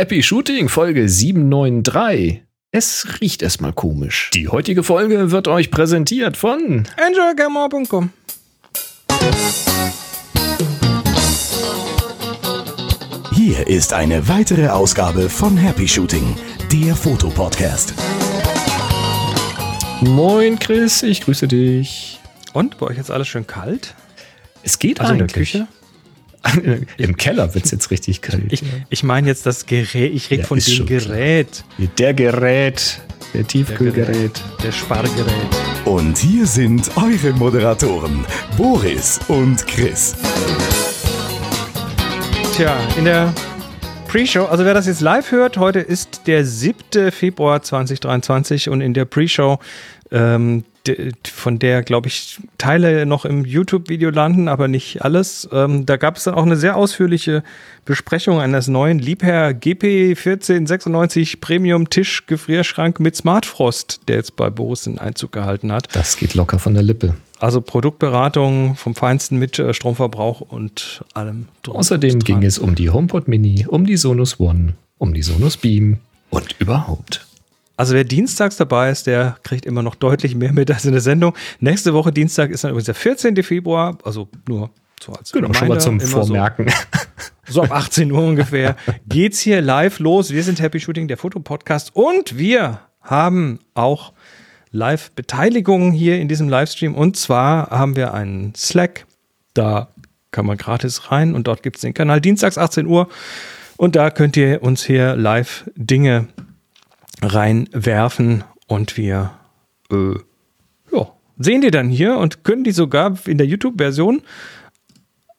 Happy Shooting Folge 793. Es riecht erstmal komisch. Die heutige Folge wird euch präsentiert von enjoygamma.com. Hier ist eine weitere Ausgabe von Happy Shooting, der Fotopodcast. Moin Chris, ich grüße dich. Und bei euch jetzt alles schön kalt? Es geht Also in der eigentlich. Küche? Im Keller wird es jetzt richtig kalt. Ich, ich meine jetzt das Gerät, ich rede Ja, von dem schon klar. Gerät. der Gerät, der Tiefkühlgerät. Der Spargerät. Und hier sind eure Moderatoren, Boris und Chris. Tja, in der Pre-Show, also wer das jetzt live hört, heute ist der 7. Februar 2023 und in der Pre-Show, ähm, de- von der, glaube ich, Teile noch im YouTube-Video landen, aber nicht alles. Ähm, da gab es dann auch eine sehr ausführliche Besprechung eines neuen Liebherr GP1496 Premium Tisch Gefrierschrank mit Smartfrost, der jetzt bei Boris den Einzug gehalten hat. Das geht locker von der Lippe. Also Produktberatung vom Feinsten mit äh, Stromverbrauch und allem. drum Außerdem und dran. ging es um die HomePod Mini, um die Sonos One, um die Sonos Beam und überhaupt. Also wer dienstags dabei ist, der kriegt immer noch deutlich mehr mit als in der Sendung. Nächste Woche Dienstag ist dann übrigens der 14. Februar, also nur so als Genau, schon mal zum Vormerken. So, so ab 18 Uhr ungefähr geht's hier live los. Wir sind Happy Shooting, der Fotopodcast und wir haben auch Live-Beteiligung hier in diesem Livestream und zwar haben wir einen Slack, da kann man gratis rein und dort gibt's den Kanal dienstags 18 Uhr und da könnt ihr uns hier live Dinge reinwerfen und wir äh, ja, sehen die dann hier und können die sogar in der YouTube-Version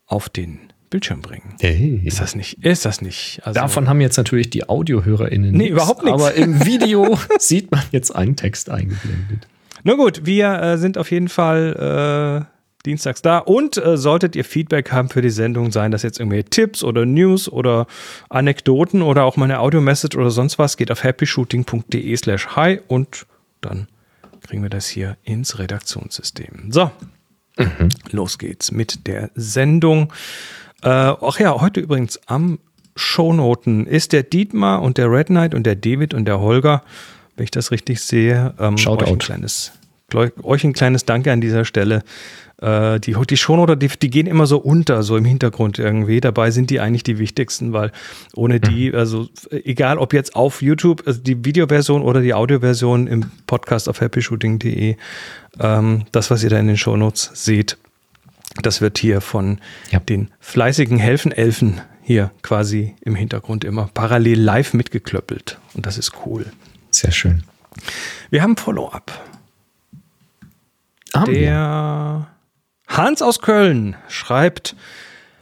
auf den Bildschirm bringen. Hey. Ist das nicht? Ist das nicht? Also, Davon haben jetzt natürlich die AudiohörerInnen Nee, nichts, überhaupt nichts. Aber im Video sieht man jetzt einen Text eingeblendet. Na gut, wir äh, sind auf jeden Fall äh, dienstags da und äh, solltet ihr Feedback haben für die Sendung, seien das jetzt irgendwelche Tipps oder News oder Anekdoten oder auch mal eine Audio-Message oder sonst was, geht auf happyshooting.de slash hi und dann kriegen wir das hier ins Redaktionssystem. So, los geht's mit der Sendung. Äh, ach ja, heute übrigens am Shownoten ist der Dietmar und der Red Knight und der David und der Holger, wenn ich das richtig sehe. Ähm, Shoutout. Euch ein kleines, euch ein kleines Danke an dieser Stelle. Äh, die, die Shownoter, die, die gehen immer so unter, so im Hintergrund irgendwie. Dabei sind die eigentlich die wichtigsten, weil ohne die, also egal ob jetzt auf YouTube, also die Videoversion oder die Audioversion im Podcast auf happyshooting.de, ähm, das, was ihr da in den Shownotes seht, das wird hier von Ja. den fleißigen Helfenelfen hier quasi im Hintergrund immer parallel live mitgeklöppelt. Und das ist cool. Sehr schön. Wir haben Follow-up. Wir. Der Hans aus Köln schreibt: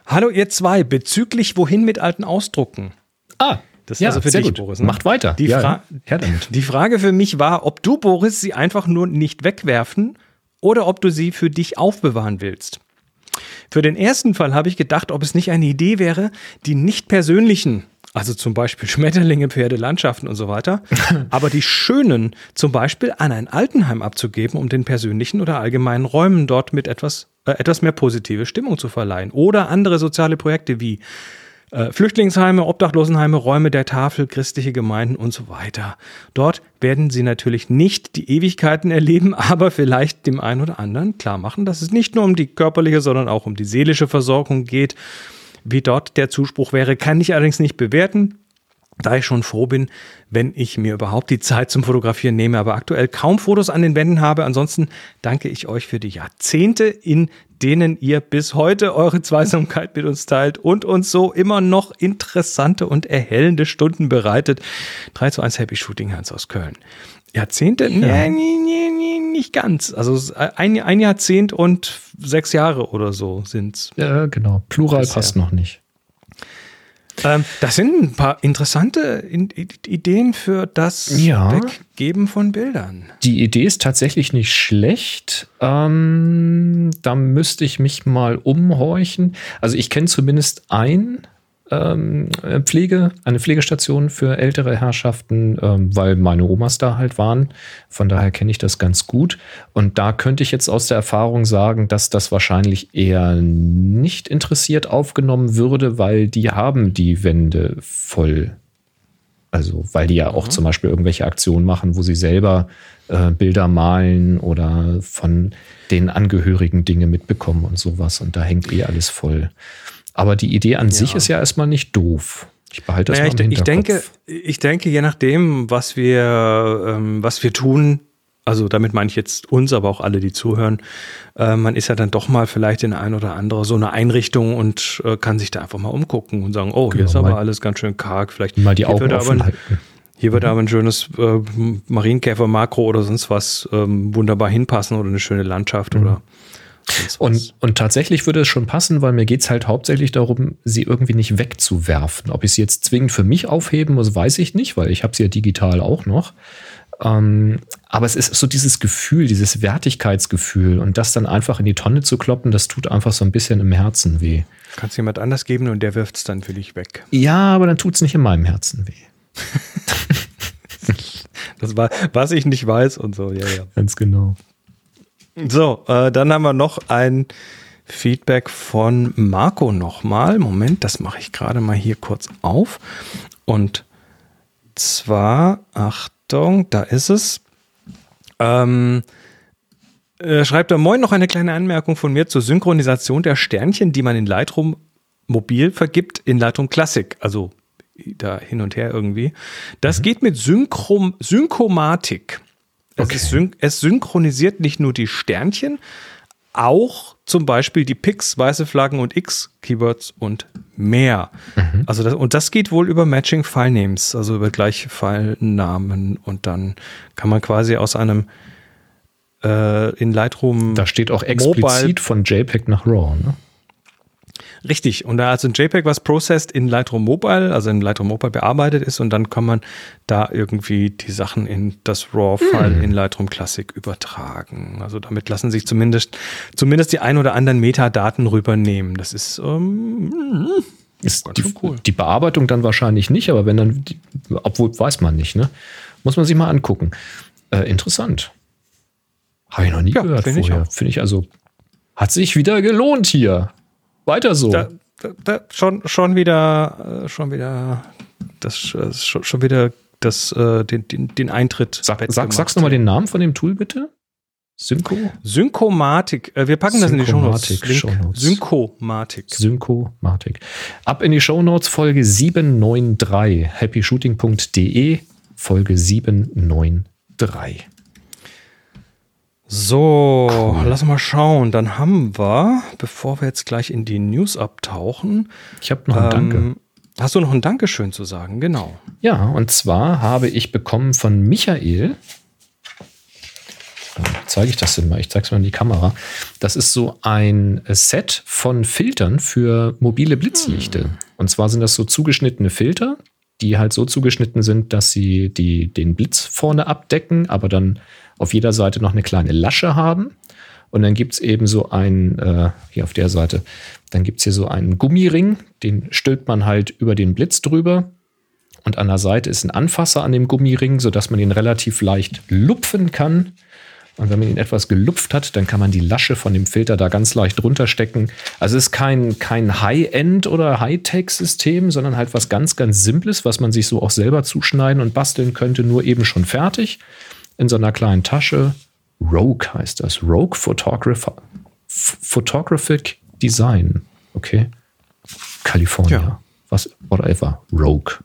Hallo, ihr zwei, bezüglich wohin mit alten Ausdrucken. Ah, Das ist ja, also für sehr dich, gut. Boris, ne? Macht weiter. Die, ja, Fra damit. die Frage für mich war, ob du, Boris, sie einfach nur nicht wegwerfen oder ob du sie für dich aufbewahren willst. Für den ersten Fall habe ich gedacht, ob es nicht eine Idee wäre, die nicht persönlichen, also zum Beispiel Schmetterlinge, Pferde, Landschaften und so weiter, aber die schönen zum Beispiel an ein Altenheim abzugeben, um den persönlichen oder allgemeinen Räumen dort mit etwas, etwas mehr positive Stimmung zu verleihen. Oder andere soziale Projekte wie äh, Flüchtlingsheime, Obdachlosenheime, Räume der Tafel, christliche Gemeinden und so weiter. Dort werden sie natürlich nicht die Ewigkeiten erleben, aber vielleicht dem einen oder anderen klar machen, dass es nicht nur um die körperliche, sondern auch um die seelische Versorgung geht. Wie dort der Zuspruch wäre, kann ich allerdings nicht bewerten da ich schon froh bin, wenn ich mir überhaupt die Zeit zum Fotografieren nehme, aber aktuell kaum Fotos an den Wänden habe. Ansonsten danke ich euch für die Jahrzehnte, in denen ihr bis heute eure Zweisamkeit mit uns teilt und uns so immer noch interessante und erhellende Stunden bereitet. 3 zu 1 Happy Shooting Hans aus Köln. Jahrzehnte? Nee, nee, nee, nee, nicht ganz. Also ein, ein Jahrzehnt und sechs Jahre oder so sind's. Ja, genau. Plural Bisher. passt noch nicht. Ähm, das sind ein paar interessante Ideen für das Ja. Weggeben von Bildern. Die Idee ist tatsächlich nicht schlecht. Ähm, da müsste ich mich mal umhorchen. Also ich kenne zumindest ein ähm, äh, Pflege, eine Pflegestation für ältere Herrschaften, ähm, weil meine Omas da halt waren. Von daher kenne ich das ganz gut. Und da könnte ich jetzt aus der Erfahrung sagen, dass das wahrscheinlich eher nicht interessiert aufgenommen würde, weil die haben die Wände voll Also, weil die ja auch mhm. zum Beispiel irgendwelche Aktionen machen, wo sie selber äh, Bilder malen oder von den Angehörigen Dinge mitbekommen und sowas. Und da hängt eh alles voll. Aber die Idee an ja. sich ist ja erstmal nicht doof. Ich behalte das naja, mal im ich, ich denke, ich denke, je nachdem, was wir, ähm, was wir tun, also damit meine ich jetzt uns, aber auch alle, die zuhören, äh, man ist ja dann doch mal vielleicht in ein oder andere so eine Einrichtung und äh, kann sich da einfach mal umgucken und sagen, oh, genau, hier ist aber alles ganz schön karg. Vielleicht mal die Augen offen halten. Hier wird mhm. aber ein schönes äh, Marienkäfer-Makro oder sonst was ähm, wunderbar hinpassen oder eine schöne Landschaft mhm. oder und, und tatsächlich würde es schon passen, weil mir geht es halt hauptsächlich darum, sie irgendwie nicht wegzuwerfen. Ob ich sie jetzt zwingend für mich aufheben muss, weiß ich nicht, weil ich habe sie ja digital auch noch. Ähm, aber es ist so dieses Gefühl, dieses Wertigkeitsgefühl und das dann einfach in die Tonne zu kloppen, das tut einfach so ein bisschen im Herzen weh. Kannst jemand anders geben und der wirft es dann für dich weg. Ja, aber dann tut es nicht in meinem Herzen weh. das war, was ich nicht weiß und so, ja, ja. Ganz genau. So, äh, dann haben wir noch ein Feedback von Marco nochmal. Moment, das mache ich gerade mal hier kurz auf. Und zwar, ach, Achtung, da ist es. Ähm, äh, schreibt er, moin, noch eine kleine Anmerkung von mir zur Synchronisation der Sternchen, die man in Lightroom mobil vergibt, in Lightroom Classic, also da hin und her irgendwie. Das mhm. geht mit Synchrom Synchromatik. Okay. Es, syn es synchronisiert nicht nur die Sternchen, auch zum Beispiel die Pix, weiße Flaggen und X-Keywords und mehr. Mhm. Also das, und das geht wohl über Matching File Names, also über gleiche File-Namen und dann kann man quasi aus einem äh, in Lightroom. Da steht auch explizit Mobile von JPEG nach RAW, ne? Richtig. Und da also ein JPEG, was processed in Lightroom Mobile, also in Lightroom Mobile bearbeitet ist und dann kann man da irgendwie die Sachen in das RAW-File mm. in Lightroom Classic übertragen. Also damit lassen sich zumindest, zumindest die ein oder anderen Metadaten rübernehmen. Das ist, ähm, ist die, cool. die Bearbeitung dann wahrscheinlich nicht, aber wenn dann, die, obwohl weiß man nicht, ne? Muss man sich mal angucken. Äh, interessant. Habe ich noch nie ja, gehört find vorher. Finde ich also, hat sich wieder gelohnt hier. Weiter so. Da, da, da, schon, schon wieder, äh, schon wieder, das, äh, schon, schon wieder das, äh, den, den, den Eintritt. Sag, sag, sagst du mal den Namen von dem Tool bitte? Synco? Synkomatik. Wir packen das in die Shownotes. Shownotes. Synkomatik. Synkomatik. Ab in die Shownotes Folge 793. happyshooting.de Folge 793. So, cool. lass mal schauen. Dann haben wir, bevor wir jetzt gleich in die News abtauchen. Ich habe noch ein ähm, Danke. Hast du noch ein Dankeschön zu sagen? Genau. Ja, und zwar habe ich bekommen von Michael. Zeige ich das denn mal? Ich zeige es mal in die Kamera. Das ist so ein Set von Filtern für mobile Blitzlichte. Hm. Und zwar sind das so zugeschnittene Filter, die halt so zugeschnitten sind, dass sie die, den Blitz vorne abdecken, aber dann auf jeder Seite noch eine kleine Lasche haben. Und dann gibt es eben so einen, äh, hier auf der Seite, dann gibt es hier so einen Gummiring, den stülpt man halt über den Blitz drüber. Und an der Seite ist ein Anfasser an dem Gummiring, sodass man ihn relativ leicht lupfen kann. Und wenn man ihn etwas gelupft hat, dann kann man die Lasche von dem Filter da ganz leicht runterstecken. Also es ist kein, kein High-End oder High-Tech-System, sondern halt was ganz, ganz Simples, was man sich so auch selber zuschneiden und basteln könnte, nur eben schon fertig in so einer kleinen Tasche. Rogue heißt das. Rogue Photographer, Photographic Design. Okay. California. Ja. Was, whatever. Rogue.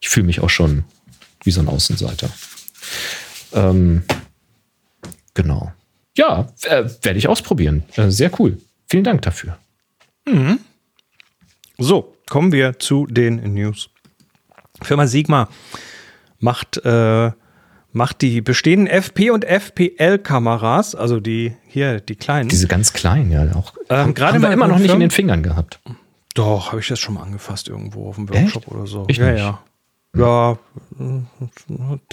Ich fühle mich auch schon wie so ein Außenseiter. Ähm, genau. Ja, äh, werde ich ausprobieren. Äh, sehr cool. Vielen Dank dafür. Mhm. So, kommen wir zu den News. Firma Sigma macht äh, macht die bestehenden FP und FPL-Kameras, also die hier, die kleinen. Diese ganz kleinen, ja, auch. Ähm, gerade mal immer noch nicht in den Fingern gehabt. Doch, habe ich das schon mal angefasst irgendwo auf dem Workshop Echt? oder so. Ich ja, nicht. ja. Ja,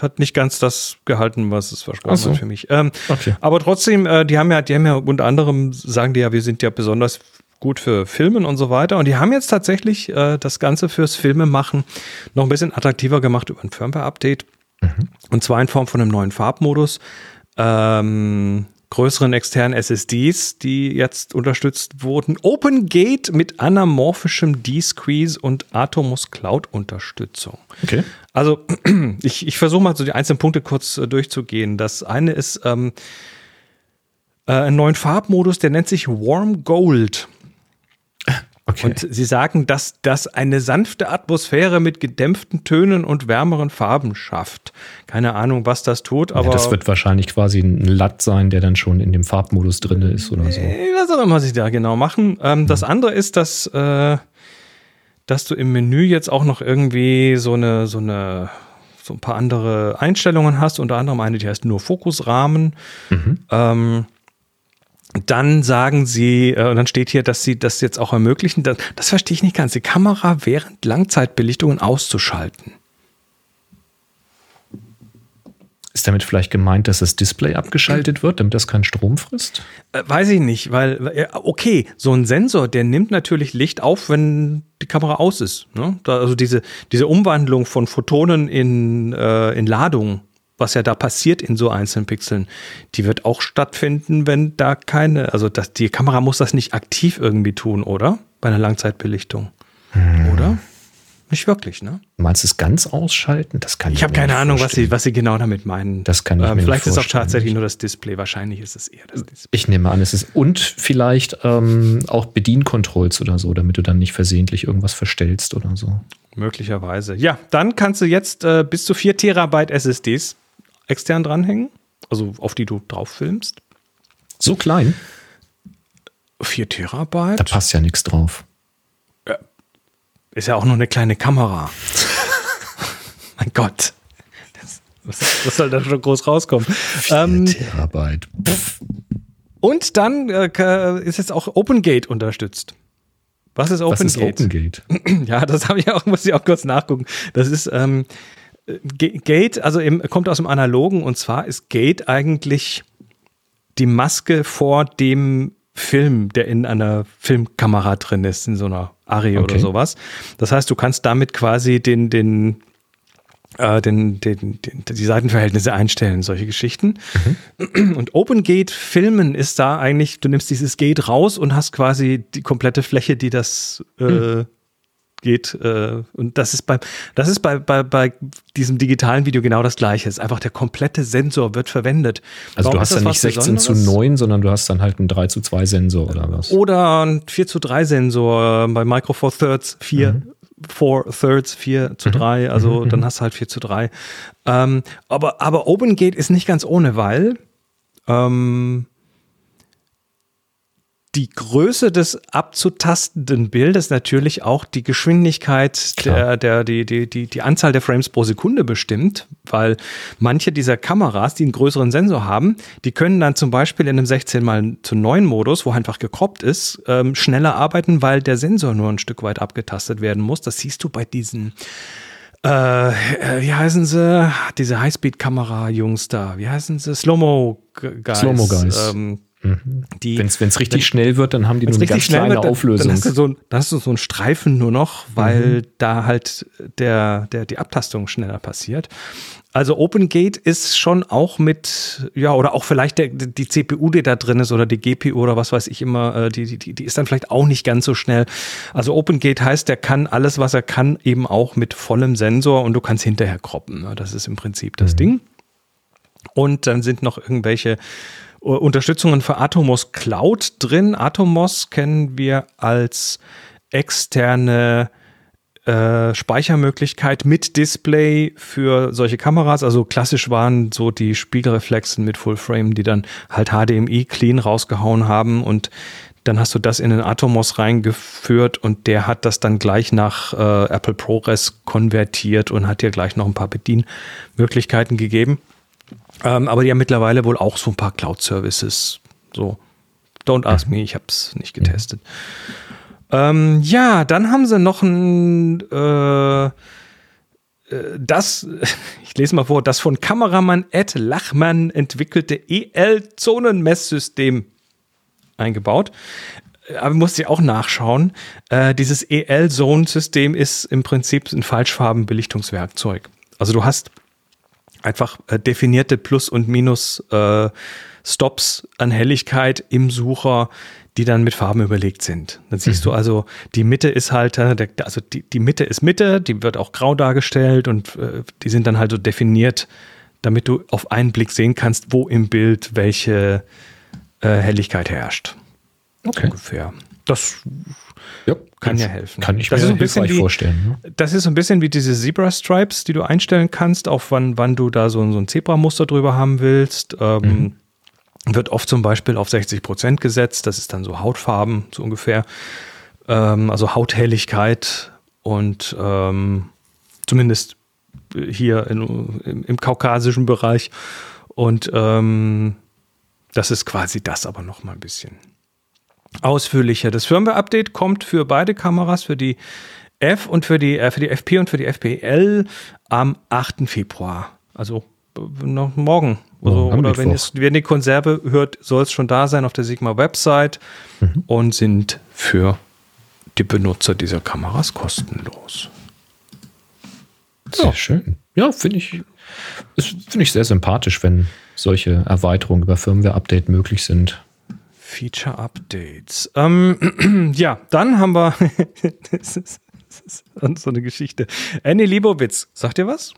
hat nicht ganz das gehalten, was es versprochen so. hat für mich. Ähm, okay. Aber trotzdem, äh, die haben ja, die haben ja unter anderem, sagen die ja, wir sind ja besonders gut für Filmen und so weiter. Und die haben jetzt tatsächlich äh, das Ganze fürs Filmemachen noch ein bisschen attraktiver gemacht über ein Firmware-Update. Mhm. Und zwar in Form von einem neuen Farbmodus. Ähm, größeren externen SSDs, die jetzt unterstützt wurden. OpenGate mit anamorphischem D-Squeeze und Atomos Cloud-Unterstützung. Okay. Also ich, ich versuche mal so die einzelnen Punkte kurz äh, durchzugehen. Das eine ist ähm, äh, einen neuen Farbmodus, der nennt sich Warm Gold. Okay. Und sie sagen, dass das eine sanfte Atmosphäre mit gedämpften Tönen und wärmeren Farben schafft. Keine Ahnung, was das tut, aber. ja, das wird wahrscheinlich quasi ein LUT sein, der dann schon in dem Farbmodus drin ist oder so. Was auch immer sie da genau machen. Ähm, Das andere ist, dass, äh, dass du im Menü jetzt auch noch irgendwie so eine, so eine, so ein paar andere Einstellungen hast, unter anderem eine, die heißt nur Fokusrahmen. Ähm, dann sagen sie, äh, und dann steht hier, dass sie das jetzt auch ermöglichen, das, das verstehe ich nicht ganz, die Kamera während Langzeitbelichtungen auszuschalten. Ist damit vielleicht gemeint, dass das Display abgeschaltet wird, damit das keinen Strom frisst? Äh, weiß ich nicht, weil, äh, okay, so ein Sensor, der nimmt natürlich Licht auf, wenn die Kamera aus ist. Ne? Also diese, diese Umwandlung von Photonen in, äh, in Ladung, was ja da passiert in so einzelnen Pixeln, die wird auch stattfinden, wenn da keine, also das, die Kamera muss das nicht aktiv irgendwie tun, oder? Bei einer Langzeitbelichtung. Oder? Nicht wirklich, ne? Meinst du es ganz ausschalten? Das kann Ich habe mir keine Ahnung, was sie, was sie genau damit meinen. Das kann ich ähm, mir Vielleicht ist auch vorstellen. tatsächlich nur das Display. Wahrscheinlich ist es eher das Display. Ich nehme an, es ist und vielleicht ähm, auch Bediencontrols oder so, damit du dann nicht versehentlich irgendwas verstellst oder so. Möglicherweise. Ja, dann kannst du jetzt äh, bis zu 4 Terabyte SSDs extern dranhängen, also auf die du drauf filmst. So klein, 4 Terabyte? da passt ja nichts drauf. Ist ja auch nur eine kleine Kamera. mein Gott. Das, was, was soll da schon groß rauskommen? Ähm, Terabyte. Pff, und dann äh, ist jetzt auch OpenGate unterstützt. Was ist was ist OpenGate? OpenGate? Ja, das habe ich auch, muss ich auch kurz nachgucken. Das ist ähm, Gate, also im, kommt aus dem Analogen und zwar ist Gate eigentlich die Maske vor dem Film, der in einer Filmkamera drin ist, in so einer Arri oder Okay. sowas. Das heißt, du kannst damit quasi den, den, äh, den, den, den, die Seitenverhältnisse einstellen, solche Geschichten. Und OpenGate Filmen ist da eigentlich, du nimmst dieses Gate raus und hast quasi die komplette Fläche, die das äh, geht. Äh, und das ist bei, das ist bei, bei, bei diesem digitalen Video genau das gleiche. Es ist einfach der komplette Sensor wird verwendet. Also Warum du hast dann nicht 16 zu Besonderes? 9, sondern du hast dann halt einen 3 zu 2 Sensor oder was? Oder ein 4 zu 3 Sensor äh, bei Micro Four Thirds 4. Four Thirds 4 zu 3, also dann hast du halt 4 zu 3. Ähm, aber, aber OpenGate ist nicht ganz ohne, weil ähm, die Größe des abzutastenden Bildes natürlich auch die Geschwindigkeit der, Klar. der, die, die, die, die Anzahl der Frames pro Sekunde bestimmt, weil manche dieser Kameras, die einen größeren Sensor haben, die können dann zum Beispiel in einem 16 mal zu 9 Modus, wo einfach gekroppt ist, ähm, schneller arbeiten, weil der Sensor nur ein Stück weit abgetastet werden muss. Das siehst du bei diesen äh, äh, wie heißen sie? Diese Highspeed-Kamera-Jungs da. Wie heißen sie? Slow-Mo-Guys. Slow-Mo Guys. Ähm, Wenn es richtig schnell wird, dann haben die nur eine ganz kleine wird, Auflösung. Dann hast, du so, ein- dann hast du so einen Streifen nur noch, weil da halt der, der, die Abtastung schneller passiert. Also OpenGate ist schon auch mit, ja, oder auch vielleicht der, die CPU, die da drin ist, oder die GPU oder was weiß ich immer, äh, die, die, die ist dann vielleicht auch nicht ganz so schnell. Also OpenGate heißt, der kann alles, was er kann, eben auch mit vollem Sensor und du kannst hinterher kroppen. Das ist im Prinzip das Ding. Und dann sind noch irgendwelche Unterstützungen für Atomos Cloud drin. Atomos kennen wir als externe äh, Speichermöglichkeit mit Display für solche Kameras. Also klassisch waren so die Spiegelreflexen mit Full Frame, die dann halt HDMI clean rausgehauen haben und dann hast du das in den Atomos reingeführt und der hat das dann gleich nach äh, Apple ProRes konvertiert und hat dir gleich noch ein paar Bedienmöglichkeiten gegeben. Ähm, aber die haben mittlerweile wohl auch so ein paar Cloud-Services. So, don't ask me, ich habe es nicht getestet. Ähm, ja, dann haben sie noch ein äh, äh, das, ich lese mal vor, das von Kameramann Ed Lachmann entwickelte EL-Zonenmesssystem eingebaut. Äh, Aber musste ich auch nachschauen. Äh, dieses EL-Zone-System ist im Prinzip ein Falschfarbenbelichtungswerkzeug. Also du hast einfach äh, definierte Plus- und Minus-Stops äh, an Helligkeit im Sucher, die dann mit Farben überlegt sind. Dann siehst mhm. du also, die Mitte ist halt, äh, also die, die Mitte ist Mitte, die wird auch grau dargestellt und äh, die sind dann halt so definiert, damit du auf einen Blick sehen kannst, wo im Bild welche äh, Helligkeit herrscht. Okay. Ungefähr. Das ja, kann ja helfen. Kann ich das mir ist ein bisschen wie, vorstellen. Ne? Das ist so ein bisschen wie diese Zebra Stripes, die du einstellen kannst, auf wann, wann du da so, so ein Zebra-Muster drüber haben willst. Ähm, mhm. Wird oft zum Beispiel auf 60 Prozent gesetzt. Das ist dann so Hautfarben, so ungefähr. Ähm, also Hauthelligkeit und ähm, zumindest hier in, im, im, kaukasischen Bereich. Und ähm, das ist quasi das aber noch mal ein bisschen ausführlicher. Das Firmware-Update kommt für beide Kameras, für die F und für die, äh, für die FP und für die FPL am 8. Februar. Also noch morgen. Also, oh, oder wenn, es, wenn die Konserve hört, soll es schon da sein auf der Sigma-Website mhm. und sind für die Benutzer dieser Kameras kostenlos. Sehr ja. schön. Ja, finde ich, finde ich sehr sympathisch, wenn solche Erweiterungen über Firmware-Update möglich sind. Feature Updates. Ähm, ja, dann haben wir das ist, das ist so eine Geschichte. Annie Libowitz, sagt ihr was?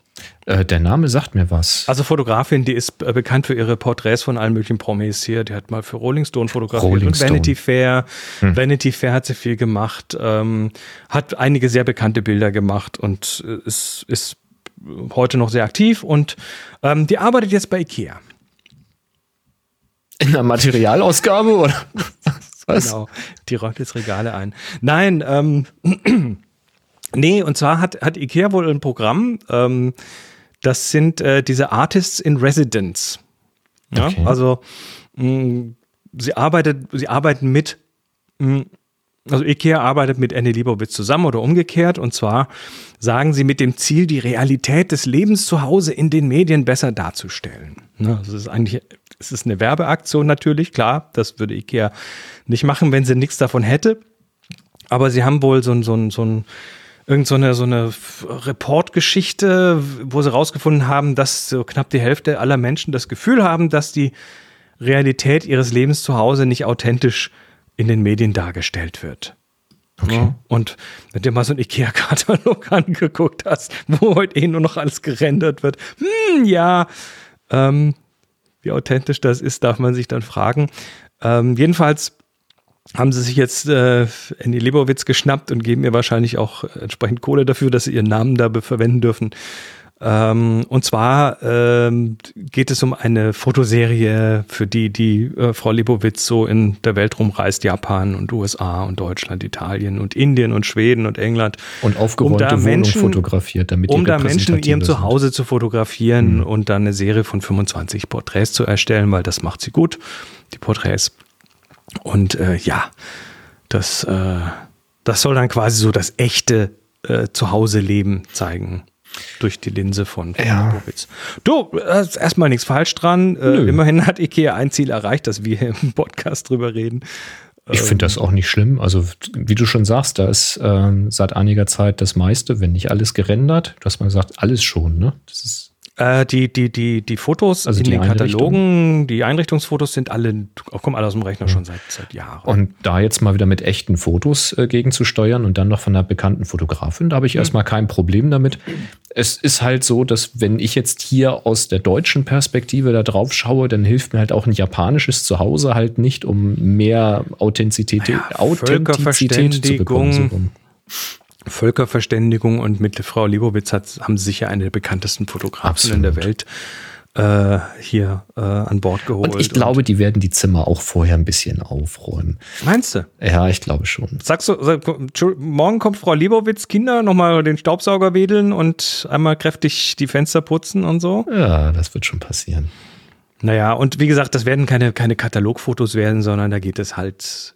Äh, der Name sagt mir was. Also Fotografin, die ist äh, bekannt für ihre Porträts von allen möglichen Promis hier. Die hat mal für Rolling Stone fotografiert Rolling und Stone. Vanity Fair. Hm. Vanity Fair hat sie viel gemacht, ähm, hat einige sehr bekannte Bilder gemacht und äh, ist, ist heute noch sehr aktiv und ähm, die arbeitet jetzt bei Ikea. In der Materialausgabe oder was? Genau, die räumt jetzt Regale ein. Nein, ähm, nee, und zwar hat, hat Ikea wohl ein Programm, ähm, das sind äh, diese Artists in Residence. Ja, okay. also mh, sie arbeitet, sie arbeiten mit, mh, also Ikea arbeitet mit Annie Liebowitz zusammen oder umgekehrt und zwar sagen sie mit dem Ziel, die Realität des Lebens zu Hause in den Medien besser darzustellen. Ne, das ist eigentlich es ist eine Werbeaktion natürlich, klar, das würde IKEA nicht machen, wenn sie nichts davon hätte. Aber sie haben wohl so ein, so ein, so ein irgend so eine, so eine Reportgeschichte, wo sie rausgefunden haben, dass so knapp die Hälfte aller Menschen das Gefühl haben, dass die Realität ihres Lebens zu Hause nicht authentisch in den Medien dargestellt wird. Okay. Ja, und wenn du mal so einen IKEA-Katalog angeguckt hast, wo heute eh nur noch alles gerendert wird, hm, ja, ähm, wie authentisch das ist, darf man sich dann fragen. Ähm, jedenfalls haben sie sich jetzt äh, Andy Lebowitz geschnappt und geben ihr wahrscheinlich auch entsprechend Kohle dafür, dass sie ihren Namen da verwenden dürfen. Ähm, und zwar ähm, geht es um eine Fotoserie, für die die äh, Frau Lebowitz so in der Welt rumreist, Japan und USA und Deutschland, Italien und Indien und Schweden und England. Und aufgeräumte um Wohnung Menschen, fotografiert, damit Um da Menschen in ihrem Zuhause zu fotografieren mhm. und dann eine Serie von 25 Porträts zu erstellen, weil das macht sie gut, die Porträts. Und äh, ja, das, äh, das soll dann quasi so das echte äh, Zuhause-Leben zeigen durch die Linse von, ja. Lobowitz. Du, ist erstmal nichts falsch dran. Äh, immerhin hat Ikea ein Ziel erreicht, dass wir im Podcast drüber reden. Ich finde das auch nicht schlimm. Also, wie du schon sagst, da ist ähm, seit einiger Zeit das meiste, wenn nicht alles gerendert. Du hast mal gesagt, alles schon, ne? Das ist äh, die, die, die, die Fotos also in die den Katalogen, die Einrichtungsfotos sind alle, kommen alle aus dem Rechner ja. schon seit, seit Jahren. Und da jetzt mal wieder mit echten Fotos äh, gegenzusteuern und dann noch von einer bekannten Fotografin, da habe ich mhm. erstmal kein Problem damit. Es ist halt so, dass wenn ich jetzt hier aus der deutschen Perspektive da drauf schaue, dann hilft mir halt auch ein japanisches Zuhause halt nicht, um mehr Authentizität, ja, Authentizität zu bekommen. Völkerverständigung und mit Frau Libowitz hat, haben sicher eine der bekanntesten Fotografen in der Welt äh, hier äh, an Bord geholt. Und ich glaube, und die werden die Zimmer auch vorher ein bisschen aufräumen. Meinst du? Ja, ich glaube schon. Sagst du, sag, morgen kommt Frau Libowitz, Kinder, nochmal den Staubsauger wedeln und einmal kräftig die Fenster putzen und so? Ja, das wird schon passieren. Naja, und wie gesagt, das werden keine, keine Katalogfotos werden, sondern da geht es halt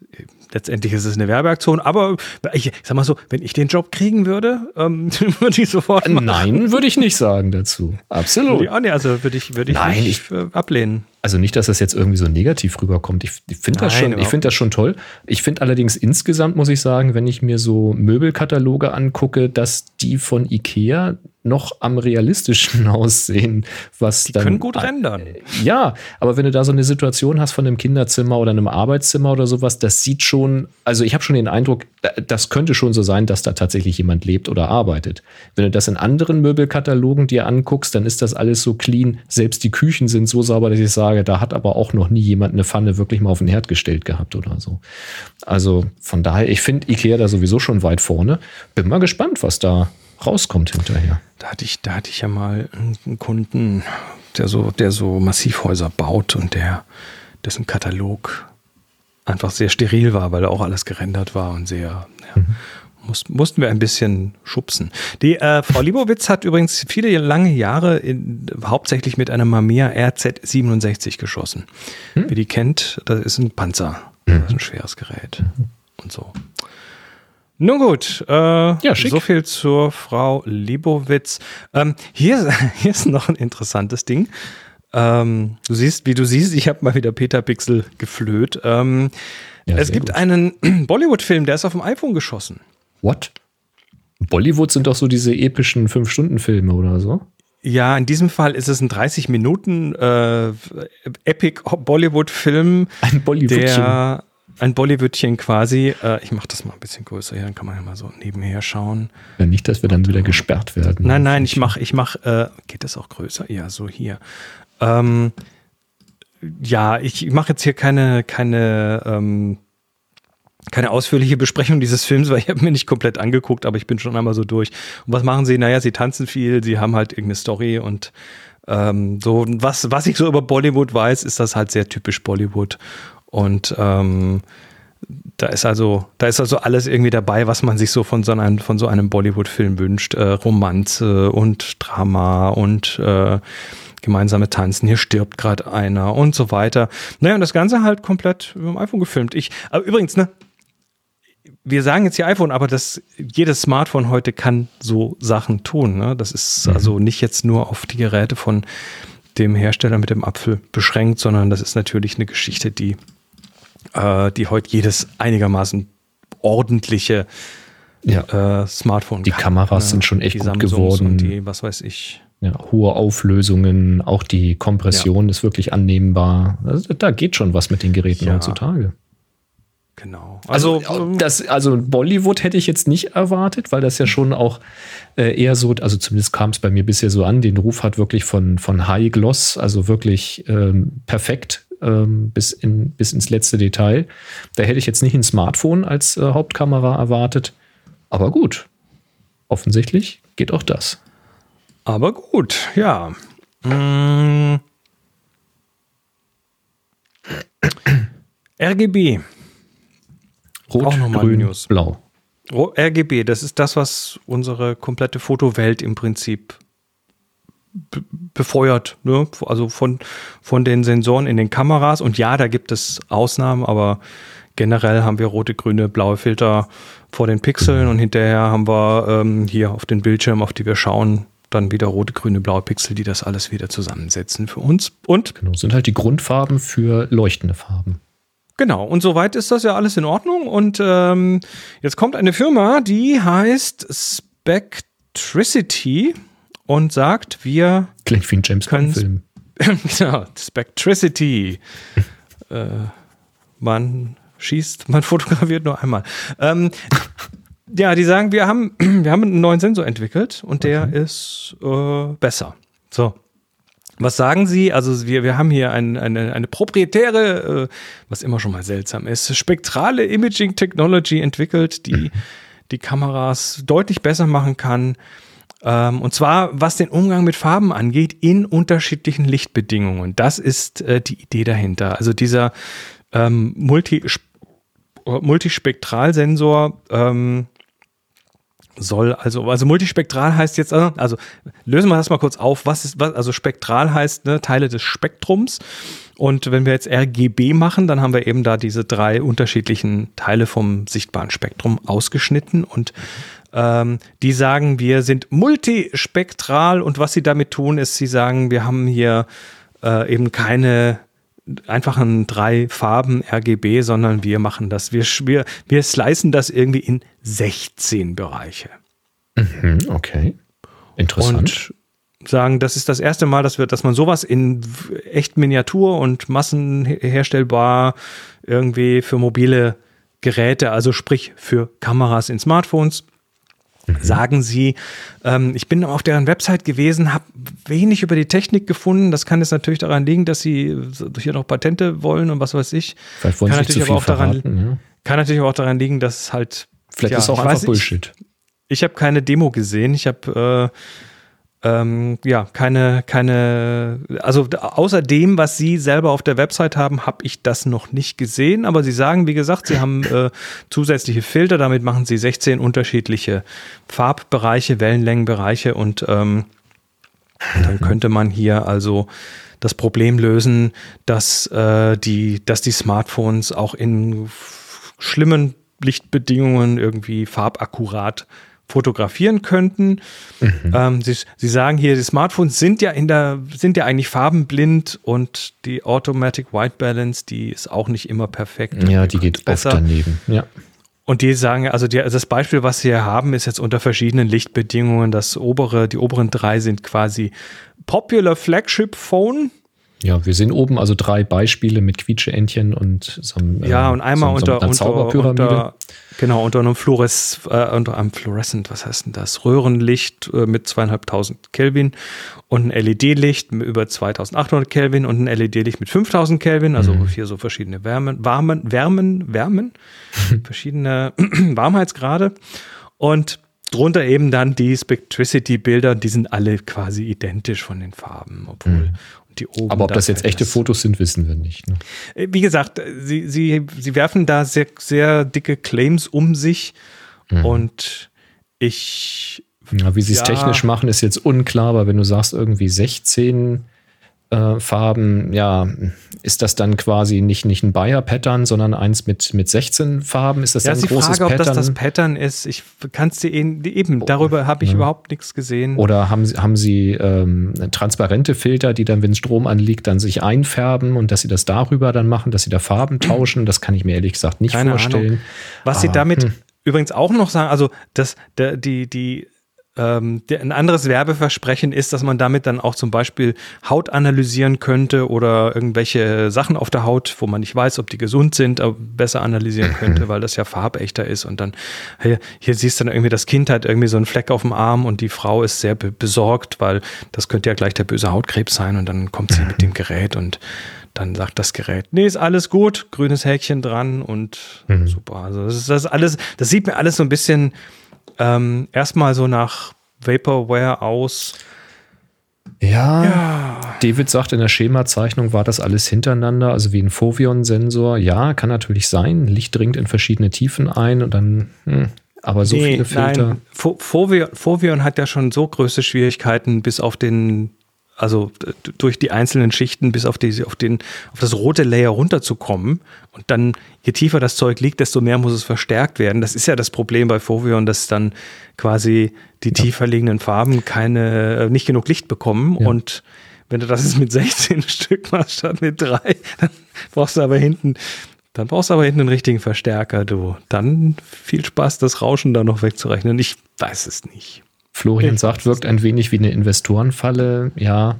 letztendlich ist es eine Werbeaktion, aber ich sag mal so, wenn ich den Job kriegen würde, ähm, würde ich sofort machen. Nein, würde ich nicht sagen dazu. Absolut. Ja, nee, also würde ich, würde ich Nein, nicht ich, ablehnen. Also nicht, dass das jetzt irgendwie so negativ rüberkommt. Ich, ich finde das, schon, ich find das schon toll. Ich finde allerdings insgesamt, muss ich sagen, wenn ich mir so Möbelkataloge angucke, dass die von Ikea noch am realistischen aussehen, was Die dann. können gut rendern. Ja, aber wenn du da so eine Situation hast von einem Kinderzimmer oder einem Arbeitszimmer oder sowas, das sieht schon, also ich habe schon den Eindruck, das könnte schon so sein, dass da tatsächlich jemand lebt oder arbeitet. Wenn du das in anderen Möbelkatalogen dir anguckst, dann ist das alles so clean. Selbst die Küchen sind so sauber, dass ich sage, da hat aber auch noch nie jemand eine Pfanne wirklich mal auf den Herd gestellt gehabt oder so. Also von daher, ich finde Ikea da sowieso schon weit vorne. Bin mal gespannt, was da rauskommt hinterher. Da hatte ich, da hatte ich ja mal einen Kunden, der so, der so Massivhäuser baut und der, dessen Katalog einfach sehr steril war, weil da auch alles gerendert war und sehr, ja, muss, mussten wir ein bisschen schubsen. Die äh, Frau Libowitz hat übrigens viele lange Jahre in, hauptsächlich mit einer Mamiya RZ67 geschossen. Wer die kennt, das ist ein Panzer. Das ist ein schweres Gerät. Und so. Nun gut, äh, Ja, schick. so viel zur Frau Libowitz. Ähm, hier, hier ist noch ein interessantes Ding. Ähm, du siehst, wie du siehst, ich habe mal wieder Peter Pixel geflöht. Ähm, Ja, es gibt gut. einen Bollywood-Film, der ist auf dem iPhone geschossen. What? Bollywood sind doch so diese epischen Fünf-Stunden-Filme oder so. Ja, in diesem Fall ist es ein 30 Minuten äh, Epic Bollywood-Film, Ein Bollywoodchen. der ein Bollywoodchen quasi. Äh, ich mache das mal ein bisschen größer hier, dann kann man ja mal so nebenher schauen. Ja, nicht, dass wir dann wieder gesperrt werden. Nein, nein, ich mache, ich mache, äh, geht das auch größer? Ja, so hier. Ähm, ja, ich mache jetzt hier keine, keine, ähm, keine ausführliche Besprechung dieses Films, weil ich habe mir nicht komplett angeguckt, aber ich bin schon einmal so durch. Und was machen sie? Naja, sie tanzen viel, sie haben halt irgendeine Story und ähm, so, was, was ich so über Bollywood weiß, ist das halt sehr typisch Bollywood. Und ähm, da ist also, da ist also alles irgendwie dabei, was man sich so von so einem, von so einem Bollywood-Film wünscht. Äh, Romanze und Drama und äh, gemeinsame Tanzen. Hier stirbt gerade einer und so weiter. Naja, und das Ganze halt komplett über dem iPhone gefilmt. Ich, aber übrigens, ne, wir sagen jetzt hier iPhone, aber das, jedes Smartphone heute kann so Sachen tun. Ne? Das ist also nicht jetzt nur auf die Geräte von dem Hersteller mit dem Apfel beschränkt, sondern das ist natürlich eine Geschichte, die, äh, die heute jedes einigermaßen ordentliche Ja. äh, Smartphone Die Kameras sind schon echt die gut Samsungs geworden. Und die, was weiß ich. Ja, hohe Auflösungen, auch die Kompression ist wirklich annehmbar. Also, da geht schon was mit den Geräten Ja. heutzutage. Genau. Also, ähm, das, also Bollywood hätte ich jetzt nicht erwartet, weil das ja schon auch äh, eher so, also zumindest kam es bei mir bisher so an, den Ruf hat wirklich von, von High Gloss, also wirklich ähm, perfekt ähm, bis, in, bis ins letzte Detail. Da hätte ich jetzt nicht ein Smartphone als äh, Hauptkamera erwartet. Aber gut, offensichtlich geht auch das. Aber gut, ja. Mm. RGB. Rot, Auch nochmal grün, News. blau. RGB, das ist das, was unsere komplette Fotowelt im Prinzip befeuert. Ne? Also von, von den Sensoren in den Kameras. Und ja, da gibt es Ausnahmen, aber generell haben wir rote, grüne, blaue Filter vor den Pixeln und hinterher haben wir ähm, hier auf den Bildschirm, auf die wir schauen, dann wieder rote, grüne, blaue Pixel, die das alles wieder zusammensetzen für uns. Und Genau, sind halt die Grundfarben für leuchtende Farben. Genau, und soweit ist das ja alles in Ordnung. Und ähm, jetzt kommt eine Firma, die heißt Spectricity und sagt, wir Klingt wie ein James Bond-Film. genau, Spectricity. äh, man schießt, man fotografiert nur einmal. Ähm, ja, die sagen, wir haben, wir haben einen neuen Sensor entwickelt und der ist äh, besser. So. Was sagen Sie? Also wir, wir haben hier ein, eine, eine proprietäre, äh, was immer schon mal seltsam ist, spektrale Imaging Technology entwickelt, die die Kameras deutlich besser machen kann. Ähm, und zwar, was den Umgang mit Farben angeht, in unterschiedlichen Lichtbedingungen. Das ist äh, die Idee dahinter. Also dieser ähm, Multi Multispektralsensor ähm, soll also, also multispektral heißt jetzt, äh, also lösen wir das mal kurz auf, was ist, was, also spektral heißt ne, Teile des Spektrums und wenn wir jetzt RGB machen, dann haben wir eben da diese drei unterschiedlichen Teile vom sichtbaren Spektrum ausgeschnitten und ähm, die sagen, wir sind multispektral und was sie damit tun, ist, sie sagen, wir haben hier äh, eben keine einfachen drei Farben RGB, sondern wir machen das, wir, wir, wir slicen das irgendwie in 16 Bereiche. Hm, okay. Interessant. Und sagen, das ist das erste Mal, dass wir, dass man sowas in echt Miniatur und massenherstellbar irgendwie für mobile Geräte, also sprich für Kameras in Smartphones, sagen sie. Ähm, ich bin auf deren Website gewesen, habe wenig über die Technik gefunden. Das kann jetzt natürlich daran liegen, dass sie hier noch Patente wollen und was weiß ich. Vielleicht wollen kann sie natürlich zu viel aber auch daran, verraten. Ja. kann natürlich auch daran liegen, dass es halt Vielleicht Ja, ist es auch ich einfach weiß. Bullshit. ich habe keine Demo gesehen. Ich habe äh, ähm, ja keine keine also außer dem, was Sie selber auf der Website haben, habe ich das noch nicht gesehen. Aber Sie sagen, wie gesagt, Sie haben äh, zusätzliche Filter. Damit machen Sie 16 unterschiedliche Farbbereiche, Wellenlängenbereiche und ähm, dann könnte man hier also das Problem lösen, dass äh, die dass die Smartphones auch in schlimmen Lichtbedingungen irgendwie farbakkurat fotografieren könnten. Ähm, sie, sie sagen hier, die Smartphones sind ja in der, sind ja eigentlich farbenblind und die Automatic White Balance, die ist auch nicht immer perfekt. Ja, die geht können's oft daneben. Ja. Und die sagen, also die, also das Beispiel, was sie hier haben, ist jetzt unter verschiedenen Lichtbedingungen. Das obere, die oberen drei sind quasi Popular Flagship Phone. Ja, wir sehen oben also drei Beispiele mit Quietscheentchen und so einem, Ja, äh, und einmal so, so unter, Zauberpyramide. unter, genau, unter einem Fluores, äh, unter einem Fluorescent, was heißt denn das? Röhrenlicht äh, mit zweieinhalbtausend Kelvin und ein LED-Licht mit über 2800 Kelvin und ein LED-Licht mit 5000 Kelvin, also Mhm. hier so verschiedene Wärmen, Warmen, Wärmen, Wärmen, verschiedene Warmheitsgrade und drunter eben dann die Spectricity-Bilder, die sind alle quasi identisch von den Farben, obwohl und die oben Mhm. Aber ob da das jetzt echte das- Fotos sind, wissen wir nicht. Ne? äh, wie gesagt, äh, sie, sie, sie werfen da sehr, sehr dicke Claims um sich und ich, Ja, wie sie es Ja. technisch machen, ist jetzt unklar, aber wenn du sagst, irgendwie 16 äh, Farben, ja, ist das dann quasi nicht, nicht ein Bayer-Pattern, sondern eins mit, mit 16 Farben? Ist das ja, dann ein die großes Frage, ob das Pattern? das Pattern ist. Ich kann es dir eben, eben darüber habe ich überhaupt nichts gesehen. Oder haben sie, haben sie ähm, transparente Filter, die dann, wenn Strom anliegt, dann sich einfärben und dass sie das darüber dann machen, dass sie da Farben tauschen? Das kann ich mir ehrlich gesagt nicht Keine vorstellen. Ahnung. Was sie Ah, damit hm. übrigens auch noch sagen, also das, der, die, die, ähm, der, ein anderes Werbeversprechen ist, dass man damit dann auch zum Beispiel Haut analysieren könnte oder irgendwelche Sachen auf der Haut, wo man nicht weiß, ob die gesund sind, aber besser analysieren könnte, weil das ja farbechter ist. Und dann, hier, hier siehst du dann irgendwie, das Kind hat irgendwie so einen Fleck auf dem Arm und die Frau ist sehr be besorgt, weil das könnte ja gleich der böse Hautkrebs sein. Und dann kommt sie mit dem Gerät und dann sagt das Gerät, nee, ist alles gut, grünes Häkchen dran und super. Also das ist das ist alles, das sieht mir alles so ein bisschen ähm, erstmal so nach Vaporware aus. Ja, David sagt, in der Schemazeichnung war das alles hintereinander, also wie ein Fovion-Sensor. Ja, kann natürlich sein. Licht dringt in verschiedene Tiefen ein und dann, hm, aber so viele Filter. Nein, Fo- Foveon, Foveon hat ja schon so größte Schwierigkeiten bis auf den, also durch die einzelnen Schichten bis auf, die, auf, den, auf das rote Layer runterzukommen. Und dann, je tiefer das Zeug liegt, desto mehr muss es verstärkt werden. Das ist ja das Problem bei Foveon, dass dann quasi die tiefer liegenden Farben keine, äh, nicht genug Licht bekommen. Ja. Und wenn du das jetzt mit 16 Stück machst statt mit drei, dann brauchst du aber hinten, dann brauchst du aber hinten einen richtigen Verstärker, du. Dann viel Spaß, das Rauschen da noch wegzurechnen. Ich weiß es nicht. Florian sagt, wirkt ein wenig wie eine Investorenfalle. Ja,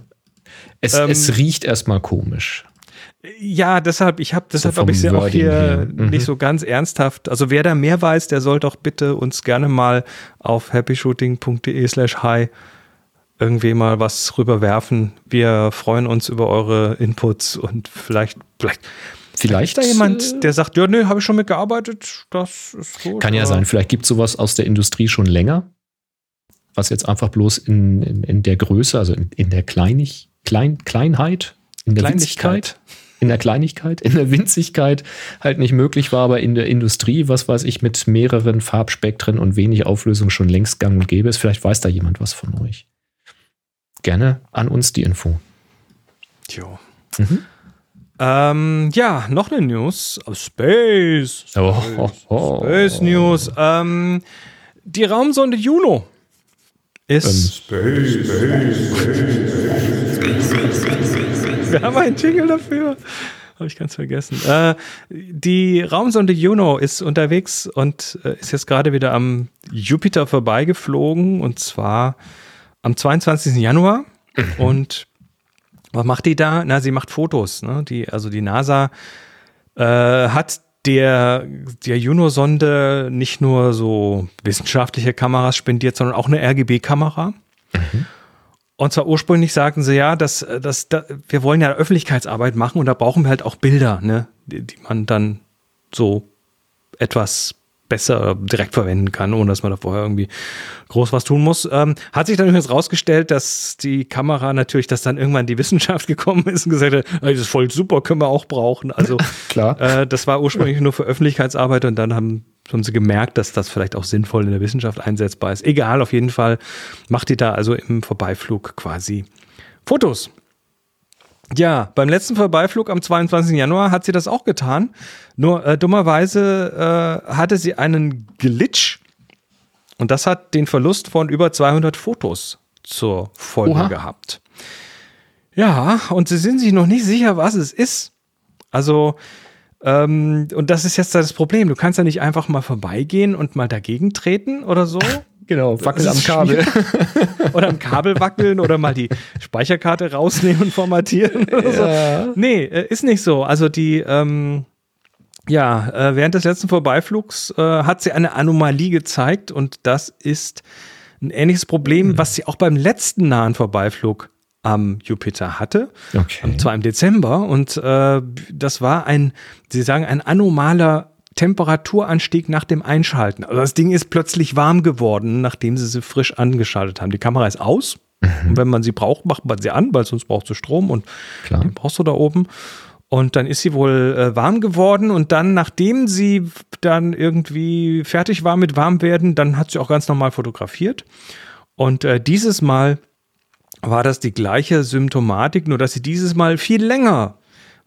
es, Ähm, es riecht erstmal komisch. Ja, deshalb, ich habe, deshalb vom habe ich sie auch hier her. Mhm. nicht so ganz ernsthaft. Also wer da mehr weiß, der soll doch bitte uns gerne mal auf happyshooting.de slash hi irgendwie mal was rüberwerfen. Wir freuen uns über eure Inputs und vielleicht, vielleicht Vielleicht ist da äh, jemand, der sagt, ja, nee, habe ich schon mitgearbeitet, das ist gut. Kann ja sein, vielleicht gibt es sowas aus der Industrie schon länger, was jetzt einfach bloß in, in, in der Größe, also in, in der Kleinig, Klein, Kleinheit, in der. Winzigkeit, in der Kleinigkeit, in der Winzigkeit halt nicht möglich war, aber in der Industrie, was weiß ich, mit mehreren Farbspektren und wenig Auflösung schon längst gang und gäbe ist. Vielleicht weiß da jemand was von euch. Gerne an uns die Info. Jo. Mhm. Ähm, ja, noch eine News aus Space. Oh, oh, oh. Space News. Ähm, die Raumsonde Juno ist. Wir haben einen Jingle dafür. Habe ich ganz vergessen. Äh, die Raumsonde Juno ist unterwegs und äh, ist jetzt gerade wieder am Jupiter vorbeigeflogen. Und zwar am 22. Januar. Und was macht die da? Na, sie macht Fotos. Ne? Die, also die NASA äh, hat der, der Juno-Sonde nicht nur so wissenschaftliche Kameras spendiert, sondern auch eine RGB-Kamera. Und zwar ursprünglich sagten sie ja, dass, dass, dass wir wollen ja Öffentlichkeitsarbeit machen und da brauchen wir halt auch Bilder, ne, die, die man dann so etwas besser direkt verwenden kann, ohne dass man da vorher irgendwie groß was tun muss. Ähm, hat sich dann übrigens rausgestellt, dass die Kamera natürlich, dass dann irgendwann die Wissenschaft gekommen ist und gesagt hat, das ist voll super, können wir auch brauchen. Also Klar. Äh, das war ursprünglich nur für Öffentlichkeitsarbeit und dann haben, haben sie gemerkt, dass das vielleicht auch sinnvoll in der Wissenschaft einsetzbar ist. Egal, auf jeden Fall macht die da also im Vorbeiflug quasi Fotos. Ja, beim letzten Vorbeiflug am 22. Januar hat sie das auch getan. Nur äh, dummerweise äh, hatte sie einen Glitch und das hat den Verlust von über 200 Fotos zur Folge Oha. gehabt. Ja, und sie sind sich noch nicht sicher, was es ist. Also, ähm, und das ist jetzt das Problem. Du kannst ja nicht einfach mal vorbeigehen und mal dagegen treten oder so. Genau, wackel Das am Kabel. oder am Kabel wackeln oder mal die Speicherkarte rausnehmen und formatieren oder so. Nee, äh, ist nicht so. Also die, ähm, ja, äh, während des letzten Vorbeiflugs äh, hat sie eine Anomalie gezeigt und das ist ein ähnliches Problem, was sie auch beim letzten nahen Vorbeiflug am Jupiter hatte. Okay. Und zwar im Dezember. Und äh, das war ein, Sie sagen, ein anomaler Temperaturanstieg nach dem Einschalten. Also das Ding ist plötzlich warm geworden, nachdem sie sie frisch angeschaltet haben. Die Kamera ist aus. Und wenn man sie braucht, macht man sie an, weil sonst brauchst du Strom und Klar. den brauchst du da oben. Und dann ist sie wohl äh, warm geworden und dann, nachdem sie dann irgendwie fertig war mit Warmwerden, dann hat sie auch ganz normal fotografiert. Und äh, dieses Mal war das die gleiche Symptomatik, nur dass sie dieses Mal viel länger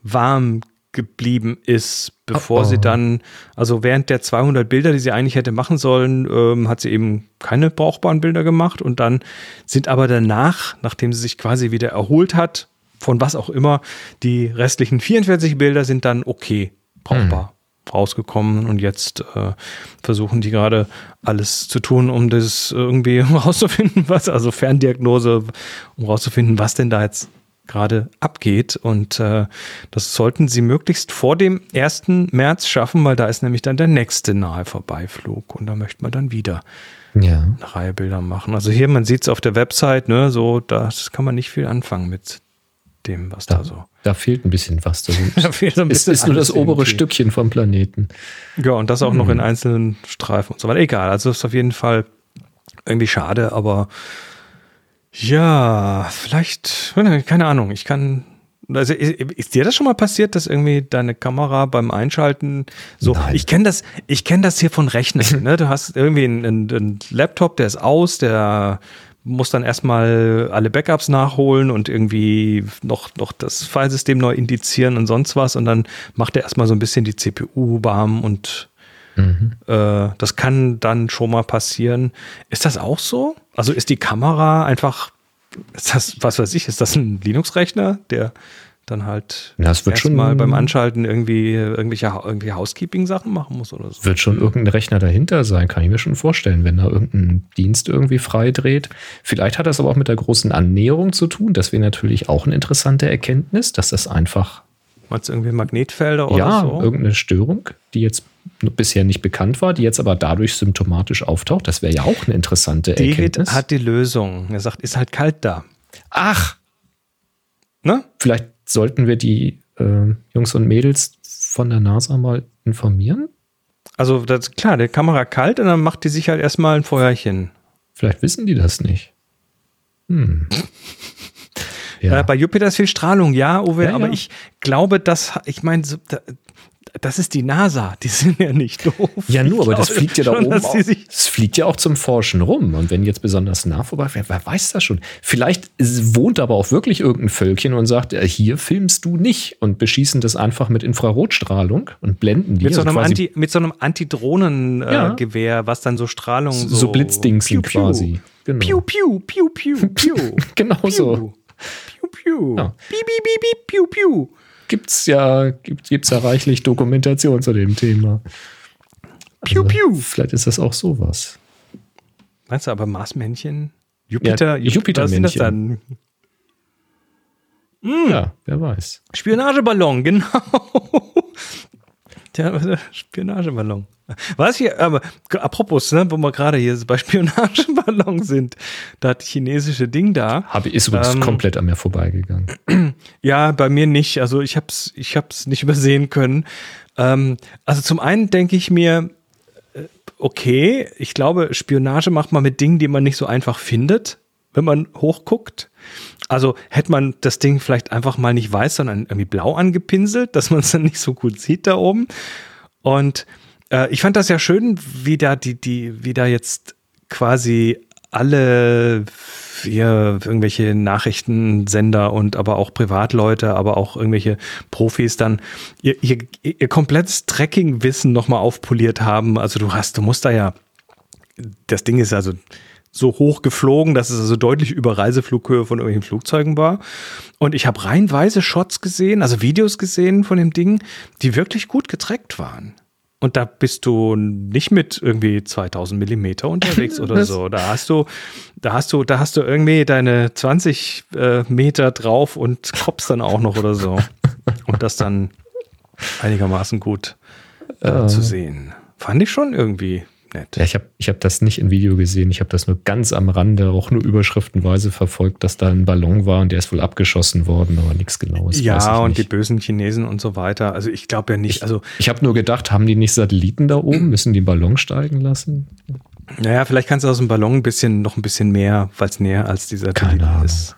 warm geblieben ist, bevor Oh, sie dann, also während der 200 Bilder, die sie eigentlich hätte machen sollen, ähm, hat sie eben keine brauchbaren Bilder gemacht und dann sind aber danach, nachdem sie sich quasi wieder erholt hat, von was auch immer, die restlichen 44 Bilder sind dann okay, brauchbar rausgekommen und jetzt äh, versuchen die gerade alles zu tun, um das irgendwie rauszufinden, was, also Ferndiagnose, um rauszufinden, was denn da jetzt gerade abgeht. Und äh, das sollten sie möglichst vor dem 1. März schaffen, weil da ist nämlich dann der nächste nahe Vorbeiflug und da möchte man dann wieder Ja. eine Reihe Bilder machen. Also hier, man sieht es auf der Website, ne, so, das kann man nicht viel anfangen mit dem, was da, Da, so. da fehlt ein bisschen was. Da fehlt so ein es bisschen ist nur das obere irgendwie. Stückchen vom Planeten. Ja, und das auch noch in einzelnen Streifen und so weiter. Egal, also ist auf jeden Fall irgendwie schade, aber ja, vielleicht, keine Ahnung, ich kann. Also ist, dir das schon mal passiert, dass irgendwie deine Kamera beim Einschalten so? Nein. Ich kenne das, ich kenne das hier von Rechnern. ne? Du hast irgendwie einen, einen, einen Laptop, der ist aus, der muss dann erstmal alle Backups nachholen und irgendwie noch, noch das Filesystem neu indizieren und sonst was. Und dann macht er erstmal so ein bisschen die CPU warm und äh, das kann dann schon mal passieren. Ist das auch so? Also ist die Kamera einfach, ist das, was weiß ich, ist das ein Linux-Rechner, der dann halt wird schon- mal beim Anschalten irgendwie irgendwelche irgendwie Housekeeping-Sachen machen muss oder so? Wird schon irgendein Rechner dahinter sein, kann ich mir schon vorstellen, wenn da irgendein Dienst irgendwie frei dreht. Vielleicht hat das aber auch mit der großen Annäherung zu tun. Das wäre natürlich auch eine interessante Erkenntnis, dass das einfach, Meinst du irgendwie Magnetfelder oder ja, so? irgendeine Störung, die jetzt bisher nicht bekannt war, die jetzt aber dadurch symptomatisch auftaucht. Das wäre ja auch eine interessante David Erkenntnis. hat die Lösung. Er sagt, ist halt kalt da. Ach, Ne? vielleicht sollten wir die äh, Jungs und Mädels von der NASA mal informieren. Also das, klar, der Kamera kalt und dann macht die sich halt erstmal ein Feuerchen. Vielleicht wissen die das nicht. Hm. Ja. Äh, bei Jupiter ist viel Strahlung, ja, Uwe, Ja, aber ja. ich glaube, dass, ich meine, das ist die NASA, die sind ja nicht doof. Ja, nur, aber das fliegt ja da schon, oben. Auch, es fliegt ja auch zum Forschen rum. Und wenn jetzt besonders nah vorbei, wer, wer weiß das schon? Vielleicht wohnt aber auch wirklich irgendein Völkchen und sagt, äh, hier filmst du nicht und beschießen das einfach mit Infrarotstrahlung und blenden die. Mit so also einem, quasi Anti, mit so einem Antidrohnengewehr, Ja. äh, Gewehr, was dann so Strahlung so, so, Piu, piu. quasi. Genau, Piu, piu, piu, piu, piu. genau so. Piu, piu, piu. Ja. Piep, piep, piep, piep, piu, piu. Gibt's ja, gibt, gibt's ja reichlich Dokumentation zu dem Thema. Piu, piu. Vielleicht ist das auch sowas. Meinst du aber Marsmännchen? Jupiter, Ja, Jupiter- was sind das dann? Ja, wer weiß. Spionageballon, genau. Der Spionageballon. Was hier, aber apropos, ne, wo wir gerade hier bei Spionageballon sind, das chinesische Ding da. Habe, ist übrigens Ähm, komplett an mir vorbeigegangen. Ja, bei mir nicht. Also ich hab's, ich hab's nicht übersehen können. Ähm, also zum einen denke ich mir, äh, okay, ich glaube, Spionage macht man mit Dingen, die man nicht so einfach findet, wenn man hochguckt. Also hätte man das Ding vielleicht einfach mal nicht weiß, sondern irgendwie blau angepinselt, dass man es dann nicht so gut sieht da oben. Und äh, ich fand das ja schön, wie da die, die, wie da jetzt quasi alle hier irgendwelche Nachrichtensender und aber auch Privatleute, aber auch irgendwelche Profis dann ihr, ihr, ihr komplettes Tracking-Wissen nochmal aufpoliert haben. Also du hast, du musst da ja, das Ding ist also so hoch geflogen, dass es also deutlich über Reiseflughöhe von irgendwelchen Flugzeugen war. Und ich habe reihenweise Shots gesehen, also Videos gesehen von dem Ding, die wirklich gut getrackt waren. Und da bist du nicht mit irgendwie 2000 Millimeter unterwegs oder so. Da hast du, da hast du, da hast du irgendwie deine 20 äh, Meter drauf und koppst dann auch noch oder so. Und das dann einigermaßen gut äh, Ja. zu sehen. Fand ich schon irgendwie nett. Ja, ich habe ich hab das nicht im Video gesehen. Ich habe das nur ganz am Rande, auch nur überschriftenweise verfolgt, dass da ein Ballon war und der ist wohl abgeschossen worden, aber nichts Genaues. Ja, ich und nicht. die bösen Chinesen und so weiter. Also ich glaube ja nicht, also Ich habe nur gedacht, haben die nicht Satelliten da oben? Müssen die einen Ballon steigen lassen? naja, vielleicht kannst du aus dem Ballon ein bisschen, noch ein bisschen mehr, weil es näher als dieser Keine Satellit Ahnung. ist.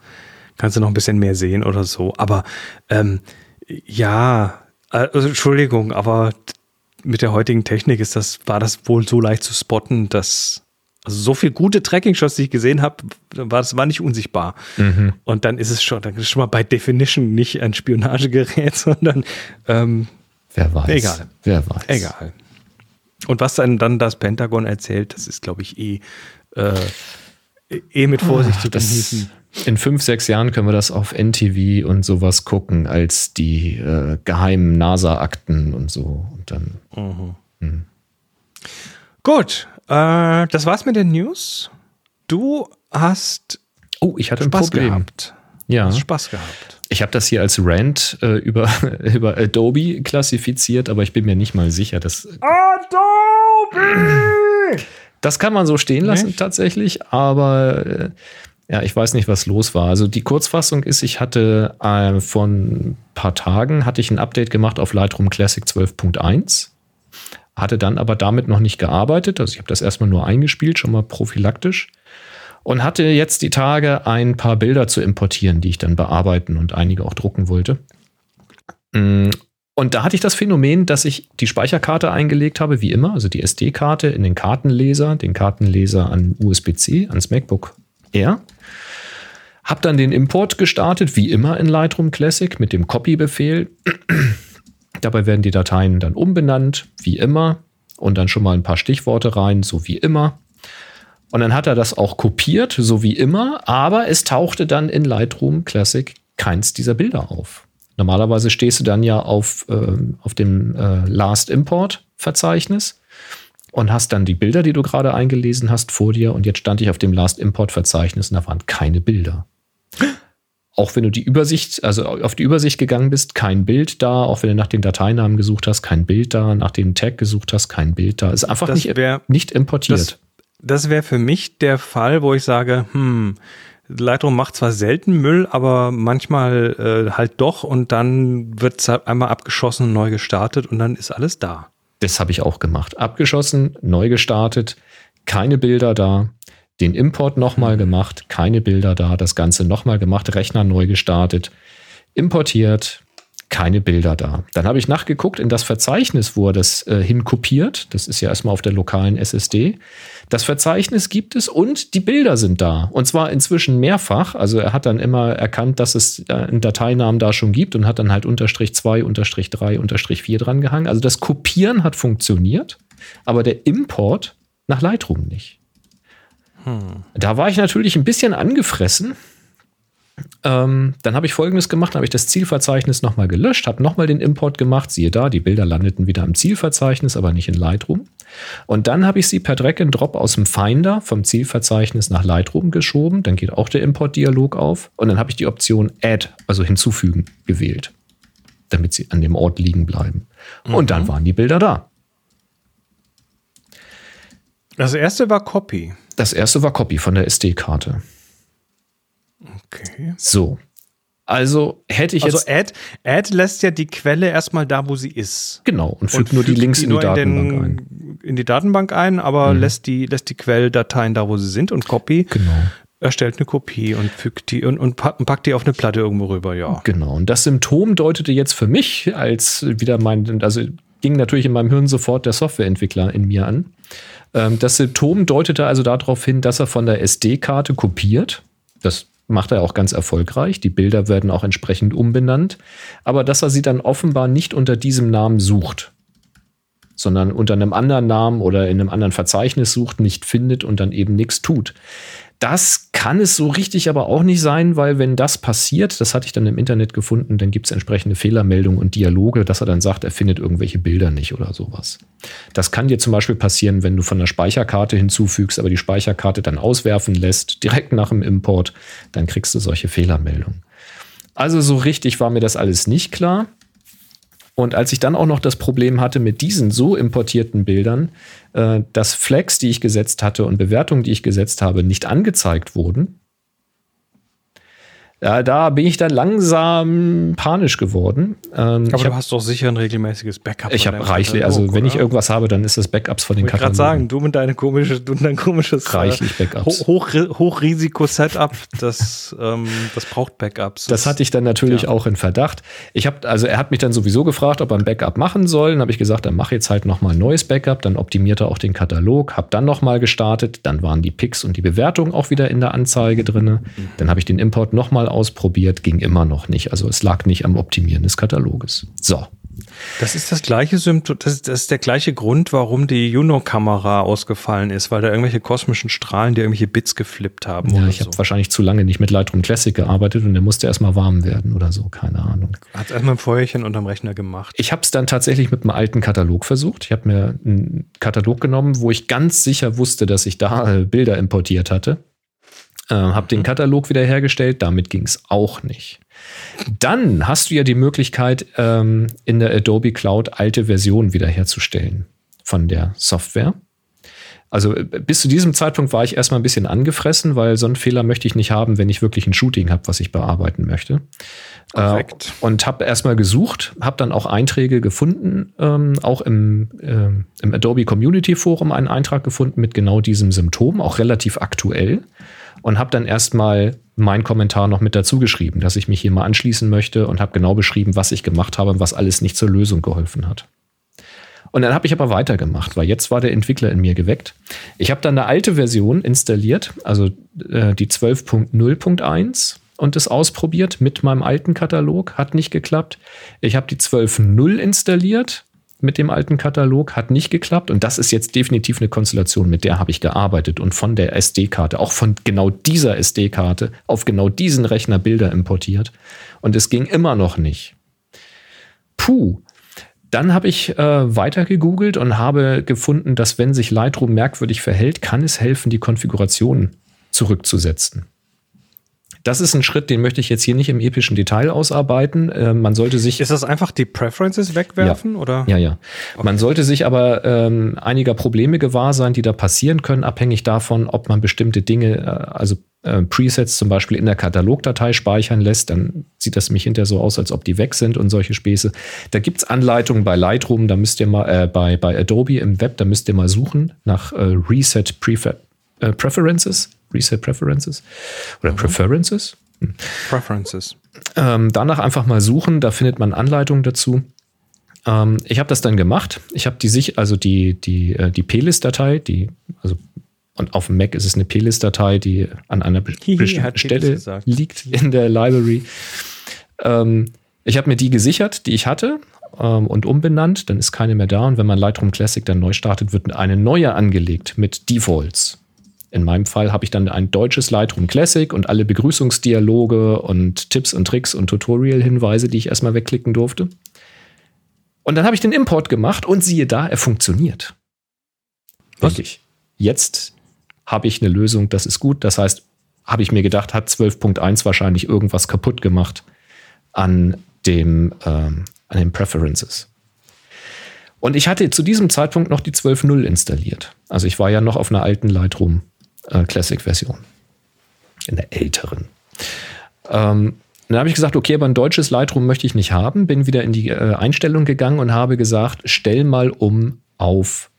Kannst du noch ein bisschen mehr sehen oder so. Aber ähm, ja, also Entschuldigung, aber mit der heutigen Technik ist das, war das wohl so leicht zu spotten, dass also so viel gute Tracking-Shots, die ich gesehen habe, war das war nicht unsichtbar. Mhm. Und dann ist es schon, dann ist es schon mal bei Definition nicht ein Spionagegerät, sondern ähm, Wer weiß. Egal. Wer weiß. Egal. Und was dann, dann das Pentagon erzählt, das ist, glaube ich, eh, äh, eh mit Vorsicht zu Das, genießen. In fünf, sechs Jahren können wir das auf NTV und sowas gucken, als die äh, geheimen NASA-Akten und so. Und dann, Gut, äh, das war's mit den News. Du hast oh, ich hatte ein Spaß Problem. gehabt. Ja. Hast Spaß gehabt. Ich habe das hier als Rant äh, über, über Adobe klassifiziert, aber ich bin mir nicht mal sicher. Das, Adobe! das kann man so stehen lassen Nicht? tatsächlich, aber äh, ja, ich weiß nicht, was los war. Also die Kurzfassung ist, ich hatte äh, vor ein paar Tagen hatte ich ein Update gemacht auf Lightroom Classic 12.1, hatte dann aber damit noch nicht gearbeitet. Also ich habe das erstmal nur eingespielt, schon mal prophylaktisch. Und hatte jetzt die Tage ein paar Bilder zu importieren, die ich dann bearbeiten und einige auch drucken wollte. Mm, Und da hatte ich das Phänomen, dass ich die Speicherkarte eingelegt habe, wie immer, also die SD-Karte in den Kartenleser, den Kartenleser an USB-C, ans MacBook Air. Hab dann den Import gestartet, wie immer in Lightroom Classic mit dem Copy-Befehl. Dabei werden die Dateien dann umbenannt, wie immer, und dann schon mal ein paar Stichworte rein, so wie immer. Und dann hat er das auch kopiert, so wie immer, aber es tauchte dann in Lightroom Classic keins dieser Bilder auf. Normalerweise stehst du dann ja auf, ähm, auf dem äh, Last Import Verzeichnis und hast dann die Bilder, die du gerade eingelesen hast, vor dir. Und jetzt stand ich auf dem Last Import Verzeichnis und da waren keine Bilder. Auch wenn du die Übersicht, also auf die Übersicht gegangen bist, kein Bild da. Auch wenn du nach den Dateinamen gesucht hast, kein Bild da. Nach dem Tag gesucht hast, kein Bild da. Ist einfach Das nicht, wär- nicht importiert. Das, das wäre für mich der Fall, wo ich sage, hm, Lightroom macht zwar selten Müll, aber manchmal äh, halt doch und dann wird es halt einmal abgeschossen und neu gestartet und dann ist alles da. Das habe ich auch gemacht. Abgeschossen, neu gestartet, keine Bilder da. Den Import nochmal gemacht, keine Bilder da. Das Ganze nochmal gemacht, Rechner neu gestartet, importiert, keine Bilder da. Dann habe ich nachgeguckt in das Verzeichnis, wo er das äh, hinkopiert. Das ist ja erstmal auf der lokalen SSD. Das Verzeichnis gibt es und die Bilder sind da. Und zwar inzwischen mehrfach. Also er hat dann immer erkannt, dass es äh, einen Dateinamen da schon gibt und hat dann halt Unterstrich 2, Unterstrich 3, Unterstrich 4 dran gehangen. Also das Kopieren hat funktioniert, aber der Import nach Lightroom nicht. Da war ich natürlich ein bisschen angefressen. Ähm, dann habe ich folgendes gemacht, habe ich das Zielverzeichnis nochmal gelöscht, habe nochmal den Import gemacht, siehe da, die Bilder landeten wieder im Zielverzeichnis, aber nicht in Lightroom. Und dann habe ich sie per Drag and Drop aus dem Finder vom Zielverzeichnis nach Lightroom geschoben, dann geht auch der Import-Dialog auf und dann habe ich die Option Add, also hinzufügen, gewählt, damit sie an dem Ort liegen bleiben. Mhm. Und dann mhm. waren die Bilder da. Das erste war Copy. Das erste war Copy von der SD-Karte. Okay. So. Also hätte ich also jetzt. Also Add, lässt ja die Quelle erstmal da, wo sie ist. Genau, und fügt und nur die Links die in die Datenbank in den, ein. In die Datenbank ein, aber mhm. lässt, die, lässt die Quelldateien da, wo sie sind und Copy. Genau. Erstellt eine Kopie und fügt die und, und packt die auf eine Platte irgendwo rüber, ja. Genau. Und das Symptom deutete jetzt für mich als wieder mein, also ging natürlich in meinem Hirn sofort der Softwareentwickler in mir an. Ähm, das Symptom deutete also darauf hin, dass er von der SD-Karte kopiert. Das macht er auch ganz erfolgreich. Die Bilder werden auch entsprechend umbenannt. Aber dass er sie dann offenbar nicht unter diesem Namen sucht, sondern unter einem anderen Namen oder in einem anderen Verzeichnis sucht, nicht findet und dann eben nichts tut. Das kann es so richtig aber auch nicht sein, weil wenn das passiert, das hatte ich dann im Internet gefunden, dann gibt es entsprechende Fehlermeldungen und Dialoge, dass er dann sagt, er findet irgendwelche Bilder nicht oder sowas. Das kann dir zum Beispiel passieren, wenn du von der Speicherkarte hinzufügst, aber die Speicherkarte dann auswerfen lässt, direkt nach dem Import, dann kriegst du solche Fehlermeldungen. Also so richtig war mir das alles nicht klar. Und als ich dann auch noch das Problem hatte mit diesen so importierten Bildern, äh, dass Flags, die ich gesetzt hatte und Bewertungen, die ich gesetzt habe, nicht angezeigt wurden, ja, da bin ich dann langsam panisch geworden. Ähm, Aber du hab, hast doch sicher ein regelmäßiges Backup. Ich habe reichlich, also wenn oder? ich irgendwas habe, dann ist das Backups von den ich Katalogen. Ich gerade sagen, du mit deinem du dein komisches äh, reichlich Backups. Hoch, Hochrisiko-Setup, das, ähm, das braucht Backups. Das, das hatte ich dann natürlich ja. auch in Verdacht. Ich habe, also er hat mich dann sowieso gefragt, ob er ein Backup machen soll. Dann habe ich gesagt, dann mach jetzt halt noch mal ein neues Backup. Dann optimiert er auch den Katalog. Habe dann noch mal gestartet. Dann waren die Picks und die Bewertungen auch wieder in der Anzeige drinne. Mhm. Dann habe ich den Import noch mal ausprobiert, ging immer noch nicht. Also es lag nicht am Optimieren des Kataloges. So. Das ist das gleiche Symptom, das ist, das ist der gleiche Grund, warum die Juno-Kamera ausgefallen ist, weil da irgendwelche kosmischen Strahlen, die irgendwelche Bits geflippt haben. Ja, ich so. habe wahrscheinlich zu lange nicht mit Lightroom Classic gearbeitet und der musste erstmal warm werden oder so, keine Ahnung. Hat erstmal ein Feuerchen unterm Rechner gemacht. Ich habe es dann tatsächlich mit einem alten Katalog versucht. Ich habe mir einen Katalog genommen, wo ich ganz sicher wusste, dass ich da äh, Bilder importiert hatte äh, habe den. Katalog wiederhergestellt, damit ging es auch nicht. Dann hast du ja die Möglichkeit, ähm, in der Adobe Cloud alte Versionen wiederherzustellen von der Software. Also äh, bis zu diesem Zeitpunkt war ich erstmal ein bisschen angefressen, weil so einen Fehler möchte ich nicht haben, wenn ich wirklich ein Shooting habe, was ich bearbeiten möchte. Korrekt. Äh, und habe erstmal gesucht, habe dann auch Einträge gefunden, ähm, auch im, äh, im Adobe Community Forum einen Eintrag gefunden mit genau diesem Symptom, auch relativ aktuell und habe dann erstmal meinen Kommentar noch mit dazu geschrieben, dass ich mich hier mal anschließen möchte und habe genau beschrieben, was ich gemacht habe und was alles nicht zur Lösung geholfen hat. Und dann habe ich aber weitergemacht, weil jetzt war der Entwickler in mir geweckt. Ich habe dann eine alte Version installiert, also äh, die 12.0.1 und es ausprobiert mit meinem alten Katalog, hat nicht geklappt. Ich habe die 12.0 installiert mit dem alten Katalog, hat nicht geklappt. Und das ist jetzt definitiv eine Konstellation, mit der habe ich gearbeitet und von der SD-Karte, auch von genau dieser SD-Karte, auf genau diesen Rechner Bilder importiert. Und es ging immer noch nicht. Puh. Dann habe ich äh, weiter gegoogelt und habe gefunden, dass wenn sich Lightroom merkwürdig verhält, kann es helfen, die Konfiguration zurückzusetzen. Das ist ein Schritt, den möchte ich jetzt hier nicht im epischen Detail ausarbeiten. Äh, man sollte sich. Ist das einfach die Preferences wegwerfen ja. oder? Ja, ja. Okay. Man sollte sich aber ähm, einiger Probleme gewahr sein, die da passieren können, abhängig davon, ob man bestimmte Dinge, äh, also äh, Presets zum Beispiel in der Katalogdatei speichern lässt. Dann sieht das nämlich hinterher so aus, als ob die weg sind und solche Späße. Da gibt es Anleitungen bei Lightroom, da müsst ihr mal, äh, bei, bei Adobe im Web, da müsst ihr mal suchen nach äh, Reset Prefer äh, Preferences Reset Preferences oder mhm. Preferences. Hm. Preferences. Ähm, danach einfach mal suchen, da findet man Anleitungen dazu. Ähm, ich habe das dann gemacht. Ich habe die sich, also die, die, äh, die Plist-Datei, die, also und auf dem Mac ist es eine Plist-Datei, die an einer bestimmten Stelle liegt in der Library. Ähm, ich habe mir die gesichert, die ich hatte, ähm, und umbenannt. Dann ist keine mehr da. Und wenn man Lightroom Classic dann neu startet, wird eine neue angelegt mit Defaults. In meinem Fall habe ich dann ein deutsches Lightroom Classic und alle Begrüßungsdialoge und Tipps und Tricks und Tutorial-Hinweise, die ich erstmal wegklicken durfte. Und dann habe ich den Import gemacht und siehe da, er funktioniert. Wirklich. Jetzt habe ich eine Lösung, das ist gut. Das heißt, habe ich mir gedacht, hat 12.1 wahrscheinlich irgendwas kaputt gemacht an dem, ähm, an den Preferences. Und ich hatte zu diesem Zeitpunkt noch die 12.0 installiert. Also ich war ja noch auf einer alten Lightroom äh, Classic Version. In der älteren. Ähm, dann habe ich gesagt, okay, aber ein deutsches Lightroom möchte ich nicht haben. Bin wieder in die äh, Einstellung gegangen und habe gesagt, stell mal um auf,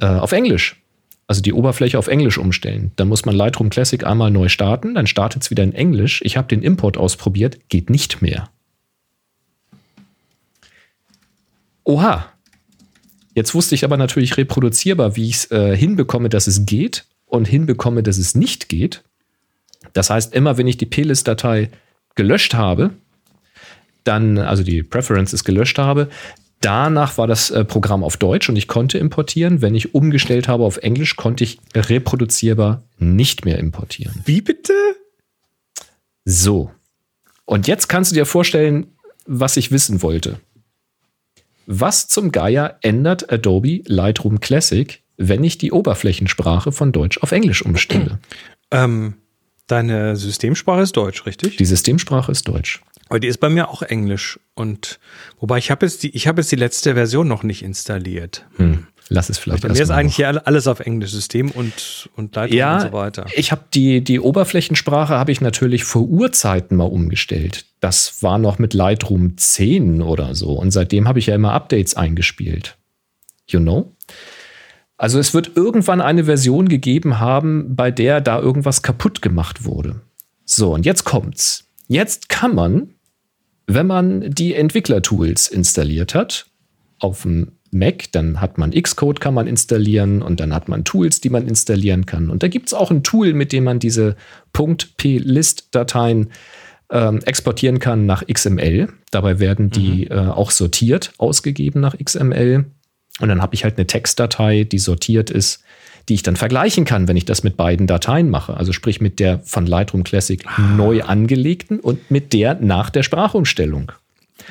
äh, auf Englisch. Also die Oberfläche auf Englisch umstellen. Dann muss man Lightroom Classic einmal neu starten, dann startet es wieder in Englisch. Ich habe den Import ausprobiert, geht nicht mehr. Oha. Jetzt wusste ich aber natürlich reproduzierbar, wie ich es äh, hinbekomme, dass es geht und hinbekomme, dass es nicht geht. Das heißt, immer wenn ich die plist-Datei gelöscht habe, dann, also die Preferences gelöscht habe, danach war das äh, Programm auf Deutsch und ich konnte importieren. Wenn ich umgestellt habe auf Englisch, konnte ich reproduzierbar nicht mehr importieren. Wie bitte? So. Und jetzt kannst du dir vorstellen, was ich wissen wollte. Was zum Geier ändert Adobe Lightroom Classic, wenn ich die Oberflächensprache von Deutsch auf Englisch umstelle? Ähm, deine Systemsprache ist Deutsch, richtig? Die Systemsprache ist Deutsch. Aber die ist bei mir auch Englisch. Und wobei ich habe jetzt die, ich habe jetzt die letzte Version noch nicht installiert. Hm. Lass es vielleicht Bei mir ist eigentlich noch. hier alles auf Englisch, System und, und Lightroom ja, und so weiter. ich habe die, die Oberflächensprache habe ich natürlich vor Urzeiten mal umgestellt. Das war noch mit Lightroom 10 oder so. Und seitdem habe ich ja immer Updates eingespielt. You know? Also es wird irgendwann eine Version gegeben haben, bei der da irgendwas kaputt gemacht wurde. So, und jetzt kommt's. Jetzt kann man, wenn man die Entwicklertools installiert hat, auf dem Mac, dann hat man Xcode kann man installieren und dann hat man Tools, die man installieren kann. Und da gibt es auch ein Tool, mit dem man diese .plist-Dateien ähm, exportieren kann nach XML. Dabei werden die äh, auch sortiert ausgegeben nach XML. Und dann habe ich halt eine Textdatei, die sortiert ist, die ich dann vergleichen kann, wenn ich das mit beiden Dateien mache. Also sprich mit der von Lightroom Classic neu angelegten und mit der nach der Sprachumstellung.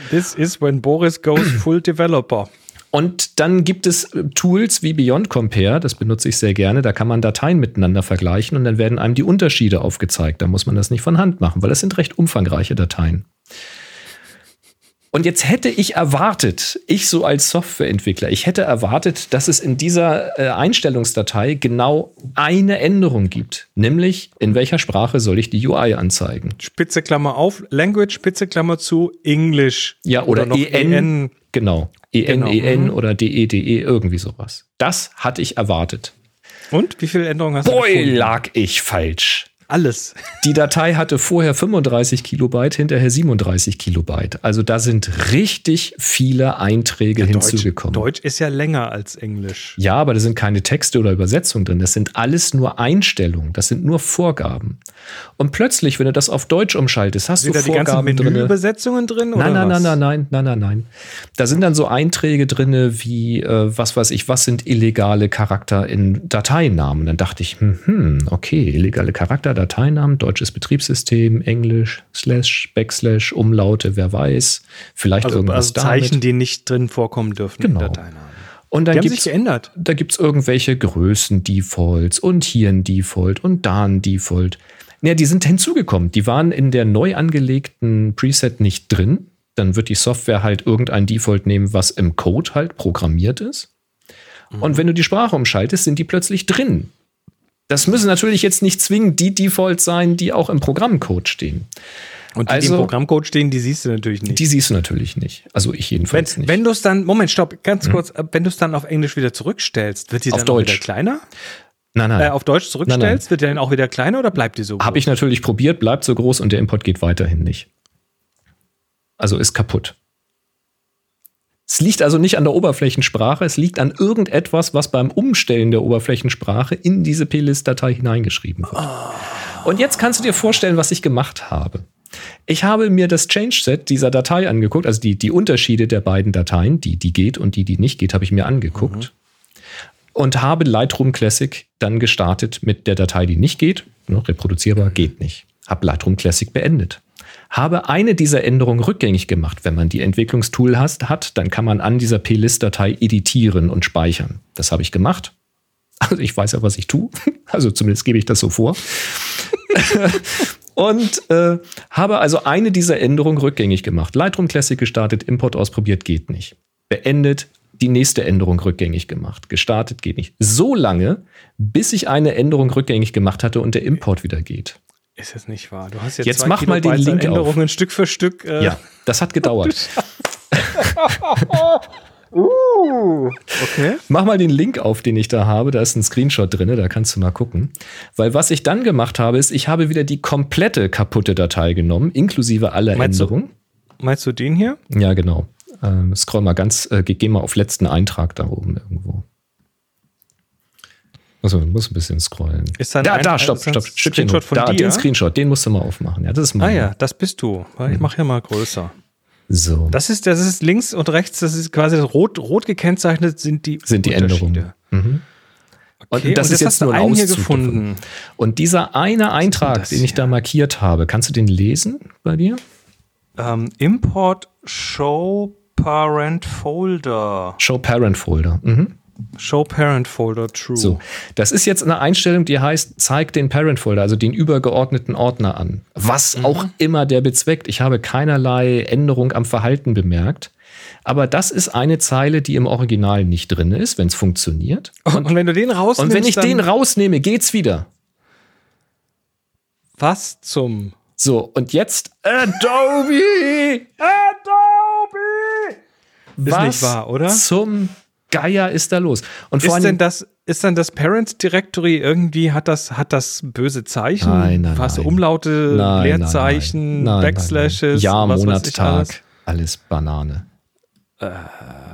This is when Boris goes full developer. Und dann gibt es äh, Tools wie Beyond Compare, das benutze ich sehr gerne. Da kann man Dateien miteinander vergleichen und dann werden einem die Unterschiede aufgezeigt. Da muss man das nicht von Hand machen, weil das sind recht umfangreiche Dateien. Und jetzt hätte ich erwartet, ich so als Softwareentwickler, ich hätte erwartet, dass es in dieser äh, Einstellungsdatei genau eine Änderung gibt, nämlich in welcher Sprache soll ich die UI anzeigen. Spitze Klammer auf, Language, Spitze Klammer zu, English. Ja, oder, noch EN, genau. EN, Genau, EN mhm. oder DE, DE, irgendwie sowas. Das hatte ich erwartet. Und wie viele Änderungen hast du Boy, lag ich falsch. Alles. Die Datei hatte vorher 35 Kilobyte, hinterher 37 Kilobyte. Also da sind richtig viele Einträge hinzugekommen. Deutsch ist ja länger als Englisch. Ja, aber da sind keine Texte oder Übersetzungen drin. Das sind alles nur Einstellungen. Das sind nur Vorgaben. Und plötzlich, wenn du das auf Deutsch umschaltest, hast Sind du da die ganzen Vorgaben drin. Menüübersetzungen drin? Oder Nein, nein, was? nein, nein, nein, nein, nein, nein. Da sind dann so Einträge drinne wie, äh, was weiß ich, was sind illegale Charakter in Dateinamen. Dann dachte ich, hm, hm, okay, illegale Charakter, Dateinamen, deutsches Betriebssystem, Englisch, Slash, Backslash, Umlaute, wer weiß, vielleicht Also, irgendwas also Zeichen, damit. die nicht drin vorkommen dürfen Genau. in Dateien. Und dann gibt's geändert. da gibt's irgendwelche Größen-Defaults und hier ein Default und da ein Default. Ja, die sind hinzugekommen. Die waren in der neu angelegten Preset nicht drin. Dann wird die Software halt irgendein Default nehmen, was im Code halt programmiert ist. Und wenn du die Sprache umschaltest, sind die plötzlich drin. Das müssen natürlich jetzt nicht zwingend die Defaults sein, die auch im Programmcode stehen. Und die, die Also- im Programmcode stehen, die siehst du natürlich nicht. Die siehst du natürlich nicht. Also ich wenn jedenfalls nicht. wenn du es dann, Moment, stopp, ganz kurz, äh, wenn du es dann auf Englisch wieder zurückstellst, wird die Auf dann auch Deutsch. wieder kleiner? nein, nein. Äh, auf Deutsch zurückstellst, wird die dann auch wieder kleiner oder bleibt die so Habe ich natürlich probiert, bleibt so groß und der Import geht weiterhin nicht. Also ist kaputt. Es liegt also nicht an der Oberflächensprache, es liegt an irgendetwas, was beim Umstellen der Oberflächensprache in diese plist-Datei hineingeschrieben wird. Und jetzt kannst du dir vorstellen, was ich gemacht habe. Ich habe mir das Change-Set dieser Datei angeguckt, also die, die Unterschiede der beiden Dateien, die, die geht und die, die nicht geht, habe ich mir angeguckt. und habe Lightroom Classic dann gestartet mit der Datei, die nicht geht. Ne, reproduzierbar geht nicht. Habe Lightroom Classic beendet. Habe eine dieser Änderungen rückgängig gemacht. Wenn man die Entwicklungstool hast, hat, dann kann man an dieser plist-Datei editieren und speichern. Das habe ich gemacht. Also ich weiß ja, was ich tue. Also zumindest gebe ich das so vor. und äh, habe also eine dieser Änderungen rückgängig gemacht. Lightroom Classic gestartet, Import ausprobiert, geht nicht. Beendet, die nächste Änderung rückgängig gemacht. Gestartet geht nicht. So lange, bis ich eine Änderung rückgängig gemacht hatte und der Import wieder geht. Ist es nicht wahr? Du hast jetzt, jetzt mach mal den Link Änderungen auf. Stück für Stück. Äh ja, das hat gedauert. uh, okay. Mach mal den Link auf, den ich da habe. Da ist ein Screenshot drin, da kannst du mal gucken. Weil was ich dann gemacht habe, ist, ich habe wieder die komplette kaputte Datei genommen, inklusive aller meinst Änderungen. Du, meinst du den hier? Ja, genau. Ähm, scroll mal ganz, äh, geh mal auf letzten Eintrag da oben irgendwo. Muss, muss ein bisschen scrollen. Ist dann da, ein, da, stopp, stopp. Stückchen Screenshot von da, dir? den Screenshot, den musst du mal aufmachen. Ja, das ist mein. Ah ja, das bist du. Ich mache hier mal größer. So. Das ist, das ist links und rechts, das ist quasi rot, rot gekennzeichnet sind die Sind die Änderungen. Mhm. Okay, und das und ist jetzt nur ein Auszug hier gefunden. Und dieser eine Eintrag, den ich da markiert habe, kannst du den lesen bei dir? Um, ähm, Import Show Parent Folder. Show Parent Folder. Mhm. Show Parent Folder True. So, das ist jetzt eine Einstellung, die heißt, zeig den Parent Folder, also den übergeordneten Ordner an. Was mhm. auch immer der bezweckt. Ich habe keinerlei Änderung am Verhalten bemerkt. Aber das ist eine Zeile, die im Original nicht drin ist, wenn es funktioniert. Und, und, wenn du den rausnimmst. Und wenn ich den rausnehme, geht's wieder. Was zum? So, und jetzt Adobe! Adobe! Ist Was nicht wahr, oder? Zum Geier ist da los? Und ist denn das, ist dann das Parent Directory irgendwie, hat das, hat das böse Zeichen? Nein, nein, Was, nein. Umlaute, nein, Leerzeichen, nein, nein, Backslashes? Was Monat, Tag, alles? alles Banane. Äh,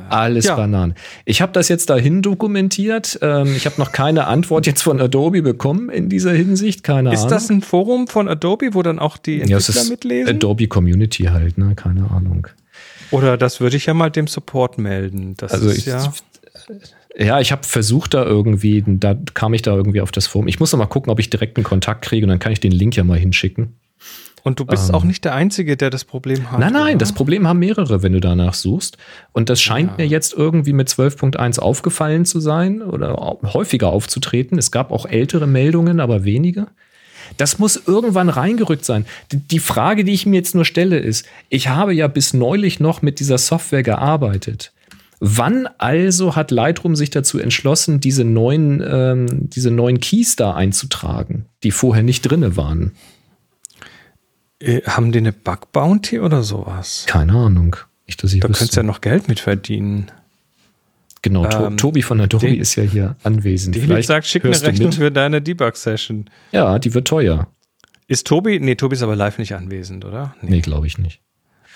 alles ja. Bananen. Ich habe das jetzt dahin dokumentiert. Ähm, ich habe noch keine Antwort jetzt von Adobe bekommen in dieser Hinsicht. Keine ist Ahnung. das ein Forum von Adobe, wo dann auch die Entwickler ja, es ist mitlesen? Adobe Community halt, ne? Keine Ahnung. Oder das würde ich ja mal dem Support melden. Das also ist ich, ja. Ja, ich habe versucht da irgendwie, da kam ich da irgendwie auf das Forum. Ich muss noch mal gucken, ob ich direkt einen Kontakt kriege und dann kann ich den Link ja mal hinschicken. Und du bist Ähm. auch nicht der Einzige, der das Problem hat. Nein, nein, oder? das Problem haben mehrere, wenn du danach suchst. Und das scheint Ja. mir jetzt irgendwie mit 12.1 aufgefallen zu sein oder häufiger aufzutreten. Es gab auch ältere Meldungen, aber wenige. Das muss irgendwann reingerückt sein. Die Frage, die ich mir jetzt nur stelle, ist, ich habe ja bis neulich noch mit dieser Software gearbeitet. Wann also hat Lightroom sich dazu entschlossen, diese neuen, ähm, diese neuen Keys da einzutragen, die vorher nicht drinne waren? Äh, haben die eine Bug Bounty oder sowas? Keine Ahnung. Nicht, dass ich Da wüsste. könntest du ja noch Geld mit verdienen. Genau, Ähm, Tobi von Adobe ist ja hier anwesend. Die Vielleicht sagt, schick eine Rechnung für deine Debug-Session. Ja, die wird teuer. Ist Tobi? Nee, Tobi ist aber live nicht anwesend, oder? Nee, glaube ich nicht.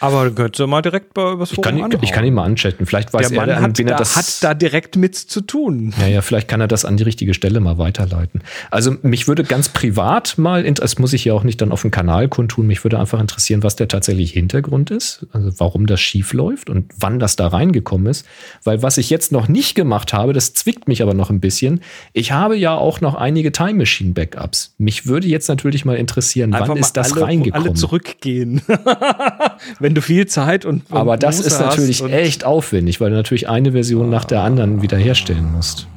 Aber könntest du mal direkt bei übers Ich Forum kann, ich kann ihn mal anchatten. Vielleicht weiß Der er, Mann an hat wen er da, das hat da direkt mit zu tun. Ja, ja, vielleicht kann er das an die richtige Stelle mal weiterleiten. Also mich würde ganz privat mal, das muss ich ja auch nicht dann auf dem Kanal kundtun, mich würde einfach interessieren, was der tatsächlich Hintergrund ist, also warum das schief läuft und wann das da reingekommen ist. Weil was ich jetzt noch nicht gemacht habe, das zwickt mich aber noch ein bisschen. Ich habe ja auch noch einige Time Machine Backups. Mich würde jetzt natürlich mal interessieren, wann mal ist das alle, reingekommen? Alle zurückgehen. Wenn du viel Zeit und, und Aber das Muße ist natürlich echt aufwendig, weil du natürlich eine Version nach der anderen wiederherstellen musst.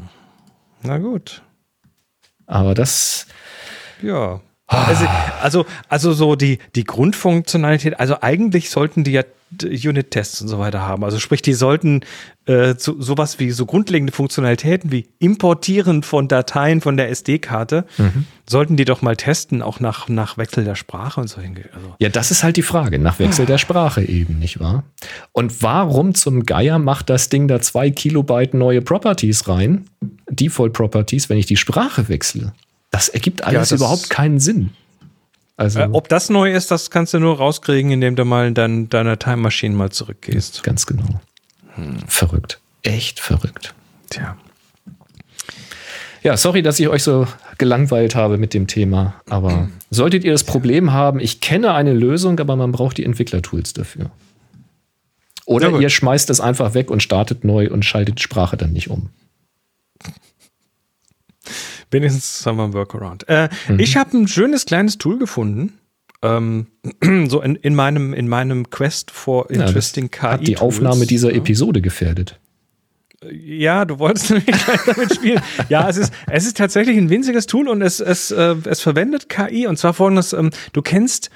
Na gut. Aber das, Ja. Also, also, also so die, die Grundfunktionalität, also eigentlich sollten die ja Unit-Tests und so weiter haben. Also sprich, die sollten äh, so, sowas wie so grundlegende Funktionalitäten wie Importieren von Dateien von der SD-Karte, sollten die doch mal testen, auch nach, nach Wechsel der Sprache und so. Also, ja, das ist halt die Frage, nach Wechsel der Sprache eben, nicht wahr? Und warum zum Geier macht das Ding da zwei Kilobyte neue Properties rein, Default Properties, wenn ich die Sprache wechsle? Das ergibt alles das- überhaupt keinen Sinn. Also, äh, ob das neu ist, das kannst du nur rauskriegen, indem du mal dann deiner Time Machine mal zurückgehst. ganz genau. Verrückt. Echt verrückt. Tja. Ja, sorry, dass ich euch so gelangweilt habe mit dem Thema, aber solltet ihr das Problem haben, ich kenne eine Lösung, aber man braucht die Entwicklertools dafür. Oder Ja, ihr schmeißt es einfach weg und startet neu und schaltet die Sprache dann nicht um. Wenigstens haben wir einen Workaround. Äh, mhm. Ich habe ein schönes kleines Tool gefunden. Ähm, so in, in, meinem, in meinem Quest for Interesting ja, KI. Hat die Aufnahme dieser ja. Episode gefährdet. Ja, du wolltest nämlich damit spielen. Ja, es ist, es ist tatsächlich ein winziges Tool und es, es, äh, es verwendet KI und zwar folgendes, ähm, du kennst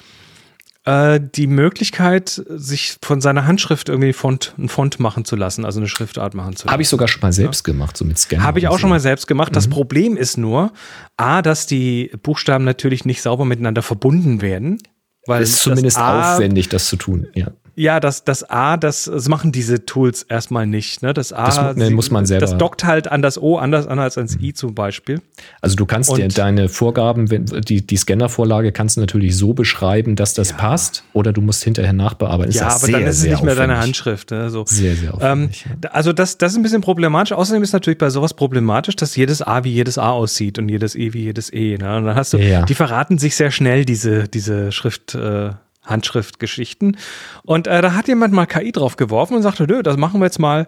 äh, die Möglichkeit, sich von seiner Handschrift irgendwie Font, ein Font machen zu lassen, also eine Schriftart machen zu lassen. Habe ich sogar schon mal selbst ja. gemacht, so mit Scannen. Habe ich auch so. schon mal selbst gemacht. Das mhm. Problem ist nur, A, dass die Buchstaben natürlich nicht sauber miteinander verbunden werden. Weil es ist zumindest aufwendig, das zu tun, ja. Ja, das, das A, das, das machen diese Tools erstmal nicht. Ne? Das A, das nee, muss man selber. Das dockt halt an das O anders an als ans I zum Beispiel. Also du kannst dir deine Vorgaben, die, die Scannervorlage kannst du natürlich so beschreiben, dass das ja. passt, oder du musst hinterher nachbearbeiten. Ja, aber sehr, dann ist es nicht aufwendig. mehr deine Handschrift. Ne? So. Sehr, sehr aufwendig. Ähm, also das, das ist ein bisschen problematisch. Außerdem ist natürlich bei sowas problematisch, dass jedes A wie jedes A aussieht und jedes E wie jedes E. Ne? Und dann hast du, ja. die verraten sich sehr schnell, diese, diese Schrift. Äh, Handschriftgeschichten. Und äh, da hat jemand mal KI drauf geworfen und sagte, nö, das machen wir jetzt mal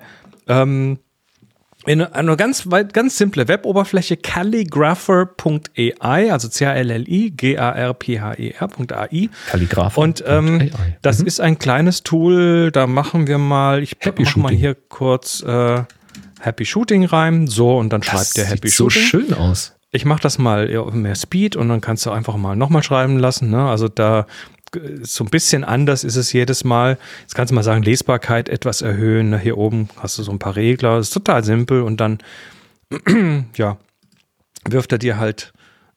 ähm, in eine ganz, ganz simple Weboberfläche calligrapher.ai, also C-A-L-L-I, G-A-R-P-H-E-R.ai. Calligrapher. Und ähm, das mhm. ist ein kleines Tool, da machen wir mal, ich Happy mach mal hier kurz äh, Happy Shooting rein. So, und dann schreibt der Happy sieht Shooting. so schön aus. Ich mache das mal mehr Speed und dann kannst du einfach mal nochmal schreiben lassen. Ne? Also da so ein bisschen anders ist es jedes Mal. Jetzt kannst du mal sagen, Lesbarkeit etwas erhöhen. Hier oben hast du so ein paar Regler. Das ist total simpel und dann, ja, wirft er dir halt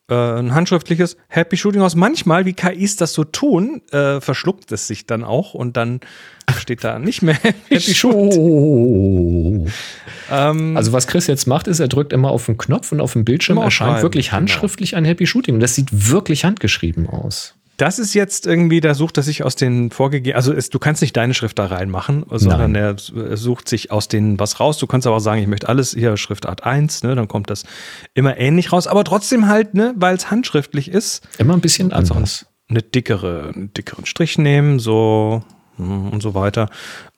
äh, ein handschriftliches Happy Shooting aus. Manchmal, wie KIs das so tun, äh, verschluckt es sich dann auch und dann steht da nicht mehr Happy Shooting. Ähm, also was Chris jetzt macht, ist, er drückt immer auf den Knopf und auf dem Bildschirm erscheint wirklich genau. handschriftlich genau. ein Happy Shooting. Und das sieht wirklich handgeschrieben aus. Das ist jetzt irgendwie, da sucht er sich aus den vorgegebenen, also es, du kannst nicht deine Schrift da reinmachen, sondern er, er, sucht sich aus denen was raus. Du kannst aber auch sagen, ich möchte alles hier Schriftart 1, ne, dann kommt das immer ähnlich raus, aber trotzdem halt, ne, weil es handschriftlich ist. Immer ein bisschen anders. Eine dickere, einen dickeren Strich nehmen, so hm, und so weiter.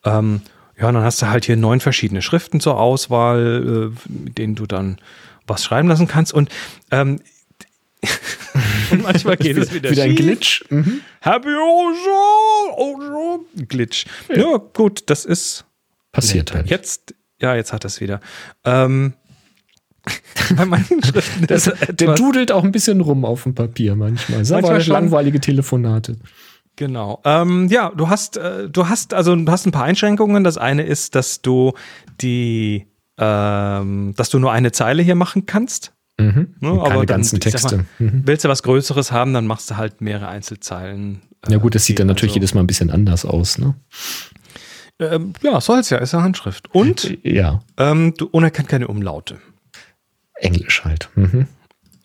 Ähm, ja, und dann hast du halt hier neun verschiedene Schriften zur Auswahl, äh, mit denen du dann was schreiben lassen kannst. Und ähm, und manchmal geht es wieder, wieder ein Glitch. Mhm. Happy Ocean, Ocean, Glitch. Ja. ja, gut, das ist passiert halt. Jetzt, ja, jetzt hat es wieder. Ähm, bei manchen Schriften das, der dudelt auch ein bisschen rum auf dem Papier manchmal. Das manchmal schon, langweilige Telefonate. Genau. Ähm, ja, du hast, äh, du hast, also du hast ein paar Einschränkungen. Das eine ist, dass du die, ähm, dass du nur eine Zeile hier machen kannst. Mhm. Ne, aber keine ganzen Texte. Mal, mhm. Willst du was Größeres haben, dann machst du halt mehrere Einzelzeilen. Äh, ja gut, das sieht dann natürlich also. jedes Mal ein bisschen anders aus, ne? Ähm, ja, soll's ja, ist ja Handschrift. Und ja. Ähm, du unerkennt keine Umlaute. Englisch halt. Mhm.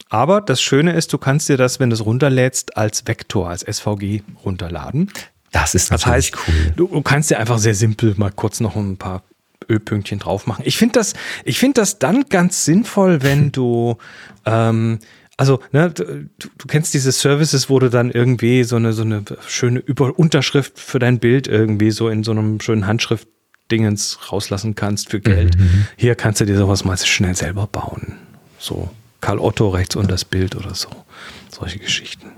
Aber das Schöne ist, du kannst dir das, wenn du es runterlädst, als Vektor, als SVG runterladen. Das ist natürlich das heißt, cool. Du kannst dir einfach sehr simpel mal kurz noch ein paar Ölpünktchen drauf machen. Ich finde das, ich finde das dann ganz sinnvoll, wenn du, ähm, also, ne, du, du, kennst diese Services, wo du dann irgendwie so eine, so eine schöne Über Unterschrift für dein Bild irgendwie so in so einem schönen Handschrift-Dingens rauslassen kannst für Geld. Mhm, mhm. Hier kannst du dir sowas mal schnell selber bauen. So Karl Otto rechts unter das Bild oder so. Solche Geschichten.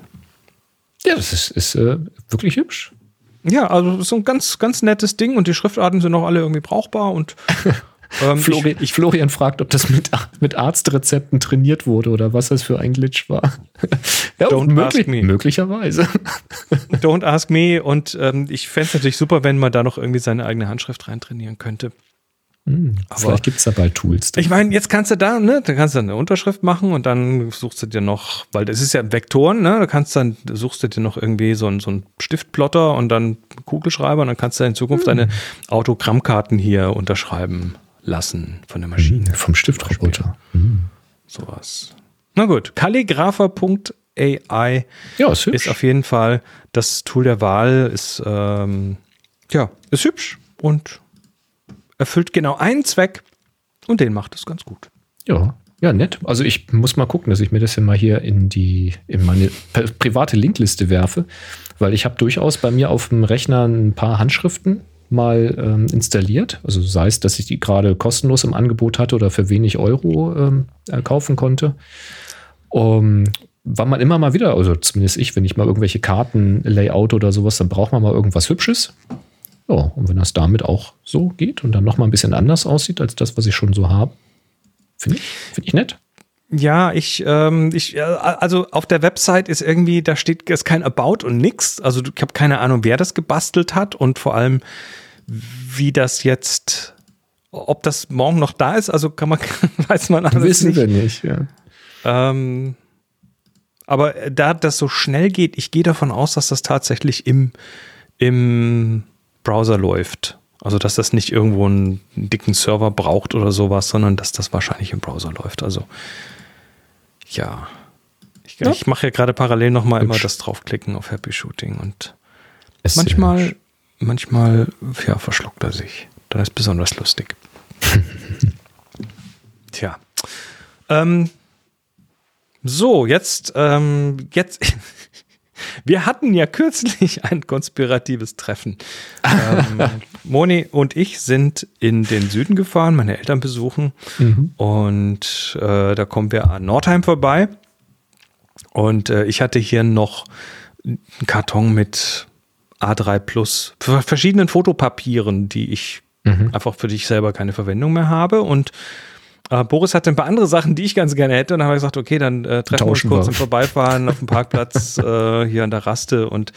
Ja, das ist, ist äh, wirklich hübsch. Ja, also so ein ganz, ganz nettes Ding und die Schriftarten sind auch alle irgendwie brauchbar und ähm, Florian, ich, Florian fragt, ob das mit, mit Arztrezepten trainiert wurde oder was das für ein Glitch war. ja, Don't möglich, ask me. Möglicherweise. Don't ask me. Und ähm, ich fände es natürlich super, wenn man da noch irgendwie seine eigene Handschrift reintrainieren könnte. Hm, vielleicht gibt es da bald Tools. Ich meine, jetzt kannst du da, ne, da kannst du eine Unterschrift machen und dann suchst du dir noch, weil das ist ja Vektoren, ne, da kannst dann, suchst du dir noch irgendwie so einen, so einen Stiftplotter und dann Kugelschreiber und dann kannst du in Zukunft hm. deine Autogrammkarten hier unterschreiben lassen von der Maschine. Hm, vom Stiftroboter. Hm. Sowas. Na gut, calligrapher.ai ja, ist, ist, auf jeden Fall das Tool der Wahl, ist, ähm, ja, ist hübsch und erfüllt genau einen Zweck und den macht es ganz gut. Ja, ja, nett. Also ich muss mal gucken, dass ich mir das ja mal hier in die in meine private Linkliste werfe, weil ich habe durchaus bei mir auf dem Rechner ein paar Handschriften mal ähm, installiert. Also sei es, dass ich die gerade kostenlos im Angebot hatte oder für wenig Euro ähm, äh, kaufen konnte. Um, war man immer mal wieder, also zumindest ich, wenn ich mal irgendwelche Karten, Layout oder sowas, dann braucht man mal irgendwas Hübsches. Ja, und wenn das damit auch so geht und dann noch mal ein bisschen anders aussieht als das, was ich schon so habe, finde ich, find ich nett. Ja, ich, ähm, ich, also auf der Website ist irgendwie, da steht ist kein About und nix. Also ich habe keine Ahnung, wer das gebastelt hat und vor allem, wie das jetzt, ob das morgen noch da ist. Also kann man, weiß man alles Wissen nicht. wir nicht, ja. Ähm, aber da das so schnell geht, ich gehe davon aus, dass das tatsächlich im, im Browser läuft. Also, dass das nicht irgendwo einen dicken Server braucht oder sowas, sondern dass das wahrscheinlich im Browser läuft. Also, ja. Ich, Ja. ich mache ja gerade parallel nochmal immer das draufklicken auf Happy Shooting und sehr manchmal, manchmal, ja, verschluckt er sich. Dann ist besonders lustig. Tja. Ähm, so, jetzt, ähm, jetzt. Wir hatten ja kürzlich ein konspiratives Treffen. ähm, Moni und ich sind in den Süden gefahren, meine Eltern besuchen. Und äh, da kommen wir an Nordheim vorbei. Und äh, ich hatte hier noch einen Karton mit A3 Plus verschiedenen Fotopapieren, die ich einfach für dich selber keine Verwendung mehr habe. Und äh, Boris hatte ein paar andere Sachen, die ich ganz gerne hätte. Und dann habe ich gesagt, okay, dann äh, treffen wir uns Tauschen kurz wir. im Vorbeifahren auf dem Parkplatz äh, hier an der Raste und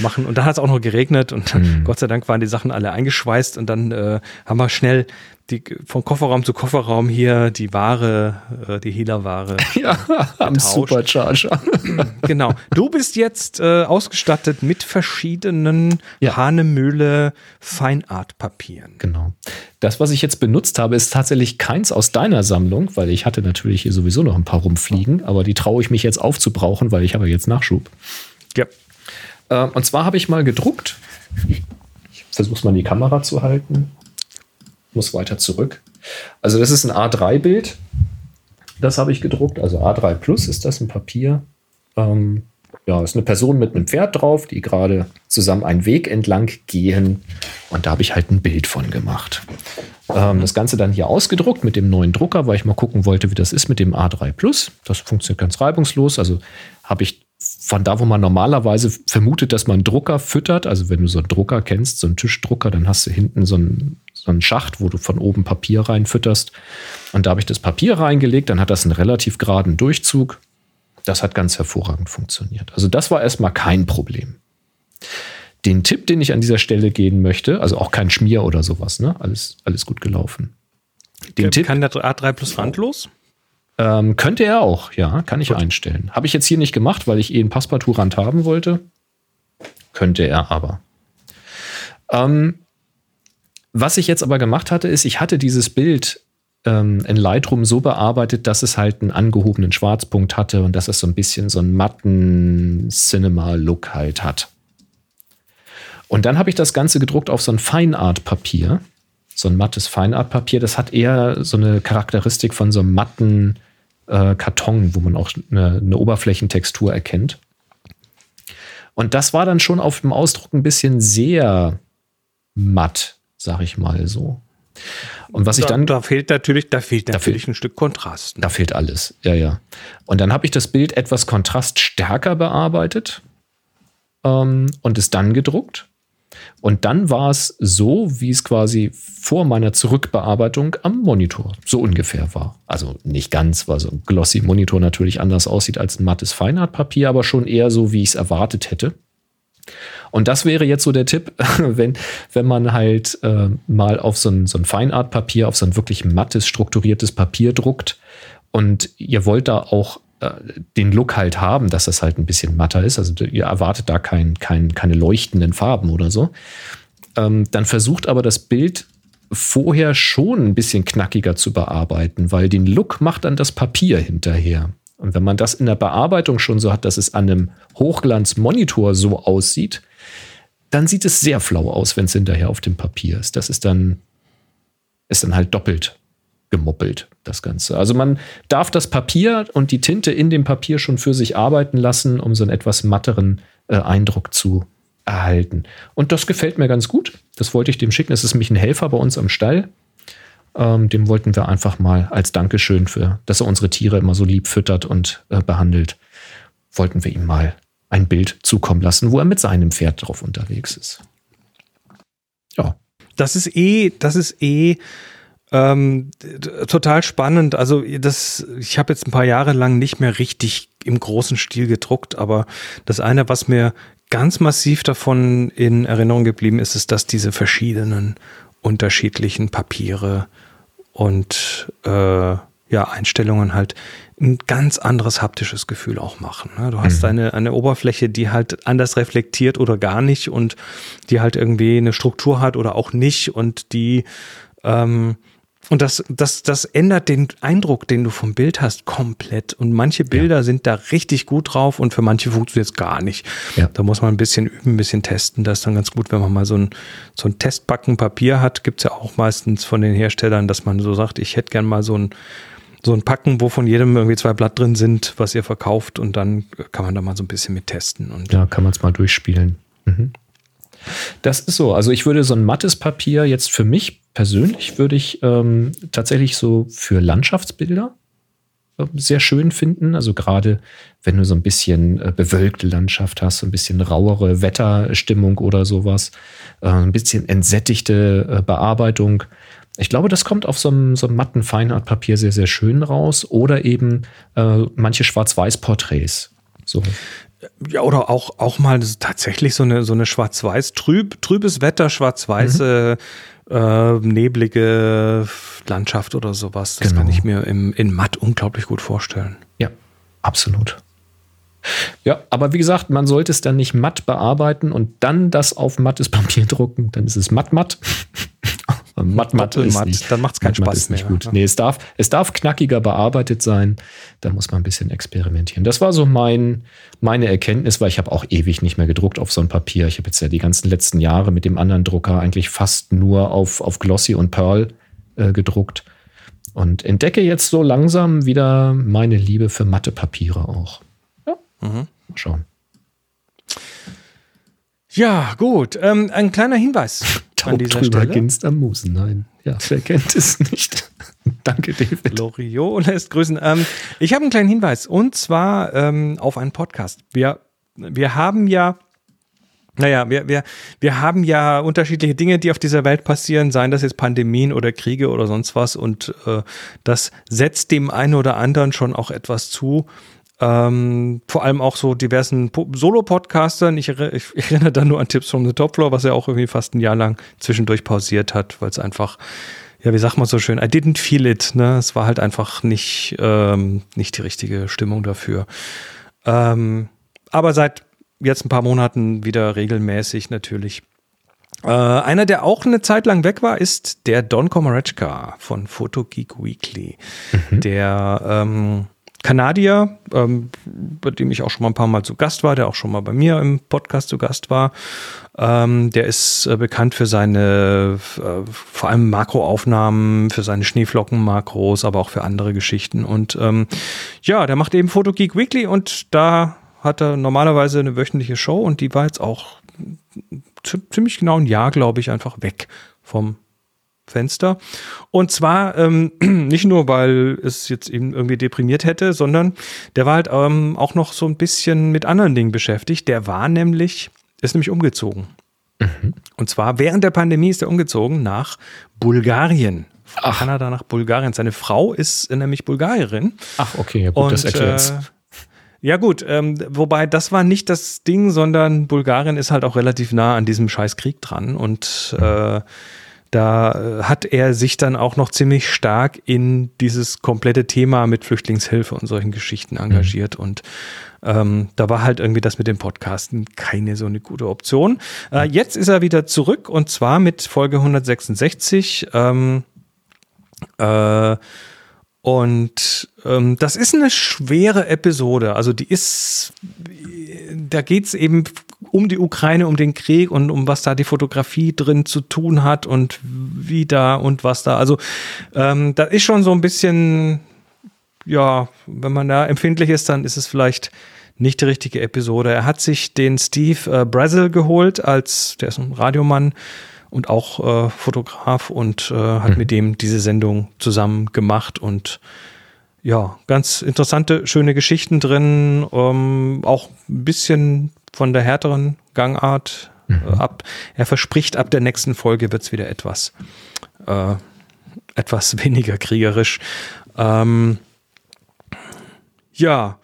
machen. Und dann hat es auch noch geregnet und Mhm. Gott sei Dank waren die Sachen alle eingeschweißt. Und dann äh, haben wir schnell die, von Kofferraum zu Kofferraum hier die Ware, äh, die Hehlerware Ja, am getauscht. Supercharger. genau. Du bist jetzt äh, ausgestattet mit verschiedenen Ja. Hanemühle Feinartpapieren. Genau. Das, was ich jetzt benutzt habe, ist tatsächlich keins aus deiner Sammlung, weil ich hatte natürlich hier sowieso noch ein paar rumfliegen, aber die traue ich mich jetzt aufzubrauchen, weil ich habe jetzt Nachschub. Ja. Äh, und zwar habe ich mal gedruckt. Ich versuche es mal in die Kamera zu halten. Muss weiter zurück. Also das ist ein A3-Bild. Das habe ich gedruckt. Also A3 Plus ist das ein Papier. Ähm, ja, ist eine Person mit einem Pferd drauf, die gerade zusammen einen Weg entlang gehen. Und da habe ich halt ein Bild von gemacht. Ähm, das Ganze dann hier ausgedruckt mit dem neuen Drucker, weil ich mal gucken wollte, wie das ist mit dem A3 Plus. Das funktioniert ganz reibungslos. Also habe ich von da, wo man normalerweise vermutet, dass man Drucker füttert, also wenn du so einen Drucker kennst, so einen Tischdrucker, dann hast du hinten so einen, so einen Schacht, wo du von oben Papier reinfütterst. Und da habe ich das Papier reingelegt, dann hat das einen relativ geraden Durchzug. Das hat ganz hervorragend funktioniert. Also das war erstmal kein Problem. Den Tipp, den ich an dieser Stelle gehen möchte, also auch kein Schmier oder sowas, ne? Alles, alles gut gelaufen. Den Tipp Kann der A3 Plus randlos? ähm, könnte er auch, ja, kann ich einstellen. Habe ich jetzt hier nicht gemacht, weil ich eh einen Passepartout-Rand haben wollte. Könnte er aber. Ähm, was ich jetzt aber gemacht hatte, ist, ich hatte dieses Bild ähm, in Lightroom so bearbeitet, dass es halt einen angehobenen Schwarzpunkt hatte und dass es so ein bisschen so einen matten Cinema-Look halt hat. Und dann habe ich das Ganze gedruckt auf so ein Feinart-Papier. So ein mattes Feinart-Papier. Das hat eher so eine Charakteristik von so einem matten äh, Karton, wo man auch eine, eine Oberflächentextur erkennt. Und das war dann schon auf dem Ausdruck ein bisschen sehr matt, sag ich mal so. Und was ich da, dann da fehlt natürlich, da fehlt Da natürlich fehlt- ein Stück Kontrast. da fehlt alles, ja, ja. Und dann habe ich das Bild etwas kontraststärker bearbeitet ähm, und es dann gedruckt. Und dann war es so, wie es quasi vor meiner Zurückbearbeitung am Monitor so ungefähr war. Also nicht ganz, weil so ein glossy Monitor natürlich anders aussieht als ein mattes Feinartpapier, aber schon eher so, wie ich es erwartet hätte. Und das wäre jetzt so der Tipp, wenn, wenn man halt äh, mal auf so ein, so ein Feinartpapier, auf so ein wirklich mattes, strukturiertes Papier druckt und ihr wollt da auch äh, den Look halt haben, dass das halt ein bisschen matter ist, also ihr erwartet da kein, kein, keine leuchtenden Farben oder so, ähm, dann versucht aber das Bild vorher schon ein bisschen knackiger zu bearbeiten, weil den Look macht dann das Papier hinterher. Und wenn man das in der Bearbeitung schon so hat, dass es an einem Hochglanzmonitor so aussieht, dann sieht es sehr flau aus, wenn es hinterher auf dem Papier ist. Das ist dann, ist dann halt doppelt gemoppelt, das Ganze. Also man darf das Papier und die Tinte in dem Papier schon für sich arbeiten lassen, um so einen etwas matteren äh, Eindruck zu erhalten. Und das gefällt mir ganz gut. Das wollte ich dem schicken. Es ist nämlich ein Helfer bei uns am Stall. Ähm, dem wollten wir einfach mal als Dankeschön für, dass er unsere Tiere immer so lieb füttert und äh, behandelt, wollten wir ihm mal ein Bild zukommen lassen, wo er mit seinem Pferd drauf unterwegs ist. Ja. Das ist eh, das ist eh ähm, total spannend. Also das, ich habe jetzt ein paar Jahre lang nicht mehr richtig im großen Stil gedruckt, aber das eine, was mir ganz massiv davon in Erinnerung geblieben ist, ist, dass diese verschiedenen unterschiedlichen Papiere und äh, ja, Einstellungen halt ein ganz anderes haptisches Gefühl auch machen. Ne? Du hast mhm. eine, eine Oberfläche, die halt anders reflektiert oder gar nicht und die halt irgendwie eine Struktur hat oder auch nicht und die ähm, und das, das, das ändert den Eindruck, den du vom Bild hast, komplett. Und manche Bilder ja. sind da richtig gut drauf und für manche funktioniert es gar nicht. Ja. Da muss man ein bisschen üben, ein bisschen testen. Das ist dann ganz gut, wenn man mal so ein, so ein Testbacken Papier hat. Gibt es ja auch meistens von den Herstellern, dass man so sagt, ich hätte gern mal so ein, so ein Packen, wo von jedem irgendwie zwei Blatt drin sind, was ihr verkauft. Und dann kann man da mal so ein bisschen mit testen. Und ja, kann man es mal durchspielen. Mhm. Das ist so. Also ich würde so ein mattes Papier jetzt für mich persönlich würde ich ähm, tatsächlich so für Landschaftsbilder äh, sehr schön finden. Also gerade wenn du so ein bisschen äh, bewölkte Landschaft hast, so ein bisschen rauere Wetterstimmung oder sowas, äh, ein bisschen entsättigte äh, Bearbeitung. Ich glaube, das kommt auf so einem, so einem matten Feinartpapier sehr, sehr schön raus. Oder eben manche Schwarz-Weiß-Porträts. So. Ja, oder auch, auch mal tatsächlich so eine, so eine schwarz-weiß, trüb, trübes Wetter, schwarz-weiße, mhm. äh, neblige Landschaft oder sowas. Das genau. kann ich mir im, in matt unglaublich gut vorstellen. Ja, absolut. Ja, aber wie gesagt, man sollte es dann nicht matt bearbeiten und dann das auf mattes Papier drucken, dann ist es matt-matt. Matt, matt ist matt. Nicht, dann macht es keinen Spaß ist nicht mehr. Gut. Nee, es darf, es darf knackiger bearbeitet sein. Da muss man ein bisschen experimentieren. Das war so mein, meine Erkenntnis, weil ich habe auch ewig nicht mehr gedruckt auf so ein Papier. Ich habe jetzt ja die ganzen letzten Jahre mit dem anderen Drucker eigentlich fast nur auf, auf Glossy und Pearl äh, gedruckt. Und entdecke jetzt so langsam wieder meine Liebe für matte Papiere auch. Ja, mhm. mal schauen. Ja, gut. Ähm, ein kleiner Hinweis an dieser drüber Stelle. Ginst am Musen. Nein, ja, wer kennt es nicht? Danke, David. Loriot lässt grüßen. Ähm, ich habe einen kleinen Hinweis und zwar ähm, auf einen Podcast. Wir, wir haben ja naja, wir, wir, wir haben ja unterschiedliche Dinge, die auf dieser Welt passieren, seien das jetzt Pandemien oder Kriege oder sonst was. Und äh, das setzt dem einen oder anderen schon auch etwas zu. Ähm, vor allem auch so diversen Solo-Podcastern. Ich, ich, ich, erinnere da nur an Tipps from the Top Floor, was er auch irgendwie fast ein Jahr lang zwischendurch pausiert hat, weil es einfach, ja, wie sagt man so schön, I didn't feel it. Ne? Es war halt einfach nicht, ähm, nicht die richtige Stimmung dafür. Ähm, aber seit jetzt ein paar Monaten wieder regelmäßig natürlich. Äh, einer, der auch eine Zeit lang weg war, ist der Don Komarechka von Photo Geek Weekly. Mhm. Der ähm, Kanadier, ähm, bei dem ich auch schon mal ein paar Mal zu Gast war, der auch schon mal bei mir im Podcast zu Gast war. Ähm, der ist äh, bekannt für seine äh, vor allem Makroaufnahmen, für seine Schneeflocken-Makros, aber auch für andere Geschichten. Und ähm, ja, der macht eben Photo Geek Weekly und da hat er normalerweise eine wöchentliche Show und die war jetzt auch ziemlich genau ein Jahr, glaube ich, einfach weg vom Fenster. Und zwar ähm, nicht nur, weil es jetzt eben irgendwie deprimiert hätte, sondern der war halt ähm, auch noch so ein bisschen mit anderen Dingen beschäftigt. Der war nämlich, ist nämlich umgezogen. Mhm. Und zwar während der Pandemie ist er umgezogen nach Bulgarien. Von Ach. Kanada nach Bulgarien. Seine Frau ist nämlich Bulgarierin. Ach, okay, ja gut, Und, das erklärt's. Äh, ja gut, ähm, wobei das war nicht das Ding, sondern Bulgarien ist halt auch relativ nah an diesem scheiß Krieg dran und äh, da äh, hat er sich dann auch noch ziemlich stark in dieses komplette Thema mit Flüchtlingshilfe und solchen Geschichten engagiert. Mhm. Und ähm, da war halt irgendwie das mit dem Podcasten keine so eine gute Option. Äh, jetzt ist er wieder zurück und zwar mit Folge 166. Ähm, äh, und ähm, das ist eine schwere Episode. Also die ist, da geht's eben um die Ukraine, um den Krieg und um was da die Fotografie drin zu tun hat und wie da und was da. Also ähm, da ist schon so ein bisschen, ja, wenn man da empfindlich ist, dann ist es vielleicht nicht die richtige Episode. Er hat sich den Steve äh, Brazel geholt, als der ist ein Radiomann und auch äh, Fotograf und äh, hat mhm. mit dem diese Sendung zusammen gemacht und ja, ganz interessante, schöne Geschichten drin, ähm, auch ein bisschen von der härteren Gangart äh, mhm. ab. Er verspricht, ab der nächsten Folge wird es wieder etwas, äh, etwas weniger kriegerisch. Ähm, ja,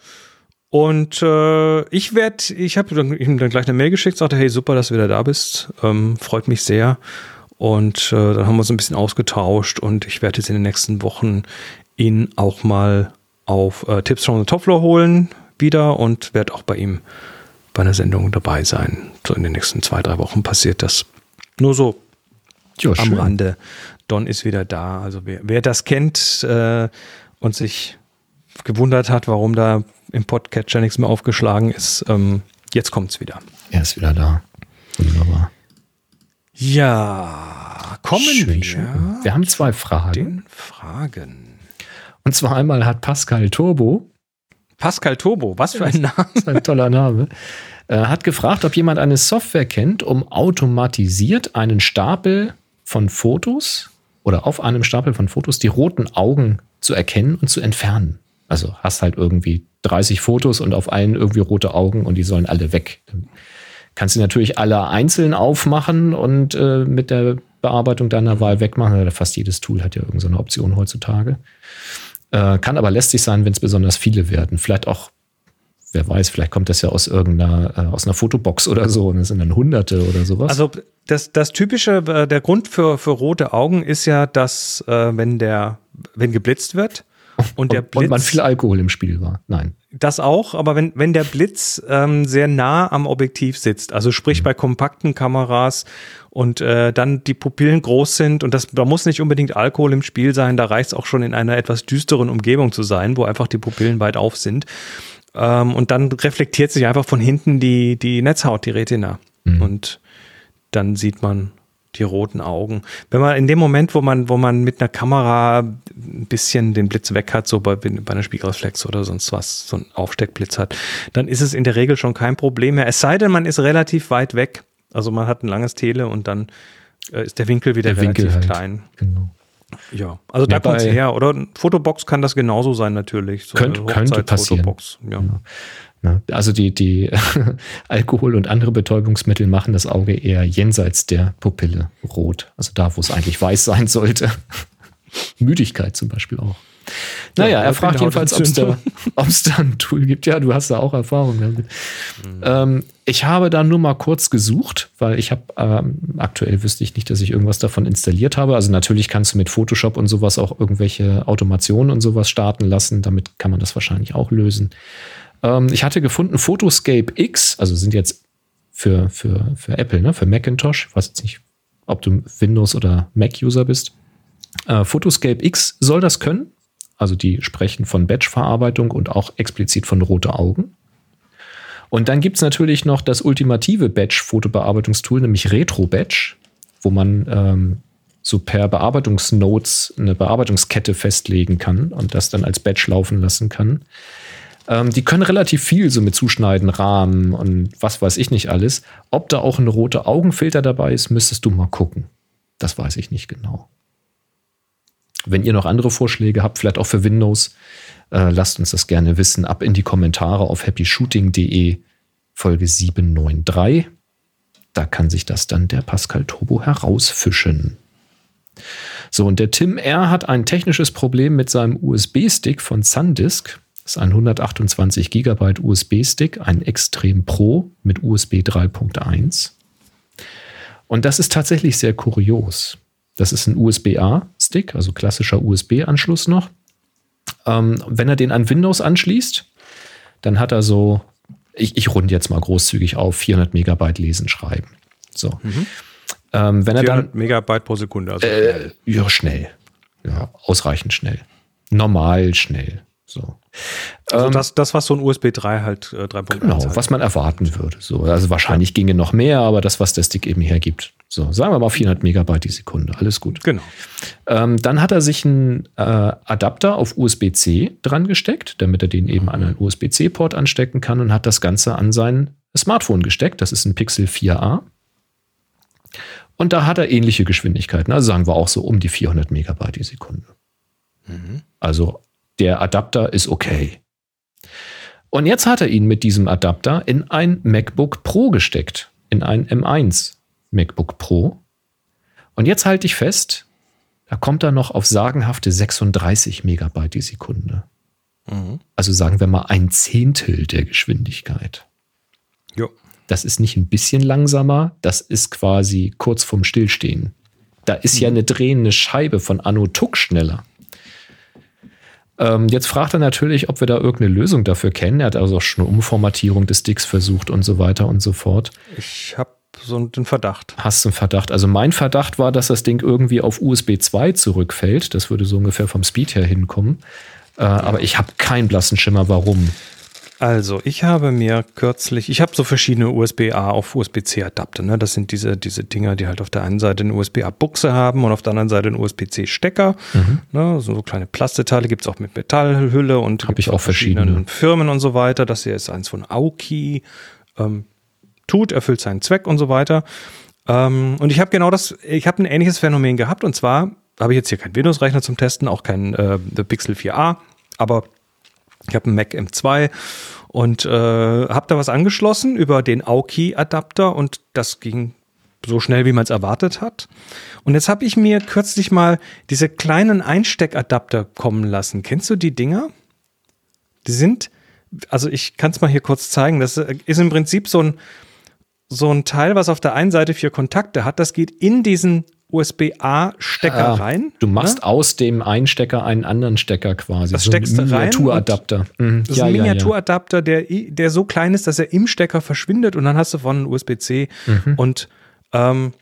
und äh, ich werde, ich habe ihm dann gleich eine Mail geschickt, sagte, hey, super, dass du wieder da bist. Ähm, freut mich sehr. Und äh, dann haben wir uns ein bisschen ausgetauscht und ich werde jetzt in den nächsten Wochen ihn auch mal auf äh, Tipps from the Top Floor holen wieder und werde auch bei ihm bei einer Sendung dabei sein. So in den nächsten zwei, drei Wochen passiert das. Nur so jo, am schön. Rande. Don ist wieder da. Also wer, wer das kennt äh, und sich gewundert hat, warum da im Podcatcher nichts mehr aufgeschlagen ist, ähm, jetzt es wieder. Er ist wieder da. Wunderbar. Ja, kommen schön, wir. Schön. Wir haben zwei Fragen. Den Fragen. Und zwar einmal hat Pascal Turbo. Pascal Turbo, was für ein Name. Das ist ein toller Name. Äh, hat gefragt, ob jemand eine Software kennt, um automatisiert einen Stapel von Fotos oder auf einem Stapel von Fotos die roten Augen zu erkennen und zu entfernen. Also hast halt irgendwie 30 Fotos und auf einen irgendwie rote Augen und die sollen alle weg. Dann kannst du natürlich alle einzeln aufmachen und äh, mit der Bearbeitung deiner Wahl wegmachen. Fast jedes Tool hat ja irgendeine so Option heutzutage. Äh, kann aber lästig sein, wenn es besonders viele werden. Vielleicht auch, wer weiß, vielleicht kommt das ja aus irgendeiner, äh, aus einer Fotobox oder so und es sind dann Hunderte oder sowas. Also das, das typische, äh, der Grund für, für rote Augen ist ja, dass äh, wenn der, wenn geblitzt wird, und der Blitz. Und man viel Alkohol im Spiel war. Nein. Das auch, aber wenn, wenn der Blitz ähm, sehr nah am Objektiv sitzt, also sprich mhm. bei kompakten Kameras und äh, dann die Pupillen groß sind und das, da muss nicht unbedingt Alkohol im Spiel sein, da reicht es auch schon in einer etwas düsteren Umgebung zu sein, wo einfach die Pupillen weit auf sind. Ähm, und dann reflektiert sich einfach von hinten die, die Netzhaut, die Retina. Mhm. Und dann sieht man die roten Augen. Wenn man in dem Moment, wo man, wo man mit einer Kamera ein bisschen den Blitz weg hat, so bei, bei einer Spiegelreflex oder sonst was, so ein Aufsteckblitz hat, dann ist es in der Regel schon kein Problem mehr. Es sei denn, man ist relativ weit weg. Also man hat ein langes Tele und dann äh, ist der Winkel wieder der relativ Winkel halt. klein. Genau. Ja, also da ja, kommt es her. Oder Fotobox kann das genauso sein natürlich. So könnte, könnte passieren. Ja. Genau. Ne? Also die, die Alkohol und andere Betäubungsmittel machen das Auge eher jenseits der Pupille rot. Also da, wo es eigentlich weiß sein sollte. Müdigkeit zum Beispiel auch. Naja, ja, er fragt jedenfalls, ob es da, da ein Tool gibt. Ja, du hast da auch Erfahrung damit. Mhm. Ähm, ich habe da nur mal kurz gesucht, weil ich habe ähm, aktuell wüsste ich nicht, dass ich irgendwas davon installiert habe. Also natürlich kannst du mit Photoshop und sowas auch irgendwelche Automationen und sowas starten lassen. Damit kann man das wahrscheinlich auch lösen. Ähm, ich hatte gefunden Photoscape X, also sind jetzt für, für, für Apple, ne, für Macintosh. Ich weiß jetzt nicht, ob du Windows- oder Mac-User bist. Äh, Photoscape X soll das können. Also die sprechen von Batch-Verarbeitung und auch explizit von rote Augen. Und dann gibt es natürlich noch das ultimative Batch-Fotobearbeitungstool, nämlich RetroBatch, wo man ähm, so per Bearbeitungsnotes eine Bearbeitungskette festlegen kann und das dann als Batch laufen lassen kann. Ähm, die können relativ viel so mit Zuschneiden, Rahmen und was weiß ich nicht alles. Ob da auch ein roter Augenfilter dabei ist, müsstest du mal gucken. Das weiß ich nicht genau. Wenn ihr noch andere Vorschläge habt, vielleicht auch für Windows, äh, lasst uns das gerne wissen. Ab in die Kommentare auf happyshooting.de Folge 793. Da kann sich das dann der Pascal Turbo herausfischen. So, und der Tim R. hat ein technisches Problem mit seinem USB-Stick von SanDisk. Das ist ein 128 GB USB-Stick, ein Extrem Pro mit USB 3.1. Und das ist tatsächlich sehr kurios. Das ist ein USB-A-Stick, also klassischer USB-Anschluss noch. Ähm, wenn er den an Windows anschließt, dann hat er so, ich, ich runde jetzt mal großzügig auf, 400 Megabyte lesen, schreiben. So. Mhm. Ähm, wenn er dann Megabyte pro Sekunde, also äh, ja schnell, ja ausreichend schnell, normal schnell. So. Also ähm, das, das, was so ein USB 3 halt äh, 3.1 Genau, halt. was man erwarten würde. So, also wahrscheinlich ginge noch mehr, aber das, was der Stick eben hergibt, So, sagen wir mal 400 Megabyte die Sekunde. Alles gut. Genau. Ähm, dann hat er sich einen äh, Adapter auf USB-C dran gesteckt, damit er den eben an einen USB-C-Port anstecken kann und hat das Ganze an sein Smartphone gesteckt. Das ist ein Pixel 4a. Und da hat er ähnliche Geschwindigkeiten. Also sagen wir auch so um die 400 Megabyte die Sekunde. Also der Adapter ist okay. Und jetzt hat er ihn mit diesem Adapter in ein MacBook Pro gesteckt. In ein M1 MacBook Pro. Und jetzt halte ich fest, da kommt er noch auf sagenhafte 36 Megabyte die Sekunde. Also sagen wir mal ein Zehntel der Geschwindigkeit. Jo. Das ist nicht ein bisschen langsamer, das ist quasi kurz vorm Stillstehen. Da ist ja eine drehende Scheibe von Anno Tuck schneller. Ähm, jetzt fragt er natürlich, ob wir da irgendeine Lösung dafür kennen. Er hat also auch schon eine Umformatierung des Sticks versucht und so weiter und so fort. Ich habe so einen Verdacht. Hast du einen Verdacht? Also mein Verdacht war, dass das Ding irgendwie auf USB 2 zurückfällt. Das würde so ungefähr vom Speed her hinkommen. Äh, aber ich habe keinen blassen Schimmer, warum. Also, ich habe mir kürzlich, ich habe so verschiedene USB-A auf USB-C Adapter. Ne? Das sind diese, diese Dinger, die halt auf der einen Seite eine USB-A-Buchse haben und auf der anderen Seite einen USB-C-Stecker. Ne? So, so kleine Plasteteile gibt es auch mit Metallhülle und Hab gibt's ich auch verschiedene. verschiedenen Firmen und so weiter. Das hier ist eins von Aoki. Ähm, tut, erfüllt seinen Zweck und so weiter. Ähm, und ich habe genau das, ich habe ein ähnliches Phänomen gehabt und zwar habe ich jetzt hier keinen Windows-Rechner zum Testen, auch kein äh, Pixel 4a, aber ich habe einen Mac M2 und äh, habe da was angeschlossen über den Aoki-Adapter und das ging so schnell, wie man es erwartet hat. Und jetzt habe ich mir kürzlich mal diese kleinen Einsteckadapter kommen lassen. Kennst du die Dinger? Die sind, also ich kann es mal hier kurz zeigen. Das ist im Prinzip so ein, so ein Teil, was auf der einen Seite vier Kontakte hat. Das geht in diesen USB-A-Stecker Ah, rein. Du machst ne? aus dem einen Stecker einen anderen Stecker quasi. Das so steckst ein Miniaturadapter. Mhm. Das ist ein Miniaturadapter, der, der so klein ist, dass er im Stecker verschwindet und dann hast du von USB-C und ähm,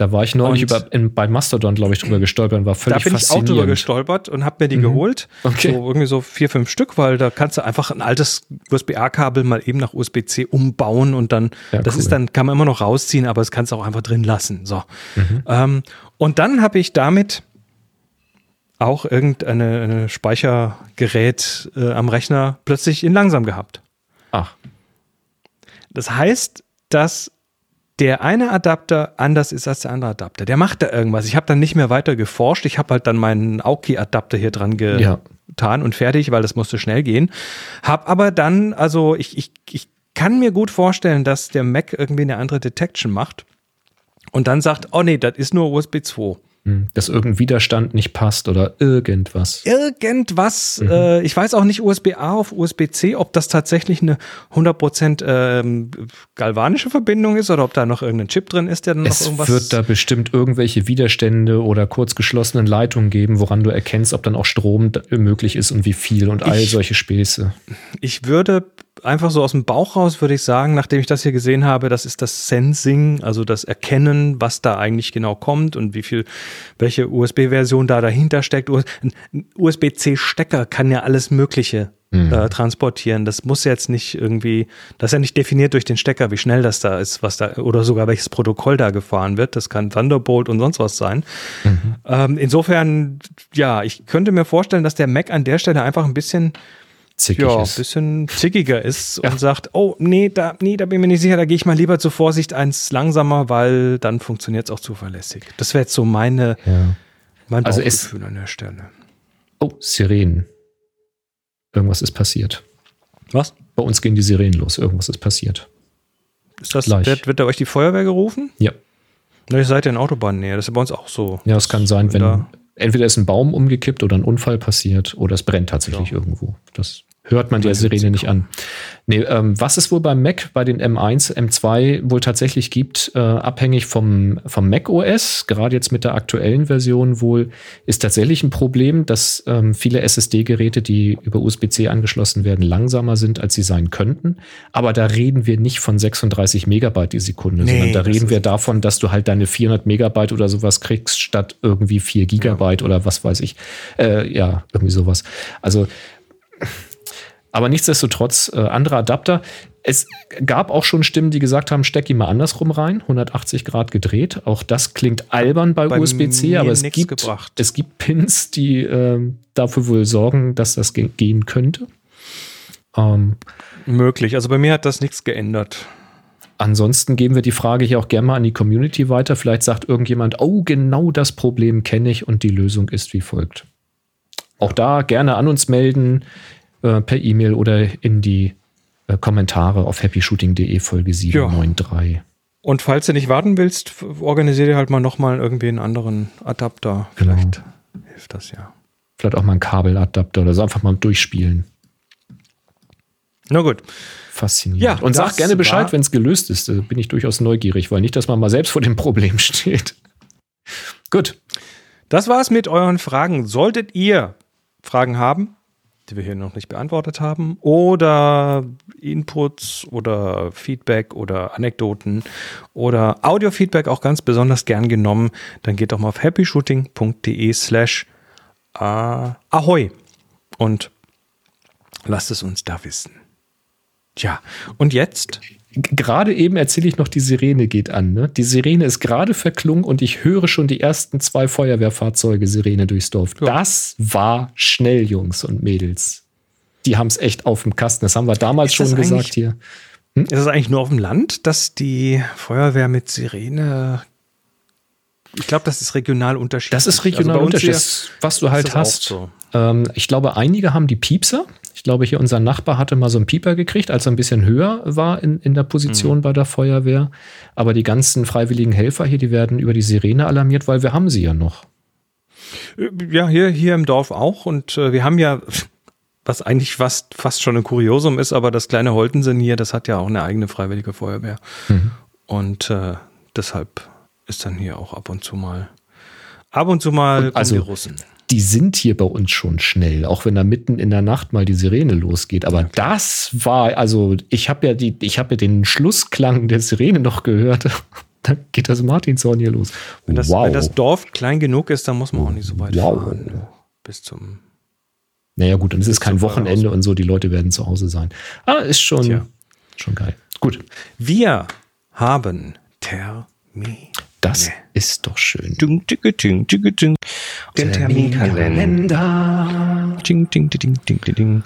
Da war ich neulich über, in, bei Mastodon, glaube ich, drüber gestolpert und war da völlig bin ich auch drüber gestolpert und habe mir die geholt. Okay. So irgendwie so vier, fünf Stück, weil da kannst du einfach ein altes USB-A-Kabel mal eben nach USB-C umbauen und dann, Ja, das cool. ist dann, kann man immer noch rausziehen, aber das kannst du auch einfach drin lassen. So. Ähm, und dann habe ich damit auch irgendeine eine Speichergerät äh, am Rechner plötzlich in langsam gehabt. Ach, Das heißt, dass der eine Adapter anders ist als der andere Adapter. Der macht da irgendwas. Ich habe dann nicht mehr weiter geforscht. Ich habe halt dann meinen Aoki-Adapter hier dran Ja. getan und fertig, weil das musste schnell gehen. Hab aber dann, also ich, ich, ich kann mir gut vorstellen, dass der Mac irgendwie eine andere Detection macht und dann sagt, oh nee, das ist nur USB 2. hm, dass irgendein Widerstand nicht passt oder irgendwas. irgendwas, äh, ich weiß auch nicht USB-A auf USB-C, ob das tatsächlich eine 100% ähm, galvanische Verbindung ist oder ob da noch irgendein Chip drin ist, der dann noch Es irgendwas. wird da bestimmt irgendwelche Widerstände oder kurz geschlossenen Leitungen geben, woran du erkennst, ob dann auch Strom möglich ist und wie viel und all Ich- solche Späße. ich würde einfach so aus dem Bauch raus, würde ich sagen, nachdem ich das hier gesehen habe, das ist das Sensing, also das Erkennen, was da eigentlich genau kommt und wie viel, welche USB-Version da dahinter steckt. Ein USB-C-Stecker kann ja alles Mögliche äh, transportieren. Das muss jetzt nicht irgendwie, das ist ja nicht definiert durch den Stecker, wie schnell das da ist, was da, oder sogar welches Protokoll da gefahren wird. Das kann Thunderbolt und sonst was sein. Ähm, insofern, ja, ich könnte mir vorstellen, dass der Mac an der Stelle einfach ein bisschen Zickig ja, ein ist. bisschen zickiger ist Ja. und sagt, oh, nee, da, nee, da bin ich mir nicht sicher, da gehe ich mal lieber zur Vorsicht eins langsamer, weil dann funktioniert es auch zuverlässig. Das wäre jetzt so meine, Ja. mein Also es- an der Stelle. Oh, Sirenen. Irgendwas ist passiert. Was? Bei uns gehen die Sirenen los. Irgendwas ist passiert. Ist das, Gleich. wird, wird da euch die Feuerwehr gerufen? Ja. Na, ihr seid ja in Autobahnnähe, das ist bei uns auch so. Ja, es kann sein, wenn da- entweder ist ein Baum umgekippt oder ein Unfall passiert oder es brennt tatsächlich Ja. irgendwo. Das hört man hört Sirene nicht an. Nee, ähm, was es wohl beim Mac, bei den M1, M2 wohl tatsächlich gibt, äh, abhängig vom, vom Mac OS, gerade jetzt mit der aktuellen Version wohl, ist tatsächlich ein Problem, dass ähm, viele SSD-Geräte, die über USB-C angeschlossen werden, langsamer sind, als sie sein könnten. Aber da reden wir nicht von 36 Megabyte die Sekunde, Nee, sondern da reden wir davon, dass du halt deine 400 Megabyte oder sowas kriegst, statt irgendwie 4 Gigabyte oder was weiß ich. Äh, ja, irgendwie sowas. Also Aber nichtsdestotrotz, äh, andere Adapter. Es gab auch schon Stimmen, die gesagt haben, steck ihn mal andersrum rein, 180 Grad gedreht. Auch das klingt albern bei, Bei USB-C, aber es gibt, gebracht. es gibt Pins, die äh, dafür wohl sorgen, dass das ge gehen könnte. Ähm, Möglich. Also bei mir hat das nichts geändert. Ansonsten geben wir die Frage hier auch gerne mal an die Community weiter. Vielleicht sagt irgendjemand, oh, genau das Problem kenne ich und die Lösung ist wie folgt. Auch da gerne an uns melden, äh, per E-Mail oder in die äh, Kommentare auf happyshooting.de Folge 793. Und falls du nicht warten willst, organisier dir halt mal nochmal irgendwie einen anderen Adapter. Genau. Vielleicht hilft das ja. Vielleicht auch mal ein Kabeladapter oder so einfach mal durchspielen. Na gut. Faszinierend. Ja, und sag gerne Bescheid, wenn es gelöst ist. Da bin ich durchaus neugierig, weil nicht, dass man mal selbst vor dem Problem steht. Gut. Das war's mit euren Fragen. Solltet ihr Fragen haben, die wir hier noch nicht beantwortet haben, oder Inputs oder Feedback oder Anekdoten oder Audiofeedback auch ganz besonders gern genommen, dann geht doch mal auf happyshooting.de slash ahoi und lasst es uns da wissen. Tja, und jetzt? Gerade eben erzähle ich noch, die Sirene geht an. Ne? Die Sirene ist gerade verklungen und ich höre schon die ersten zwei Feuerwehrfahrzeuge Sirene durchs Dorf. Ja. Das war schnell, Jungs und Mädels. Die haben es echt auf dem Kasten. Das haben wir damals schon gesagt hier. Ist es eigentlich nur auf dem Land, dass die Feuerwehr mit Sirene. Ich glaube, das ist regional unterschiedlich. Das ist regional Also bei uns unterschiedlich, was du halt hast. so. Ähm, ich glaube, einige haben die Piepser. Ich glaube, hier unser Nachbar hatte mal so einen Pieper gekriegt, als er ein bisschen höher war in, in der Position Mhm. bei der Feuerwehr. Aber die ganzen freiwilligen Helfer hier, die werden über die Sirene alarmiert, weil wir haben sie ja noch. Ja, hier, hier im Dorf auch. Und äh, wir haben ja, was eigentlich fast, fast schon ein Kuriosum ist, aber das kleine Holtensen hier, das hat ja auch eine eigene freiwillige Feuerwehr. Mhm. Und äh, deshalb ist dann hier auch ab und zu mal, ab und zu mal kommen also- die Russen. Die sind hier bei uns schon schnell, auch wenn da mitten in der Nacht mal die Sirene losgeht. Aber das war, also ich habe ja die, ich habe ja den Schlussklang der Sirene noch gehört. Dann geht das Martinshorn hier los. Wenn das, wow. wenn das Dorf klein genug ist, dann muss man auch nicht so weit Wow. fahren. Bis zum Naja, gut, dann ist es kein zum Wochenende und so, die Leute werden zu Hause sein. Ah, ist schon, Tja. schon geil. Gut, Wir haben Termin. Das Nee. ist doch schön. Ding, ding, ding, ding, ding. Den Terminkalender. Ding, ding, ding, ding, ding, ding.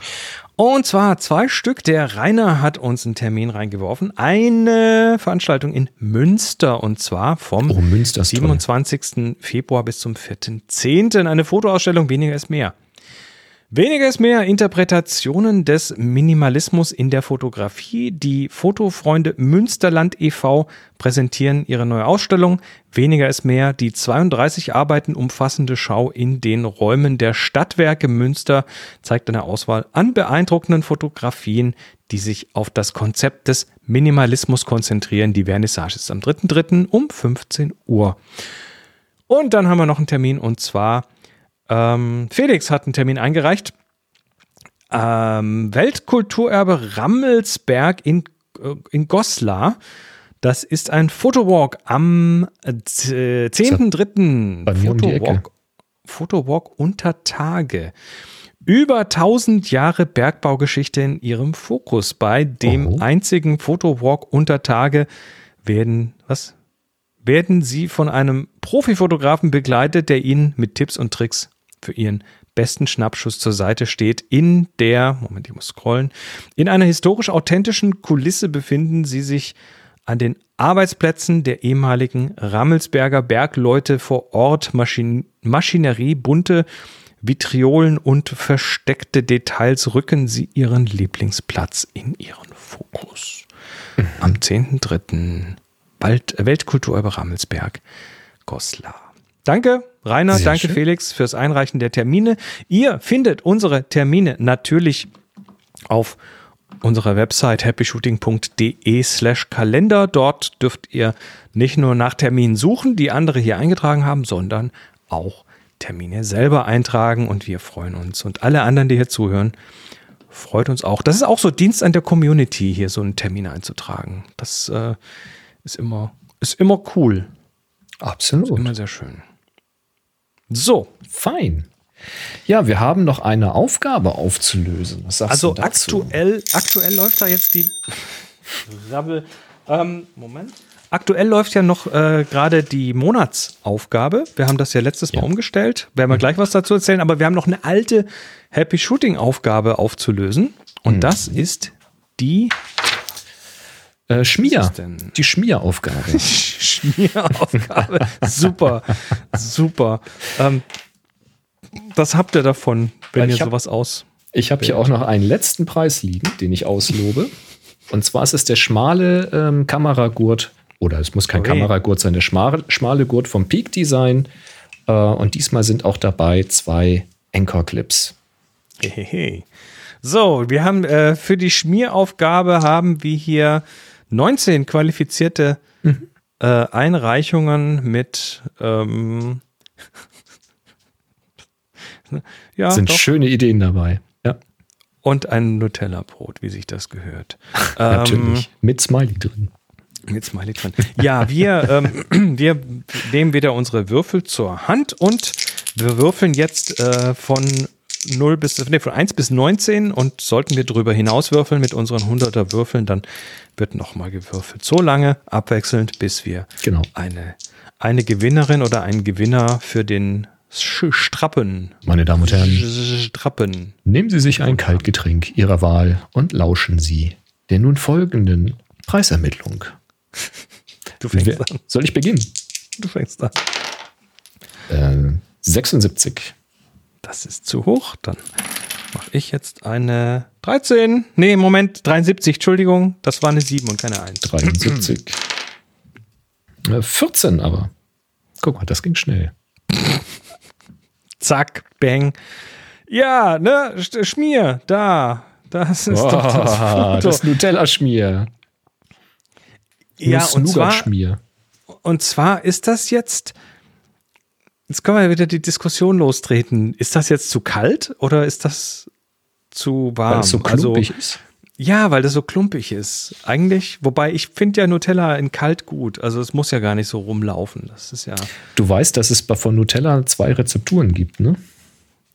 Und zwar zwei Stück. Der Rainer hat uns einen Termin reingeworfen. Eine Veranstaltung in Münster und zwar vom Oh, Münster ist toll. 27. Februar bis zum 4.10. Eine Fotoausstellung, weniger ist mehr. Weniger ist mehr Interpretationen des Minimalismus in der Fotografie. Die Fotofreunde Münsterland e.V. präsentieren ihre neue Ausstellung. Weniger ist mehr die 32 Arbeiten umfassende Schau in den Räumen der Stadtwerke Münster zeigt eine Auswahl an beeindruckenden Fotografien, die sich auf das Konzept des Minimalismus konzentrieren. Die Vernissage ist am 3.3. um 15 Uhr. Und dann haben wir noch einen Termin und zwar ähm, Felix hat einen Termin eingereicht. Ähm, Weltkulturerbe Rammelsberg in, äh, in Goslar. Das ist ein Fotowalk am äh, 10.3. bei mir um die Ecke. Fotowalk, Fotowalk unter Tage. Über 1000 Jahre Bergbaugeschichte in ihrem Fokus. Bei dem Oho. einzigen Fotowalk unter Tage werden, was? werden Sie von einem Profifotografen begleitet, der Ihnen mit Tipps und Tricks für Ihren besten Schnappschuss zur Seite steht. In der, Moment, ich muss scrollen, in einer historisch authentischen Kulisse befinden Sie sich an den Arbeitsplätzen der ehemaligen Rammelsberger Bergleute vor Ort. Maschin Maschinerie, bunte Vitriolen und versteckte Details rücken Sie Ihren Lieblingsplatz in Ihren Fokus. Am 10.3. Wald, Weltkulturerbe Rammelsberg, Goslar. Danke, Rainer, Sehr danke, schön. Felix, fürs Einreichen der Termine. Ihr findet unsere Termine natürlich auf unserer Website happyshooting.de slash Kalender. Dort dürft ihr nicht nur nach Terminen suchen, die andere hier eingetragen haben, sondern auch Termine selber eintragen und wir freuen uns. Und alle anderen, die hier zuhören, freut uns auch. Das ist auch so Dienst an der Community, hier so einen Termin einzutragen. Das äh, ist immer, ist immer cool. Absolut. Immer sehr schön. So, Fein. Ja, wir haben noch eine Aufgabe aufzulösen. Was sagst Also du dazu? aktuell, aktuell läuft da jetzt die. Rabbel. Ähm, Moment. Aktuell läuft ja noch äh, gerade die Monatsaufgabe. Wir haben das ja letztes Mal Ja. umgestellt. Werden wir gleich was dazu erzählen, aber wir haben noch eine alte Happy Shooting Aufgabe aufzulösen. Und das ist die Äh, Schmier. Was ist denn? Die Schmieraufgabe. Schmieraufgabe. super, super. Ähm, was habt ihr davon, wenn ihr hab- sowas aus? Ich habe hier auch noch einen letzten Preis liegen, den ich auslobe. Und zwar ist es der schmale ähm, Kameragurt, oder es muss kein Okay. Kameragurt sein, der schmale, schmale Gurt vom Peak Design. Äh, und diesmal sind auch dabei zwei Anchor-Clips. Hehehe. So, wir haben äh, für die Schmieraufgabe haben wir hier 19 qualifizierte äh, Einreichungen mit ähm, ja, sind doch. schöne Ideen dabei. Ja, und ein Nutella-Brot, wie sich das gehört. natürlich. Mit Smiley drin. Mit Smiley drin. Ja, wir, ähm, wir nehmen wieder unsere Würfel zur Hand und wir würfeln jetzt äh, von 0 bis, nee, von 1 bis 19 und sollten wir drüber hinaus würfeln mit unseren 100er Würfeln, dann wird nochmal gewürfelt. So lange abwechselnd, bis wir Genau. eine, eine Gewinnerin oder einen Gewinner für den Strappen. Meine Damen und Herren, Strappen. nehmen Sie sich ein Kaltgetränk Ihrer Wahl und lauschen Sie der nun folgenden Preisermittlung. Du fängst Wer- an. Soll ich beginnen? Du fängst an. Äh, 76. Das ist zu hoch. Dann mache ich jetzt eine 13. Nee, Moment, 73, Entschuldigung. Das war eine 7 und keine 1. 73. Äh, 14 aber. Guck mal, das ging schnell. Zack, bang. Ja, ne, Sch- Schmier, da. Das ist doch das Oh, Foto. das Nutella-Schmier. ja, und zwar, und zwar ist das jetzt. Jetzt können wir ja wieder die Diskussion lostreten. Ist das jetzt zu kalt oder ist das zu warm? Weil es so klumpig ist. Ja, weil das so klumpig ist. Eigentlich, wobei ich finde ja Nutella in kalt gut. Also es muss ja gar nicht so rumlaufen. Das ist ja. Du weißt, dass es bei- von Nutella zwei Rezepturen gibt, ne?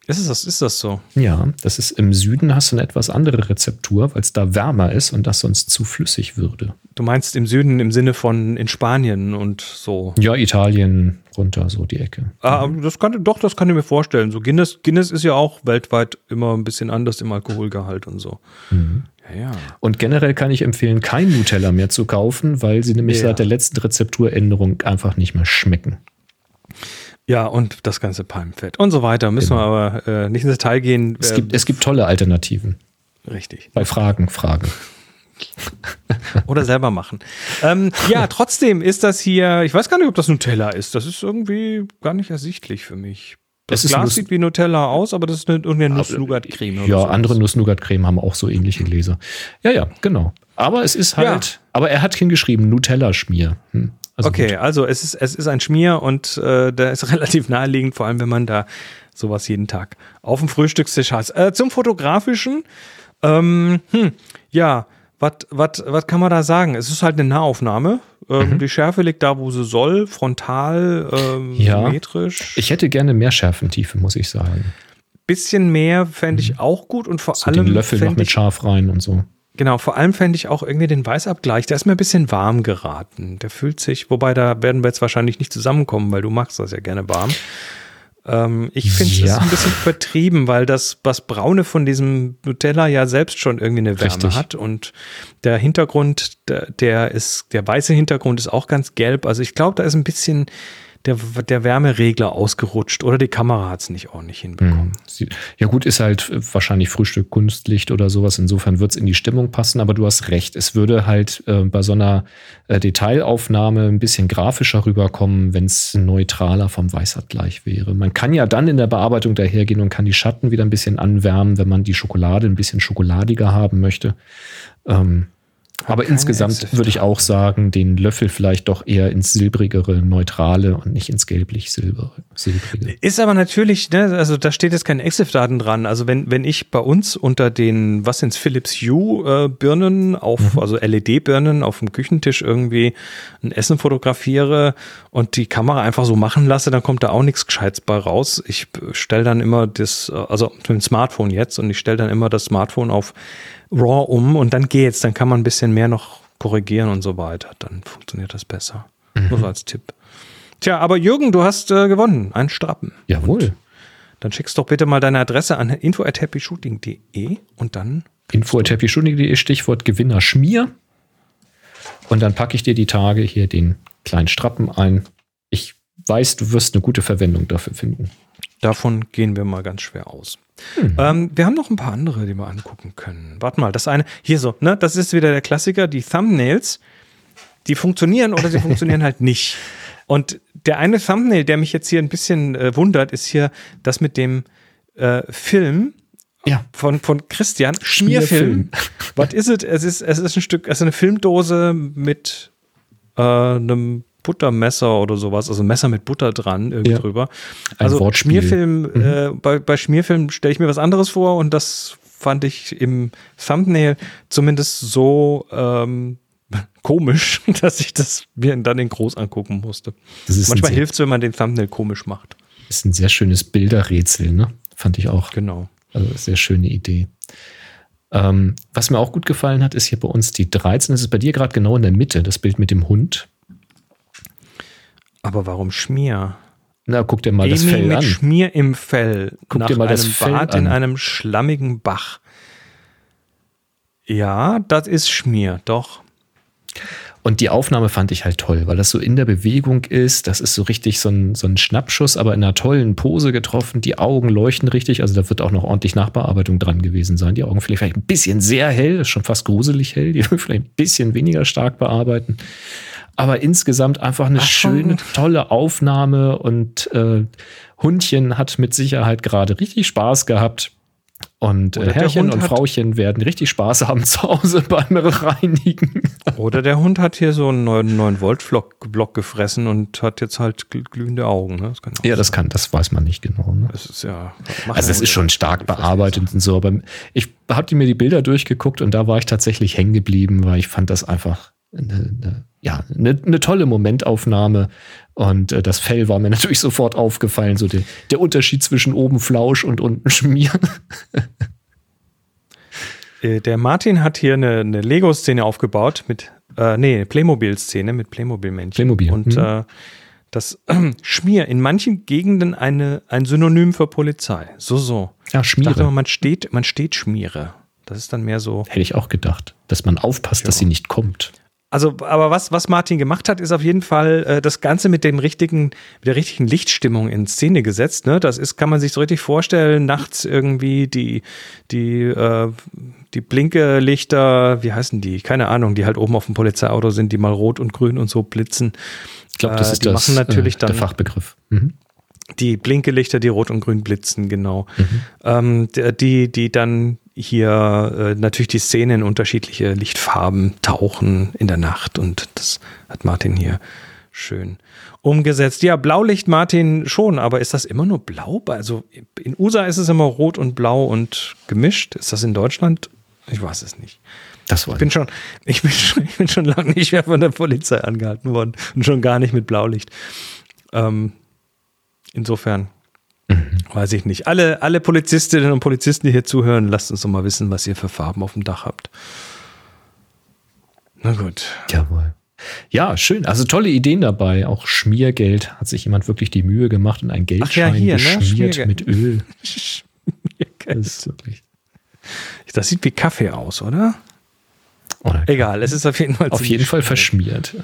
Ist das, ist das so? Ja, das ist im Süden hast du eine etwas andere Rezeptur, weil es da wärmer ist und das sonst zu flüssig würde. Du meinst im Süden im Sinne von in Spanien und so. Ja, Italien runter, so die Ecke. Ah, das kann, doch, das kann ich mir vorstellen. So Guinness, Guinness ist ja auch weltweit immer ein bisschen anders im Alkoholgehalt und so. Ja, ja. Und generell kann ich empfehlen, kein Nutella mehr zu kaufen, weil sie nämlich Ja. seit der letzten Rezepturänderung einfach nicht mehr schmecken. Ja, und das ganze Palmfett und so weiter. Müssen wir aber äh, nicht ins Detail gehen. Es Äh, gibt, es gibt tolle Alternativen. richtig. Bei Fragen, Fragen. Oder selber machen. ähm, ja, trotzdem ist das hier, ich weiß gar nicht, ob das Nutella ist. Das ist irgendwie gar nicht ersichtlich für mich. Das ist Glas Nuss- sieht wie Nutella aus, aber das ist eine, irgendeine Nuss-Nougat-Creme. Ja, sowas. andere Nuss-Nougat-Creme haben auch so ähnliche Gläser. Ja, ja, genau. Aber es ist halt, Ja. aber er hat hingeschrieben, Nutella-Schmier. Hm. Also Okay, gut. also es ist, es ist ein Schmier und äh, der ist relativ naheliegend, vor allem wenn man da sowas jeden Tag auf dem Frühstückstisch hat. Äh, zum Fotografischen, ähm, hm, ja, was kann man da sagen? Es ist halt eine Nahaufnahme. Ähm, Mhm. Die Schärfe liegt da, wo sie soll, frontal, ähm, Ja. symmetrisch. Ich hätte gerne mehr Schärfentiefe, muss ich sagen. Bisschen mehr fände ich auch gut und vor So allem den Löffel noch mit scharf rein und so. Genau, vor allem fände ich auch irgendwie den Weißabgleich, der ist mir ein bisschen warm geraten. Der fühlt sich, wobei da werden wir jetzt wahrscheinlich nicht zusammenkommen, weil du magst das ja gerne warm. Ähm, ich finde es Ja. ein bisschen übertrieben, weil das, was Braune von diesem Nutella ja selbst schon irgendwie eine Wärme Richtig. hat und der Hintergrund, der, der ist, der weiße Hintergrund ist auch ganz gelb. Also ich glaube, da ist ein bisschen der, der Wärmeregler ausgerutscht oder die Kamera hat es nicht ordentlich hinbekommen. Hm. Ja gut, ist halt wahrscheinlich Frühstück Kunstlicht oder sowas. Insofern wird es in die Stimmung passen, aber du hast recht. Es würde halt äh, bei so einer äh, Detailaufnahme ein bisschen grafischer rüberkommen, wenn es neutraler vom Weißabgleich wäre. Man kann ja dann in der Bearbeitung dahergehen und kann die Schatten wieder ein bisschen anwärmen, wenn man die Schokolade ein bisschen schokoladiger haben möchte. Ähm, Aber insgesamt würde ich auch sagen, den Löffel vielleicht doch eher ins silbrigere, neutrale und nicht ins gelblich-silbrige. Ist aber natürlich, ne, also da steht jetzt kein EXIF-Daten dran. Also wenn, wenn ich bei uns unter den, was sind's, Philips Hue äh, Birnen auf, also LED-Birnen auf dem Küchentisch irgendwie ein Essen fotografiere und die Kamera einfach so machen lasse, dann kommt da auch nichts Gescheites bei raus. Ich stelle dann immer das, äh, also mit dem Smartphone jetzt und ich stelle dann immer das Smartphone auf RAW um und dann geht's. Dann kann man ein bisschen mehr noch korrigieren und so weiter. Dann funktioniert das besser. Nur so als Tipp. Tja, aber Jürgen, du hast äh, gewonnen. Einen Strappen. Jawohl. Dann schickst doch bitte mal deine Adresse an info at happyshooting.de und dann Info at happyshooting.de, Stichwort Gewinner Schmier. Und dann packe ich dir die Tage hier den kleinen Strappen ein. Ich weiß, du wirst eine gute Verwendung dafür finden. Davon gehen wir mal ganz schwer aus. Ähm, wir haben noch ein paar andere, die wir angucken können. Warte mal, das eine, hier so, ne, das ist wieder der Klassiker, die Thumbnails, die funktionieren oder sie funktionieren halt nicht. Und der eine Thumbnail, der mich jetzt hier ein bisschen äh, wundert, ist hier das mit dem äh, Film Ja. von, von Christian, Schmierfilm. Was ist es? Es ist, es ist ein Stück, also eine Filmdose mit äh, einem Buttermesser oder sowas, also ein Messer mit Butter dran irgendwie Ja. drüber. Also Wortspiel. Schmierfilm, äh, bei, bei Schmierfilm stelle ich mir was anderes vor und das fand ich im Thumbnail zumindest so ähm, komisch, dass ich das mir dann in groß angucken musste. Manchmal hilft es, wenn man den Thumbnail komisch macht. ist ein sehr schönes Bilderrätsel, ne? Fand ich auch. Genau. Also sehr schöne Idee. Ähm, was mir auch gut gefallen hat, ist hier bei uns die 13. Das ist bei dir gerade genau in der Mitte, das Bild mit dem Hund. Aber warum Schmier? Na, guck dir mal das Emi Fell mit an. Schmier im Fell. Guck nach dir mal einem das Fell Bad in an. einem schlammigen Bach. Ja, das ist Schmier, doch. Und die Aufnahme fand ich halt toll, weil das so in der Bewegung ist. Das ist so richtig so ein, so ein Schnappschuss, aber in einer tollen Pose getroffen. Die Augen leuchten richtig. Also da wird auch noch ordentlich Nachbearbeitung dran gewesen sein. Die Augen vielleicht ein bisschen sehr hell, schon fast gruselig hell. Die vielleicht ein bisschen weniger stark bearbeiten. Aber insgesamt einfach eine Ach, schon. schöne, tolle Aufnahme und äh, Hundchen hat mit Sicherheit gerade richtig Spaß gehabt. Und äh, Herrchen und Frauchen werden richtig Spaß haben zu Hause beim Reinigen. Oder der Hund hat hier so einen 9, Volt Block, Block gefressen und hat jetzt halt gl- glühende Augen. Ne? Das Ja, das sein. kann, das weiß man nicht genau. Ne? Das ist ja. Also es ist schon stark bearbeitet und so, aber ich habe mir die Bilder durchgeguckt und da war ich tatsächlich hängen geblieben, weil ich fand das einfach eine, eine, ja, eine, eine tolle Momentaufnahme und äh, das Fell war mir natürlich sofort aufgefallen, so der, der Unterschied zwischen oben Flausch und unten Schmier. Äh, Der Martin hat hier eine, eine Lego-Szene aufgebaut mit, äh, nee, Playmobil-Szene mit Playmobil-Männchen. Playmobil, Und mhm. äh, das Schmier in manchen Gegenden eine, ein Synonym für Polizei. So, so. Ja, Ich dachte immer, Schmiere. man steht, man steht Schmiere. Das ist dann mehr so. Hätte ich auch gedacht, dass man aufpasst, dass Ja. sie nicht kommt. Also, aber was, was Martin gemacht hat, ist auf jeden Fall äh, das Ganze mit dem richtigen, mit der richtigen Lichtstimmung in Szene gesetzt. Ne? Das ist, kann man sich so richtig vorstellen, nachts irgendwie die, die, äh, die Blinkelichter, wie heißen die? Keine Ahnung, die halt oben auf dem Polizeiauto sind, die mal rot und grün und so blitzen. Ich glaube, das Äh, ist die das, machen natürlich äh, der dann- Fachbegriff. Mhm. Die Blinkelichter, die rot und grün blitzen, genau. Ähm, d- die, die dann hier äh, natürlich die Szene in unterschiedliche Lichtfarben tauchen in der Nacht und das hat Martin hier schön umgesetzt. Ja, Blaulicht Martin schon, aber ist das immer nur blau? Also in USA ist es immer rot und blau und gemischt. Ist das in Deutschland? Ich weiß es nicht. Das war Ich bin schon, ich bin schon, ich bin schon lange nicht mehr von der Polizei angehalten worden und schon gar nicht mit Blaulicht. Ähm, insofern weiß ich nicht. Alle, alle Polizistinnen und Polizisten, die hier zuhören, lasst uns doch mal wissen, was ihr für Farben auf dem Dach habt. Na gut. Jawohl. Ja, schön. Also tolle Ideen dabei. Auch Schmiergeld hat sich jemand wirklich die Mühe gemacht und ein Geldschein hier, ne? geschmiert Schmiergeld. mit Öl. Das ist wirklich. Das sieht wie Kaffee aus, oder? Oder Egal, es ist auf jeden Fall auf jeden Fall verschmiert. Ja.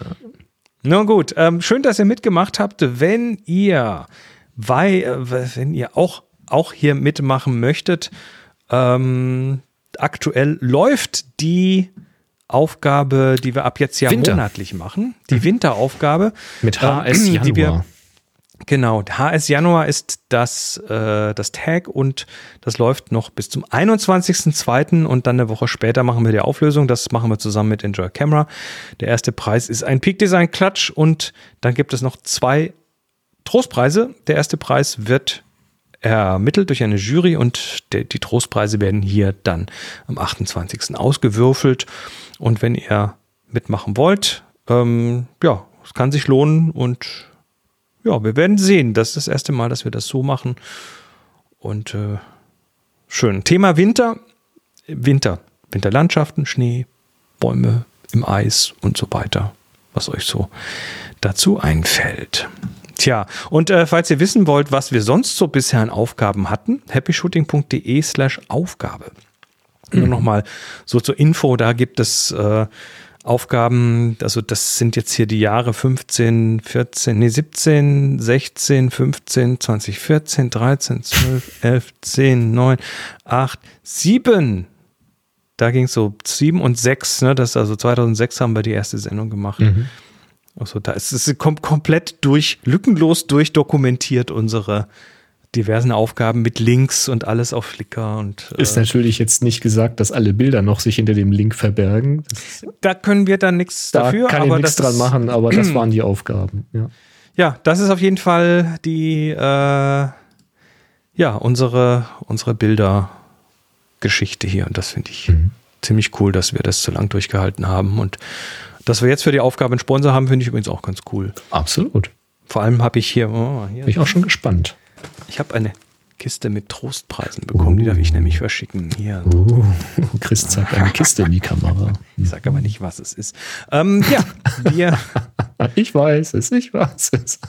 Na gut, ähm, schön, dass ihr mitgemacht habt. Wenn ihr, weil, äh, wenn ihr auch, auch hier mitmachen möchtet, ähm, aktuell läuft die Aufgabe, die wir ab jetzt ja Winter. monatlich machen, die Winteraufgabe. Mit HS ähm, Januar. Die wir, Genau, HS Januar ist das, äh, das Tag und das läuft noch bis zum 21.02. und dann eine Woche später machen wir die Auflösung. Das machen wir zusammen mit Enjoy Camera. Der erste Preis ist ein Peak Design Klatsch und dann gibt es noch zwei Trostpreise. Der erste Preis wird ermittelt durch eine Jury und der, die Trostpreise werden hier dann am 28. ausgewürfelt. Und wenn ihr mitmachen wollt, ähm, ja, es kann sich lohnen und ja, wir werden sehen. Das ist das erste Mal, dass wir das so machen. Und äh, schön. Thema Winter. Winter. Winterlandschaften, Schnee, Bäume im Eis und so weiter. Was euch so dazu einfällt. Tja, und äh, falls ihr wissen wollt, was wir sonst so bisher an Aufgaben hatten, happyshooting.de slash Aufgabe. Mhm. Nur nochmal so zur Info, da gibt es äh, Aufgaben, also das sind jetzt hier die Jahre 15, 14, nee, 17, 16, 15, 20, 14, 13, 12, 11, 10, 9, 8, 7. Da ging es so 7 und 6, ne? Das also 2006 haben wir die erste Sendung gemacht. Mhm. Also da ist es kom komplett durch, lückenlos durchdokumentiert, unsere diversen Aufgaben mit Links und alles auf Flickr und äh, ist natürlich jetzt nicht gesagt, dass alle Bilder noch sich hinter dem Link verbergen. Das, da können wir dann nichts da dafür. Kann aber ich nichts dran machen, aber das waren die Aufgaben. Ja. ja, das ist auf jeden Fall die äh, ja unsere unsere Bildergeschichte hier und das finde ich mhm. ziemlich cool, dass wir das so lang durchgehalten haben und dass wir jetzt für die Aufgabe einen Sponsor haben, finde ich übrigens auch ganz cool. Absolut. Vor allem habe ich hier, oh, hier bin ich auch schon gespannt. Ich habe eine Kiste mit Trostpreisen bekommen, uh. die darf ich nämlich verschicken. Hier. Uh. Chris zeigt eine Kiste in die Kamera. Ich sage aber nicht, was es ist. Ähm, ja, wir. ich weiß es, ich weiß es.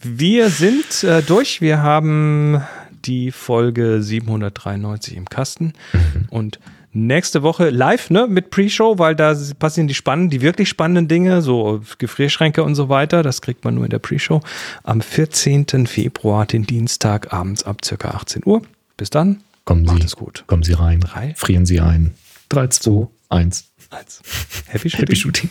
wir sind äh, durch. Wir haben die Folge 793 im Kasten mhm. und nächste Woche live, ne, mit Pre-Show, weil da passieren die spannenden, die wirklich spannenden Dinge, so Gefrierschränke und so weiter. Das kriegt man nur in der Pre-Show. Am 14. Februar, den Dienstag, abends ab circa 18 Uhr. Bis dann. Kommen Macht Sie, es gut. Kommen Sie rein. Drei. Frieren Sie ein. 3, 2, 1. 1. Happy Shooting. Happy Shooting.